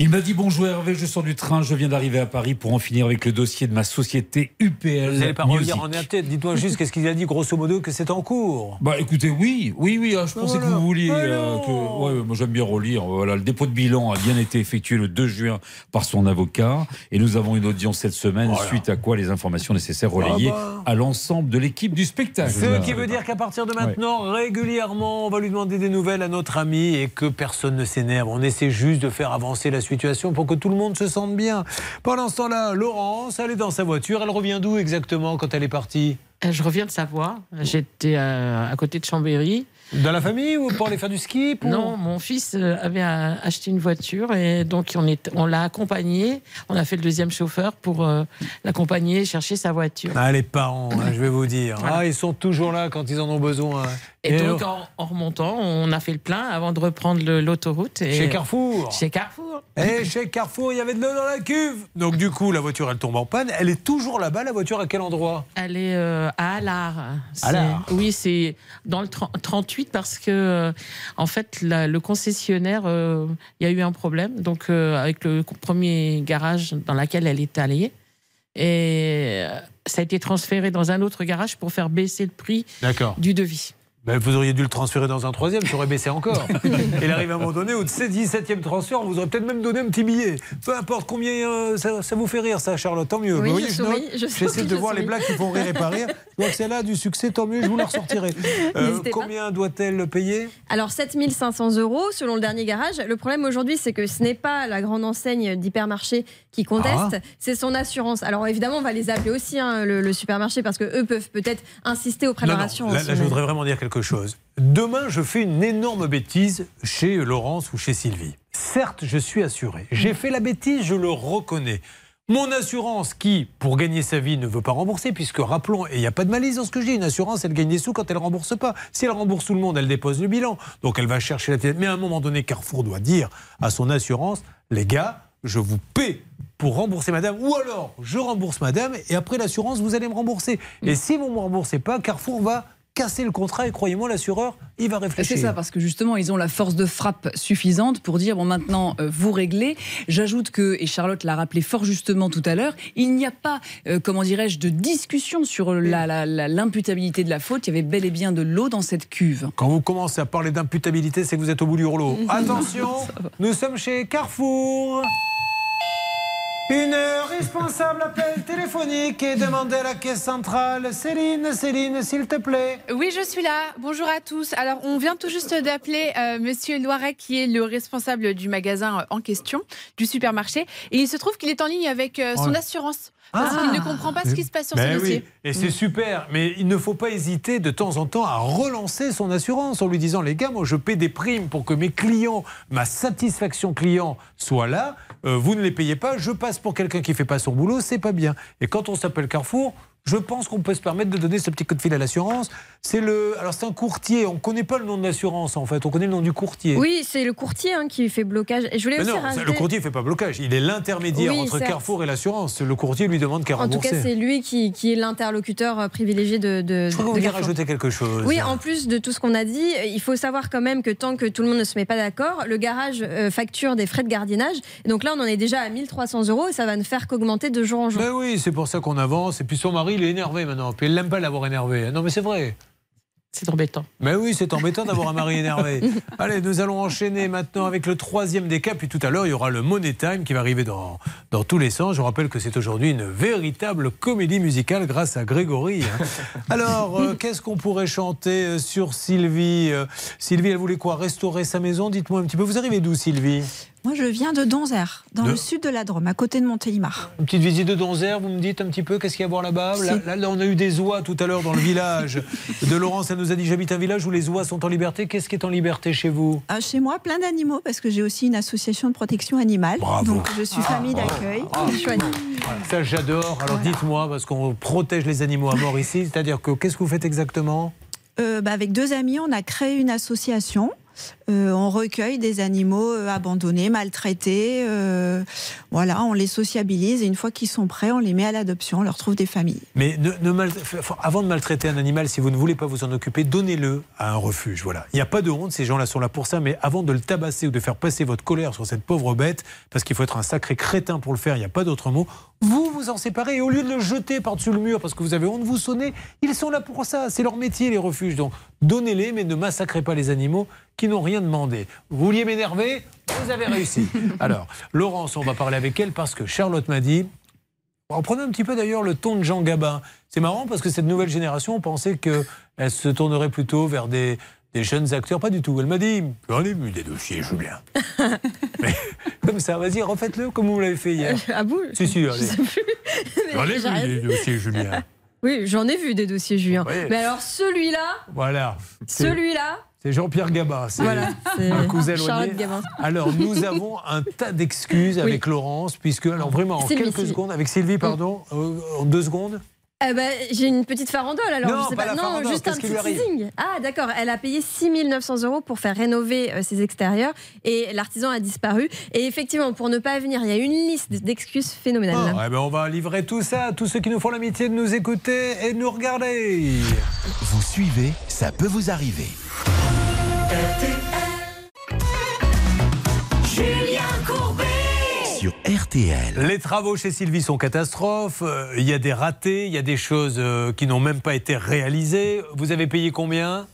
Il m'a dit bonjour Hervé, je sors du train, je viens d'arriver à Paris pour en finir avec le dossier de ma société UPL. Vous n'allez pas Music. revenir en tête, dites-moi juste qu'est-ce qu'il a dit grosso modo que c'est en cours? Bah écoutez, oui, oui, oui, ah, je pensais que vous vouliez. Euh, que- ouais, moi j'aime bien relire. Voilà, le dépôt de bilan a bien été effectué le 2 juin par son avocat et nous avons une audience cette semaine, Voilà. suite à quoi les informations nécessaires relayées Ah bah. à l'ensemble de l'équipe du spectacle. Ce qui veut dire qu'à partir de maintenant, régulièrement, on va lui demander des nouvelles à notre ami et que personne ne s'énerve. On essaie juste de faire avancer la situation pour que tout le monde se sente bien. Pendant ce temps-là, Laurence, elle est dans sa voiture. Elle revient d'où exactement quand elle est partie Euh, Je reviens de Savoie. J'étais euh, à côté de Chambéry. Dans la famille ou pour aller faire du ski pour- Non, mon fils euh, avait acheté une voiture et donc on, est, on l'a accompagné. On a fait le deuxième chauffeur pour euh, l'accompagner chercher sa voiture. Ah, les parents, hein, je vais vous dire. Voilà. Ah, ils sont toujours là quand ils en ont besoin. Et, donc alors en, en remontant, on a fait le plein avant de reprendre l'autoroute. Chez Carrefour Chez Carrefour. Et chez Carrefour, il y avait de l'eau dans la cuve. Donc du coup, la voiture, elle tombe en panne. Elle est toujours là-bas, la voiture, à quel endroit? Elle est euh, à Allard. Allard. Oui, c'est dans le 30 38 parce que, euh, en fait, la- le concessionnaire, euh, il y a eu un problème donc avec le premier garage dans lequel elle est allée. Et ça a été transféré dans un autre garage pour faire baisser le prix du devis. Ben, vous auriez dû le transférer dans un troisième, ça aurait baissé encore. Et il arrive à un moment donné, au 17e transfert, on vous aurait peut-être même donné un petit billet. Peu importe combien euh, ça, ça vous fait rire, ça, Charlotte, tant mieux. Oui, Vous je je J'essaie souris, de je voir les blagues qui font rire et pas rire. Donc c'est là du succès, tant mieux, je vous la ressortirai. Euh, combien doit-elle payer? Alors 7500 euros selon le dernier garage. Le problème aujourd'hui, c'est que ce n'est pas la grande enseigne d'hypermarché qui conteste, Ah. c'est son assurance. Alors évidemment, on va les appeler aussi, hein, le, le supermarché, parce que eux peuvent peut-être insister auprès de Non, leur non, assurance. là, là, je voudrais vraiment dire quelque chose. Demain, je fais une énorme bêtise chez Laurence ou chez Sylvie. Certes, je suis assuré. J'ai fait la bêtise, je le reconnais. Mon assurance qui, pour gagner sa vie, ne veut pas rembourser, puisque rappelons, et il n'y a pas de malice dans ce que je dis, une assurance, elle gagne des sous quand elle ne rembourse pas. Si elle rembourse tout le monde, elle dépose le bilan. Donc elle va chercher la tête. Mais à un moment donné, Carrefour doit dire à son assurance, les gars, je vous paie pour rembourser madame, ou alors je rembourse madame, et après l'assurance, vous allez me rembourser. Et si vous ne me remboursez pas, Carrefour va casser le contrat, et croyez-moi, l'assureur, il va réfléchir. C'est ça, parce que justement, ils ont la force de frappe suffisante pour dire bon, maintenant, euh, vous réglez. J'ajoute que, et Charlotte l'a rappelé fort justement tout à l'heure, il n'y a pas, euh, comment dirais-je, de discussion sur la- la- la- l'imputabilité de la faute. Il y avait bel et bien de l'eau dans cette cuve. Quand vous commencez à parler d'imputabilité, c'est que vous êtes au bout du rouleau. Attention, nous sommes chez Carrefour. Une responsable appel téléphonique et demande à la caisse centrale. Céline, Céline, s'il te plaît. Oui, je suis là. Bonjour à tous. Alors, on vient tout juste d'appeler euh, Monsieur Loiret, qui est le responsable du magasin euh, en question, du supermarché. Et il se trouve qu'il est en ligne avec euh, son assurance. Parce Ah. qu'il ne comprend pas ce qui se passe sur Ben ce dossier. oui, et c'est super. Mais il ne faut pas hésiter de temps en temps à relancer son assurance en lui disant les gars, moi je paie des primes pour que mes clients, ma satisfaction client soit là. Euh, vous ne les payez pas, je passe pour quelqu'un qui fait pas son boulot, c'est pas bien. Et quand on s'appelle Carrefour. Je pense qu'on peut se permettre de donner ce petit coup de fil à l'assurance. C'est le, alors c'est un courtier. On connaît pas le nom de l'assurance en fait. On connaît le nom du courtier. Oui, c'est le courtier hein, qui fait blocage. Et je voulais Mais aussi non, rajouter- le courtier fait pas blocage. Il est l'intermédiaire Oui, entre certes. Carrefour et l'assurance. Le courtier lui demande qu'à En tout rembourser. cas, c'est lui qui, qui est l'interlocuteur euh, privilégié de, de, Je crois que de vous vouliez Carrefour. rajouter quelque chose. Oui, en plus de tout ce qu'on a dit, il faut savoir quand même que tant que tout le monde ne se met pas d'accord, le garage euh, facture des frais de gardiennage. Et donc là, on en est déjà à 1300 euros et ça va ne faire qu'augmenter de jour en jour. Ben oui, c'est pour ça qu'on avance. Et puis son mari, il est énervé maintenant. Puis elle n'aime pas l'avoir énervé. Non, mais c'est vrai. C'est embêtant. Mais oui, c'est embêtant d'avoir un mari énervé. Allez, nous allons enchaîner maintenant avec le troisième des cas. Puis tout à l'heure, il y aura le Money Time qui va arriver dans, dans tous les sens. Je vous rappelle que c'est aujourd'hui une véritable comédie musicale grâce à Grégory. hein. Alors, euh, qu'est-ce qu'on pourrait chanter euh, sur Sylvie Euh, Sylvie, elle voulait quoi? Restaurer sa maison? Dites-moi un petit peu. Vous arrivez d'où, Sylvie? Moi, je viens de Donzère, dans De- le sud de la Drôme, à côté de Montélimar. Une petite visite de Donzère, vous me dites un petit peu qu'est-ce qu'il y a à voir là-bas là, là, là, on a eu des oies tout à l'heure dans le village. De Laurence, elle nous a dit j'habite un village où les oies sont en liberté. Qu'est-ce qui est en liberté chez vous Euh, chez moi, plein d'animaux, parce que j'ai aussi une association de protection animale. Bravo. Donc, je suis famille d'accueil. Ah, Ça, j'adore. Alors dites-moi, parce qu'on protège les animaux à mort ici, c'est-à-dire que qu'est-ce que vous faites exactement? Euh, bah, avec deux amis, on a créé une association Euh, on recueille des animaux euh, abandonnés, maltraités. euh, voilà, on les sociabilise et une fois qu'ils sont prêts, on les met à l'adoption, on leur trouve des familles. Mais avant de maltraiter un animal, si vous ne voulez pas vous en occuper, donnez-le à un refuge. Voilà. Il n'y a pas de honte, ces gens-là sont là pour ça, mais avant de le tabasser ou de faire passer votre colère sur cette pauvre bête, parce qu'il faut être un sacré crétin pour le faire, il n'y a pas d'autre mot, vous vous en séparez et au lieu de le jeter par-dessus le mur parce que vous avez honte, vous sonnez, ils sont là pour ça, c'est leur métier les refuges. Donc donnez-les, mais ne massacrez pas les animaux qui n'ont rien demandé. Vous vouliez m'énerver Vous avez réussi. Alors, Laurence, on va parler avec elle parce que Charlotte m'a dit en prenant un petit peu d'ailleurs le ton de Jean Gabin. C'est marrant parce que cette nouvelle génération, on pensait qu'elle se tournerait plutôt vers des, des jeunes acteurs. Pas du tout. Elle m'a dit J'en ai vu des dossiers, Julien. Mais comme ça, vas-y, refaites-le comme vous l'avez fait hier. Ah bon? Si, si, allez. J'en ai rien vu des dossiers, Julien. Oui, j'en ai vu des dossiers, Julien. Oui. Mais alors celui-là, Voilà. Celui-là, C'est Jean-Pierre Gabin. C'est Voilà, un cousin éloigné. Alors, nous avons un tas d'excuses avec Laurence, puisque, alors vraiment, en Sylvie, quelques Sylvie. secondes, avec Sylvie, pardon, euh, en deux secondes. Eh ben, j'ai une petite farandole alors. Non, je sais pas non, farandole, juste un petit teasing. Ah, d'accord. Elle a payé 6 900 euros pour faire rénover euh, ses extérieurs et l'artisan a disparu. Et effectivement, pour ne pas venir, il y a une liste d'excuses phénoménales. Ah, eh ben, on va livrer tout ça à tous ceux qui nous font l'amitié de nous écouter et de nous regarder. Vous suivez, ça peut vous arriver. Sur RTL. Les travaux chez Sylvie sont catastrophes. Euh, Il y a des ratés, il y a des choses euh, qui n'ont même pas été réalisées. Vous avez payé combien?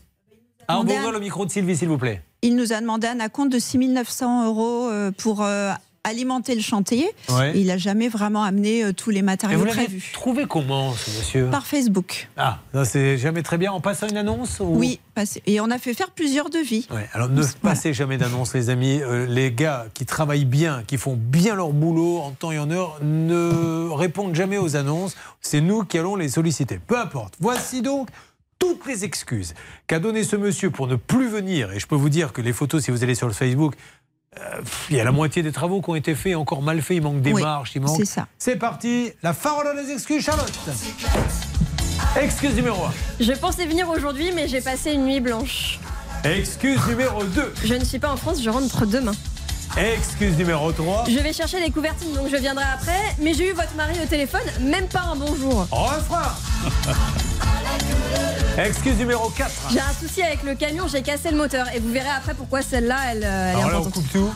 Ah, on le micro de Sylvie, s'il vous plaît. Il nous a demandé un acompte de 6 900 euros euh, pour euh, alimenter le chantier. Ouais. Il n'a jamais vraiment amené euh, tous les Et matériaux vous prévus. trouvé comment, ce monsieur? Par Facebook. Ah, ça c'est jamais très bien. En passant une annonce ou- Oui, et on a fait faire plusieurs devis. Ouais, alors ne passez jamais d'annonce, les amis. Euh, les gars qui travaillent bien, qui font bien leur boulot en temps et en heure, ne répondent jamais aux annonces. C'est nous qui allons les solliciter. Peu importe. Voici donc toutes les excuses qu'a donné ce monsieur pour ne plus venir. Et je peux vous dire que les photos, si vous allez sur le Facebook, il y a la moitié des travaux qui ont été faits, encore mal faits. Il manque des Oui, marches, il manque. c'est ça. C'est parti. La farole des excuses, Charlotte. Excuse numéro 1. Je pensais venir aujourd'hui, mais j'ai passé une nuit blanche. Excuse numéro 2. Je ne suis pas en France, je rentre demain. Excuse numéro 3. Je vais chercher les couvertines, donc je viendrai après. Mais j'ai eu votre mari au téléphone, même pas un bonjour. Refrain Excuse numéro 4. J'ai un souci avec le camion, j'ai cassé le moteur. Et vous verrez après pourquoi celle-là, elle, euh, elle est Alors là, on importante. coupe tout.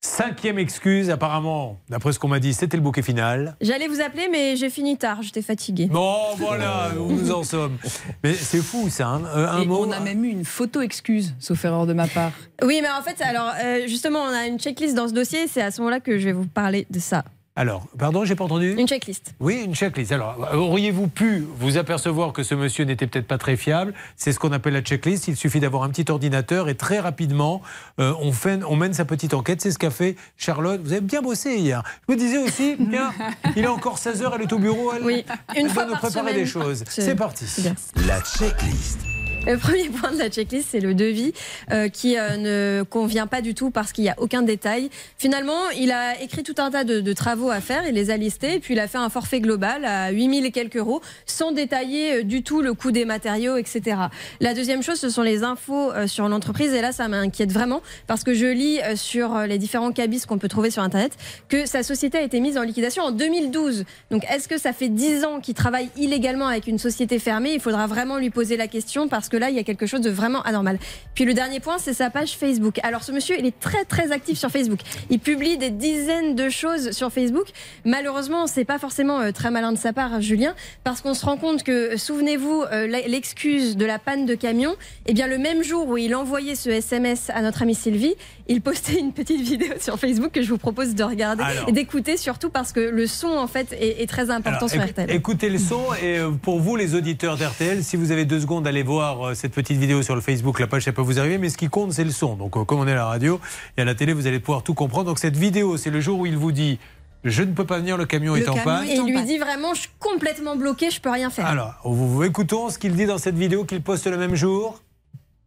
Cinquième excuse, apparemment, d'après ce qu'on m'a dit, c'était le bouquet final. J'allais vous appeler, mais j'ai fini tard, j'étais fatiguée. Bon, voilà où nous en sommes. Mais c'est fou, ça. hein. Euh, un Et mot. on a même eu une photo excuse, sauf erreur de ma part. Oui, mais en fait, alors, euh, justement, on a une checklist dans ce dossier. C'est à ce moment-là que je vais vous parler de ça. Alors, pardon, j'ai pas entendu? Une checklist. Oui, une checklist. Alors, auriez-vous pu vous apercevoir que ce monsieur n'était peut-être pas très fiable? C'est ce qu'on appelle la checklist. Il suffit d'avoir un petit ordinateur et très rapidement, euh, on, fait, on mène sa petite enquête. C'est ce qu'a fait Charlotte. Vous avez bien bossé hier. Je me disais aussi, bien, il est encore 16h, elle est au bureau. Elle, Oui, une elle fois va nous par préparer semaine. des choses. C'est- parti. bien. La checklist. Le premier point de la checklist, c'est le devis euh, qui euh, ne convient pas du tout parce qu'il n'y a aucun détail. Finalement, il a écrit tout un tas de, travaux à faire, il les a listés, et puis il a fait un forfait global à 8000 et quelques euros, sans détailler euh, du tout le coût des matériaux, etc. La deuxième chose, ce sont les infos euh, sur l'entreprise, et là, ça m'inquiète vraiment, parce que je lis euh, sur les différents cabis qu'on peut trouver sur Internet que sa société a été mise en liquidation en 2012. Donc, est-ce que ça fait 10 ans qu'il travaille illégalement avec une société fermée? Il faudra vraiment lui poser la question, parce que là, il y a quelque chose de vraiment anormal. Puis le dernier point, c'est sa page Facebook. Alors ce monsieur, il est très très actif sur Facebook. Il publie des dizaines de choses sur Facebook. Malheureusement, c'est pas forcément euh, très malin de sa part, Julien, parce qu'on se rend compte que, souvenez-vous, euh, l'excuse de la panne de camion, eh bien le même jour où il envoyait ce SMS à notre amie Sylvie, il postait une petite vidéo sur Facebook que je vous propose de regarder Alors. et d'écouter surtout parce que le son en fait est, est très important Alors, sur RTL. Écoutez le son et euh, pour vous les auditeurs d'RTL, si vous avez deux secondes, allez voir euh, cette petite vidéo sur le Facebook, la page ça peut vous arriver, mais ce qui compte c'est le son. Donc euh, comme on est à la radio et à la télé, vous allez pouvoir tout comprendre. Donc cette vidéo, c'est le jour où il vous dit je ne peux pas venir, le camion est en panne. Et il lui dit vraiment, je suis complètement bloqué, je peux rien faire. Alors, vous, vous écoutons ce qu'il dit dans cette vidéo qu'il poste le même jour.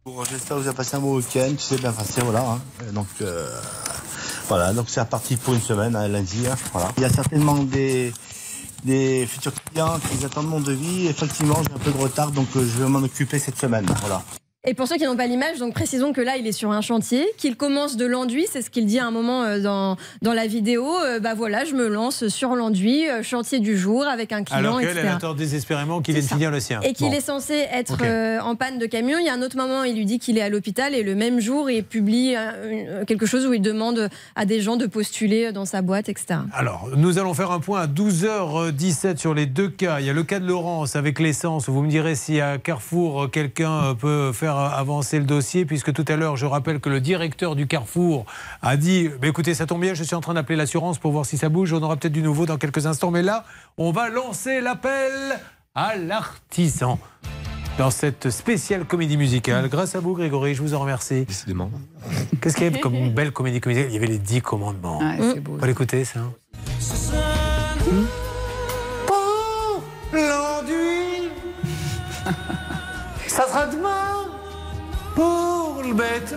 Bon, J'espère que vous avez passé un bon week-end, tu sais bien passé, voilà. hein. Donc, euh, voilà, donc c'est reparti pour une semaine, hein, lundi. hein, voilà. Il y a certainement des, des futurs clients qui attendent mon devis. Effectivement, j'ai un peu de retard, donc euh, je vais m'en occuper cette semaine. Voilà. Et pour ceux qui n'ont pas l'image, donc précisons que là, il est sur un chantier, qu'il commence de l'enduit, c'est ce qu'il dit à un moment euh, dans, dans la vidéo. Euh, bah voilà, je me lance sur l'enduit, euh, chantier du jour avec un client, Alors qu'elle, elle attend désespérément qu'il vienne finir le sien. Et qu'il Bon. est censé être euh, en panne de camion. Il y a un autre moment, il lui dit qu'il est à l'hôpital et le même jour, il publie euh, quelque chose où il demande à des gens de postuler dans sa boîte, etc. Alors, nous allons faire un point à 12h17 sur les deux cas. Il y a le cas de Laurence avec l'essence. Vous me direz si à Carrefour, quelqu'un peut faire euh, avancer le dossier, puisque tout à l'heure, je rappelle que le directeur du Carrefour a dit Bah, écoutez, ça tombe bien, je suis en train d'appeler l'assurance pour voir si ça bouge. On aura peut-être du nouveau dans quelques instants. Mais là, on va lancer l'appel à l'artisan. Dans cette spéciale comédie musicale. Grâce à vous, Grégory, je vous en remercie. Décidément. Qu'est-ce qu'il y avait comme une belle comédie musicale Il y avait les dix commandements. Ouais, c'est beau. On va l'écouter, ça. Pour l'enduit, ça sera demain pour le béton.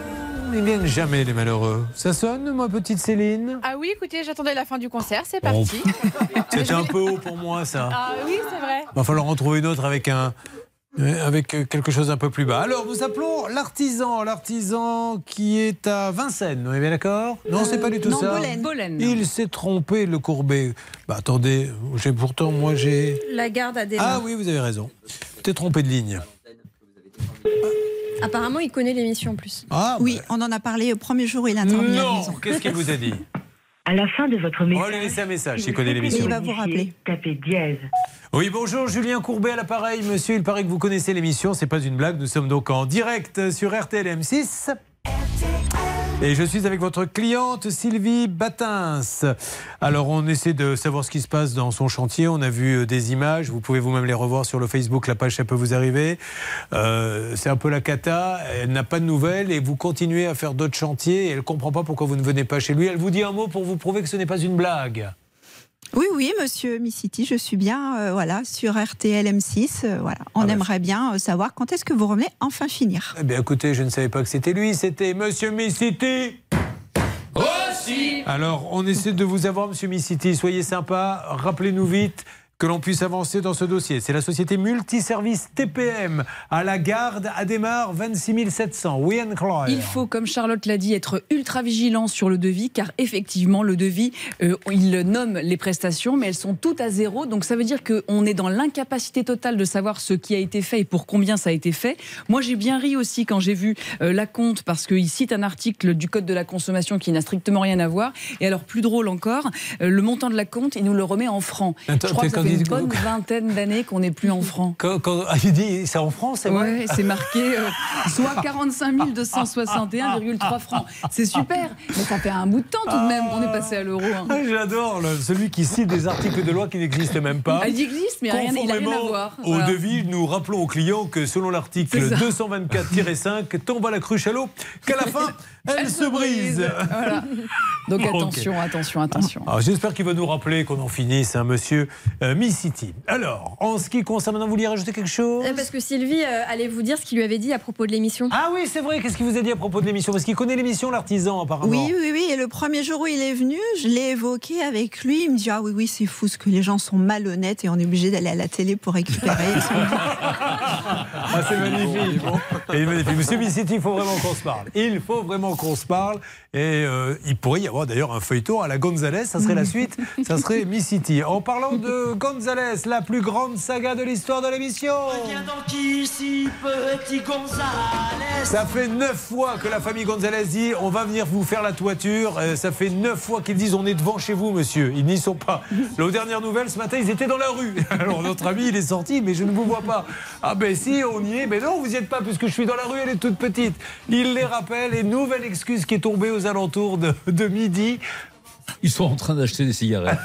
Ils viennent jamais, les malheureux. Ça sonne, ma petite Céline? Ah oui, écoutez, j'attendais la fin du concert, c'est parti. C'était un peu haut pour moi, ça. Ah oui, c'est vrai. Va falloir en trouver une autre avec un. euh, Avec euh, quelque chose un peu plus bas. Alors, nous appelons l'artisan, l'artisan qui est à Vincennes. On est bien d'accord? Non, c'est pas du tout non, ça. Bolène. Bolène. Il s'est trompé, le courbet. Bah attendez, j'ai pourtant moi j'ai. La garde a des Ah oui, vous avez raison. T'es trompé de ligne. Apparemment, il connaît l'émission en plus. Ah, oui, on en a parlé au premier jour, il a intervenu Non, maison. qu'est-ce qu'il vous a dit À la fin de votre On message. va lui laisser un message si s'il connaît l'émission. Il va vous rappeler. Tapez dièse. Oui, bonjour, Julien Courbet à l'appareil. Monsieur, il paraît que vous connaissez l'émission, c'est pas une blague. Nous sommes donc en direct sur RTL M6. Et je suis avec votre cliente Sylvie Batins. Alors, on essaie de savoir ce qui se passe dans son chantier. On a vu euh, des images. Vous pouvez vous-même les revoir sur le Facebook. La page, ça peut vous arriver. Euh, c'est un peu la cata. Elle n'a pas de nouvelles et vous continuez à faire d'autres chantiers. Et elle comprend pas pourquoi vous ne venez pas chez lui. Elle vous dit un mot pour vous prouver que ce n'est pas une blague. Oui, oui, monsieur Missiti, je suis bien euh, voilà, sur RTL M6. euh, voilà. On Ah bah, aimerait bien euh, savoir quand est-ce que vous revenez enfin finir. Eh bien, écoutez, je ne savais pas que c'était lui, c'était Monsieur Missiti. Aussi Alors, on essaie de vous avoir, Monsieur Missiti. Soyez sympa, rappelez-nous vite que l'on puisse avancer dans ce dossier. C'est la société multiservice TPM à la garde à démarre 26 700. Oui, Anne-Claire. Il faut, comme Charlotte l'a dit, être ultra vigilant sur le devis, car effectivement, le devis, euh, il nomme les prestations, mais elles sont toutes à zéro. Donc ça veut dire qu'on est dans l'incapacité totale de savoir ce qui a été fait et pour combien ça a été fait. Moi, j'ai bien ri aussi quand j'ai vu euh, la compte, parce qu'il cite un article du Code de la consommation qui n'a strictement rien à voir. Et alors, plus drôle encore, euh, le montant de la compte, il nous le remet en francs. Attends, Je crois que ça quand fait une bonne vingtaine d'années qu'on n'est plus en francs. Quand, quand- ah, il dit, c'est en France, c'est vrai Ouais, c'est marqué euh, soit 45 261,3 francs. C'est super, mais ça fait un bout de temps tout de même qu'on est passé à l'euro. hein. Ah, J'adore celui qui cite des articles de loi qui n'existent même pas. Ah, il existe, mais rien- il a rien à voir. Au Voilà. devis, nous rappelons aux clients que selon l'article C'est ça. 224-5, tombe à la cruche à l'eau, qu'à la fin, elle, se brise. Voilà. Donc attention, attention, attention. Alors, J'espère qu'il va nous rappeler qu'on en finisse, un monsieur euh, Miss City. Alors, en ce qui concerne, maintenant, vous vouliez rajouter quelque chose Euh, Parce que Sylvie euh, allait vous dire ce qu'il lui avait dit à propos de l'émission. Ah oui, c'est vrai, qu'est-ce qu'il vous a dit à propos de l'émission? Parce qu'il connaît l'émission, l'artisan, apparemment. Oui, oui, oui. Et le premier jour où il est venu, je l'ai évoqué avec lui. Il me dit Ah oui, oui, c'est fou ce que les gens sont malhonnêtes et on est obligé d'aller à la télé pour récupérer. Ah, c'est magnifique. Et magnifique. Monsieur Missiti, il faut vraiment qu'on se parle. Il faut vraiment qu'on se parle. Et euh, il pourrait y avoir d'ailleurs un feuilleton à la Gonzalez. Ça serait la suite. Ça serait Missiti. En parlant de Gonzalez, la plus grande saga de l'histoire de l'émission. Ça fait neuf fois que la famille Gonzalez dit on va venir vous faire la toiture. Euh, ça fait neuf fois qu'ils disent on est devant chez vous, monsieur. Ils n'y sont pas. Là, aux dernières nouvelles, ce matin, ils étaient dans la rue. Alors notre ami, il est sorti, mais je ne vous vois pas. Ah ben si, on y est. Mais non, vous n'y êtes pas, puisque je suis dans la rue, elle est toute petite. Il les rappelle et nouvelle excuse qui est tombée aux alentours de, de midi. Ils sont en train d'acheter des cigarettes.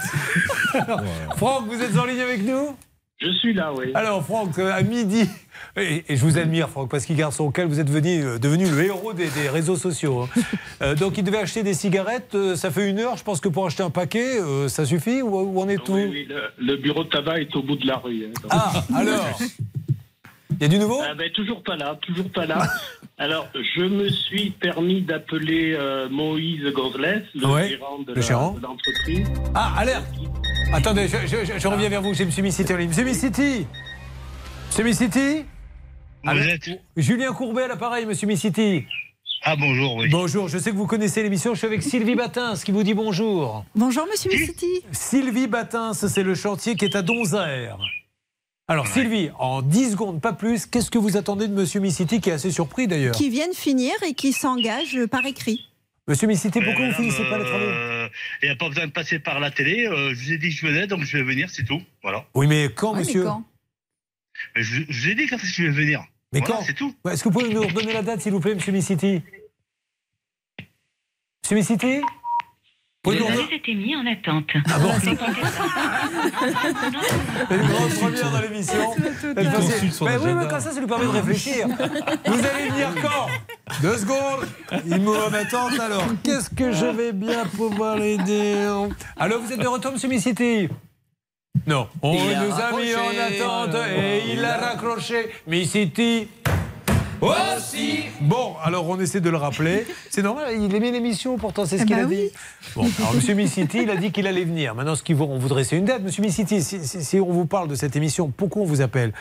Franck, vous êtes en ligne avec nous? Je suis là, oui. Alors, Franck, euh, à midi, et, et je vous admire, Franck, parce qu'il garde son calme, vous êtes venu, euh, devenu le héros des, des réseaux sociaux. hein. Euh, donc, il devait acheter des cigarettes, euh, ça fait une heure, je pense que pour acheter un paquet, euh, ça suffit ou, où en est tout Oui, oui, le, le bureau de tabac est au bout de la rue. hein, donc. Ah, alors? Il y a du nouveau? Ah ben, Toujours pas là, toujours pas là. Alors, je me suis permis d'appeler euh, Moïse Gonzalez, le Ouais, gérant de le l'entreprise. Ah, alerte Attendez, je, je- je- je reviens vers vous, j'ai M. Missiti en ligne. M. Missiti M. Missiti Julien Courbet à l'appareil, monsieur Missiti. Ah bonjour, oui. Bonjour, je sais que vous connaissez l'émission, je suis avec Sylvie Batins qui vous dit bonjour. Bonjour, monsieur Missiti. Sylvie Batins, c'est le chantier qui est à Donzère. Alors Sylvie, en 10 secondes, pas plus, qu'est-ce que vous attendez de monsieur Missiti qui est assez surpris d'ailleurs Qui viennent finir et qui s'engagent par écrit. Monsieur Missiti, pourquoi vous Euh, finissez pas les travaux euh, Il n'y a pas besoin de passer par la télé. euh, je vous ai dit que je venais, donc je vais venir, c'est tout. Voilà. Oui, mais quand, monsieur Mais je, je vous ai dit quand est-ce que je vais venir. Mais Voilà, quand C'est tout. Est-ce que vous pouvez nous redonner la date, s'il vous plaît, monsieur Missiti? Monsieur Missiti? Redonner- été mis en attente. Ah bon C'est une grande première dans l'émission. Elle Il passait- consulte son Mais oui, agenda. mais comme ça, ça lui permet de réfléchir. Vous allez venir quand? Deux secondes. Il me remet attente alors. Qu'est-ce que je vais bien pouvoir l'aider Alors, vous êtes de retour, monsieur Missiti? Non. On Il a nous a mis en raccroché. attente et il a raccroché. Missiti. Aussi Bon, alors on essaie de le rappeler. C'est normal, il aimait l'émission, pourtant c'est ce Eh qu'il ben a oui. dit. Bon, alors Monsieur Missiti, il a dit qu'il allait venir. Maintenant, ce qu'on on voudrait, c'est une date. Monsieur Missiti, si, si- si on vous parle de cette émission, pourquoi on vous appelle?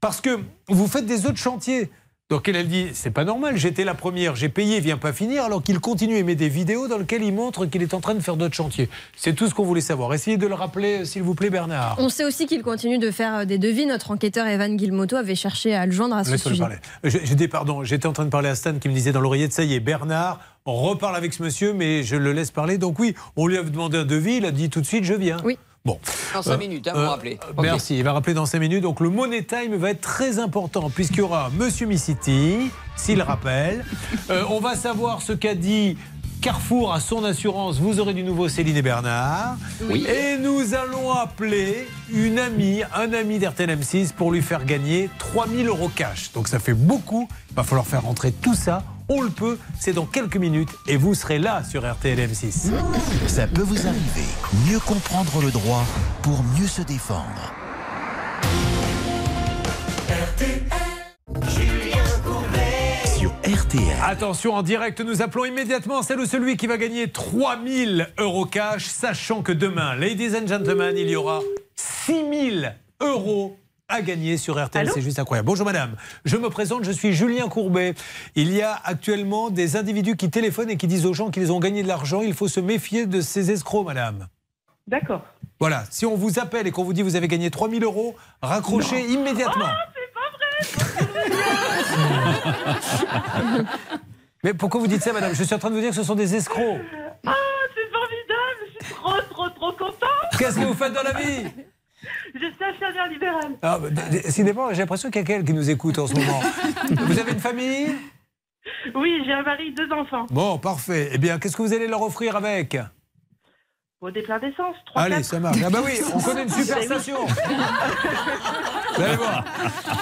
Parce que vous faites des autres chantiers. Donc elle, elle dit, c'est pas normal, j'étais la première, j'ai payé, vient pas finir, alors qu'il continue et met des vidéos dans lesquelles il montre qu'il est en train de faire d'autres chantiers. C'est tout ce qu'on voulait savoir. Essayez de le rappeler, s'il vous plaît, Bernard. On sait aussi qu'il continue de faire euh, des devis. Notre enquêteur Evan Guilmoto avait cherché à le joindre à ce Laisse-le sujet. parler. Je- J'étais, pardon, j'étais en train de parler à Stan qui me disait dans l'oreillette, ça y est, Bernard, on reparle avec ce monsieur, mais je le laisse parler. Donc oui, on lui a demandé un devis, il a dit tout de suite, je viens. Oui. Bon. Dans 5 Euh, minutes, hein, vous euh, Ok. Merci, il va rappeler dans 5 minutes. Donc le Money Time va être très important puisqu'il y aura Monsieur Missiti, s'il rappelle. Euh, on va savoir ce qu'a dit Carrefour à son assurance. Vous aurez du nouveau Céline et Bernard. Oui. Et nous allons appeler une amie, un ami d'RTL M6 pour lui faire gagner 3000 euros cash. Donc ça fait beaucoup. Il va falloir faire rentrer tout ça. On le peut, c'est dans quelques minutes et vous serez là sur RTL M6. Ça peut vous arriver. Mieux comprendre le droit pour mieux se défendre. Sur RTL. Attention, en direct, nous appelons immédiatement celle ou celui qui va gagner 3000 euros cash, sachant que demain, ladies and gentlemen, il y aura 6000 euros à gagner sur RTL. C'est juste incroyable. Bonjour madame, je me présente, je suis Julien Courbet. Il y a actuellement des individus qui téléphonent et qui disent aux gens qu'ils ont gagné de l'argent. Il faut se méfier de ces escrocs, madame. D'accord. Voilà, si on vous appelle et qu'on vous dit vous avez gagné 3000 euros, raccrochez immédiatement. Mais pourquoi vous dites ça, madame? Je suis en train de vous dire que ce sont des escrocs. Ah, c'est formidable Je suis trop, trop, trop contente Qu'est-ce que vous faites dans la vie? Je suis infirmière libérale. Ah, bah, Décidément, j'ai l'impression qu'il y a quelqu'un qui nous écoute en ce moment. Vous avez une famille? Oui, j'ai un mari, deux enfants. Bon, parfait. Eh bien, qu'est-ce que vous allez leur offrir avec? Des pleins d'essence, Allez, ça marche. Ah bah oui, on connaît une super oui. station. Vous allez voir.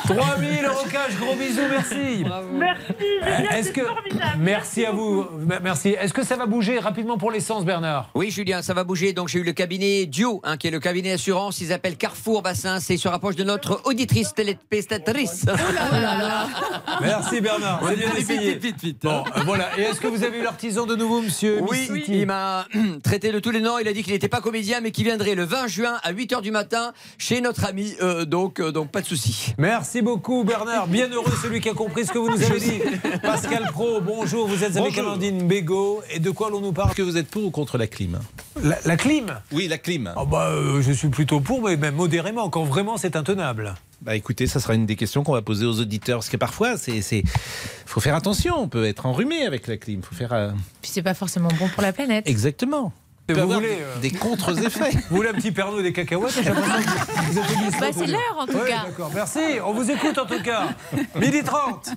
3000 euros cash, gros bisous, merci. Merci, Julien, Est-ce c'est que formidable. merci à vous, merci. Est-ce que ça va bouger rapidement pour l'essence, Bernard? Oui, Julien, ça va bouger. Donc, j'ai eu le cabinet Dio, hein, qui est le cabinet d'assurance. Ils appellent Carrefour Bassin. C'est se rapproche de notre auditrice téléspectatrice. Merci Bernard, c'est bien Vite, essayé. vite, vite, vite. Bon, euh, voilà. Et est-ce que vous avez eu l'artisan de nouveau, monsieur Oui, Missiti il m'a traité de tous les noms. Il a dit qu'il n'était pas comédien, mais qu'il viendrait le 20 juin à 8h du matin chez notre ami. Euh, donc, euh, donc, pas de souci. Merci beaucoup Bernard, bien heureux celui qui a compris ce que vous nous avez dit. Pascal Pro, bonjour, vous êtes avec Bonjour. Amandine Bégaud et de quoi l'on nous parle Est-ce que vous êtes pour ou contre la clim? La, la clim? Oui, la clim. Ah bah, euh, Je suis plutôt pour, mais même modérément, quand vraiment c'est intenable. Bah écoutez, ça sera une des questions qu'on va poser aux auditeurs, parce que parfois, c'est, c'est, faut faire attention. On peut être enrhumé avec la clim. Faut faire euh, Puis c'est pas forcément bon pour la planète. exactement. Et peut vous avoir voulez, euh, des contre-effets. Vous voulez un petit pernod et des cacahuètes j'ai l'impression que vous êtes glissé Bah, c'est l'heure, en tout Ouais, cas. D'accord, merci. On vous écoute en tout cas. Midi 30.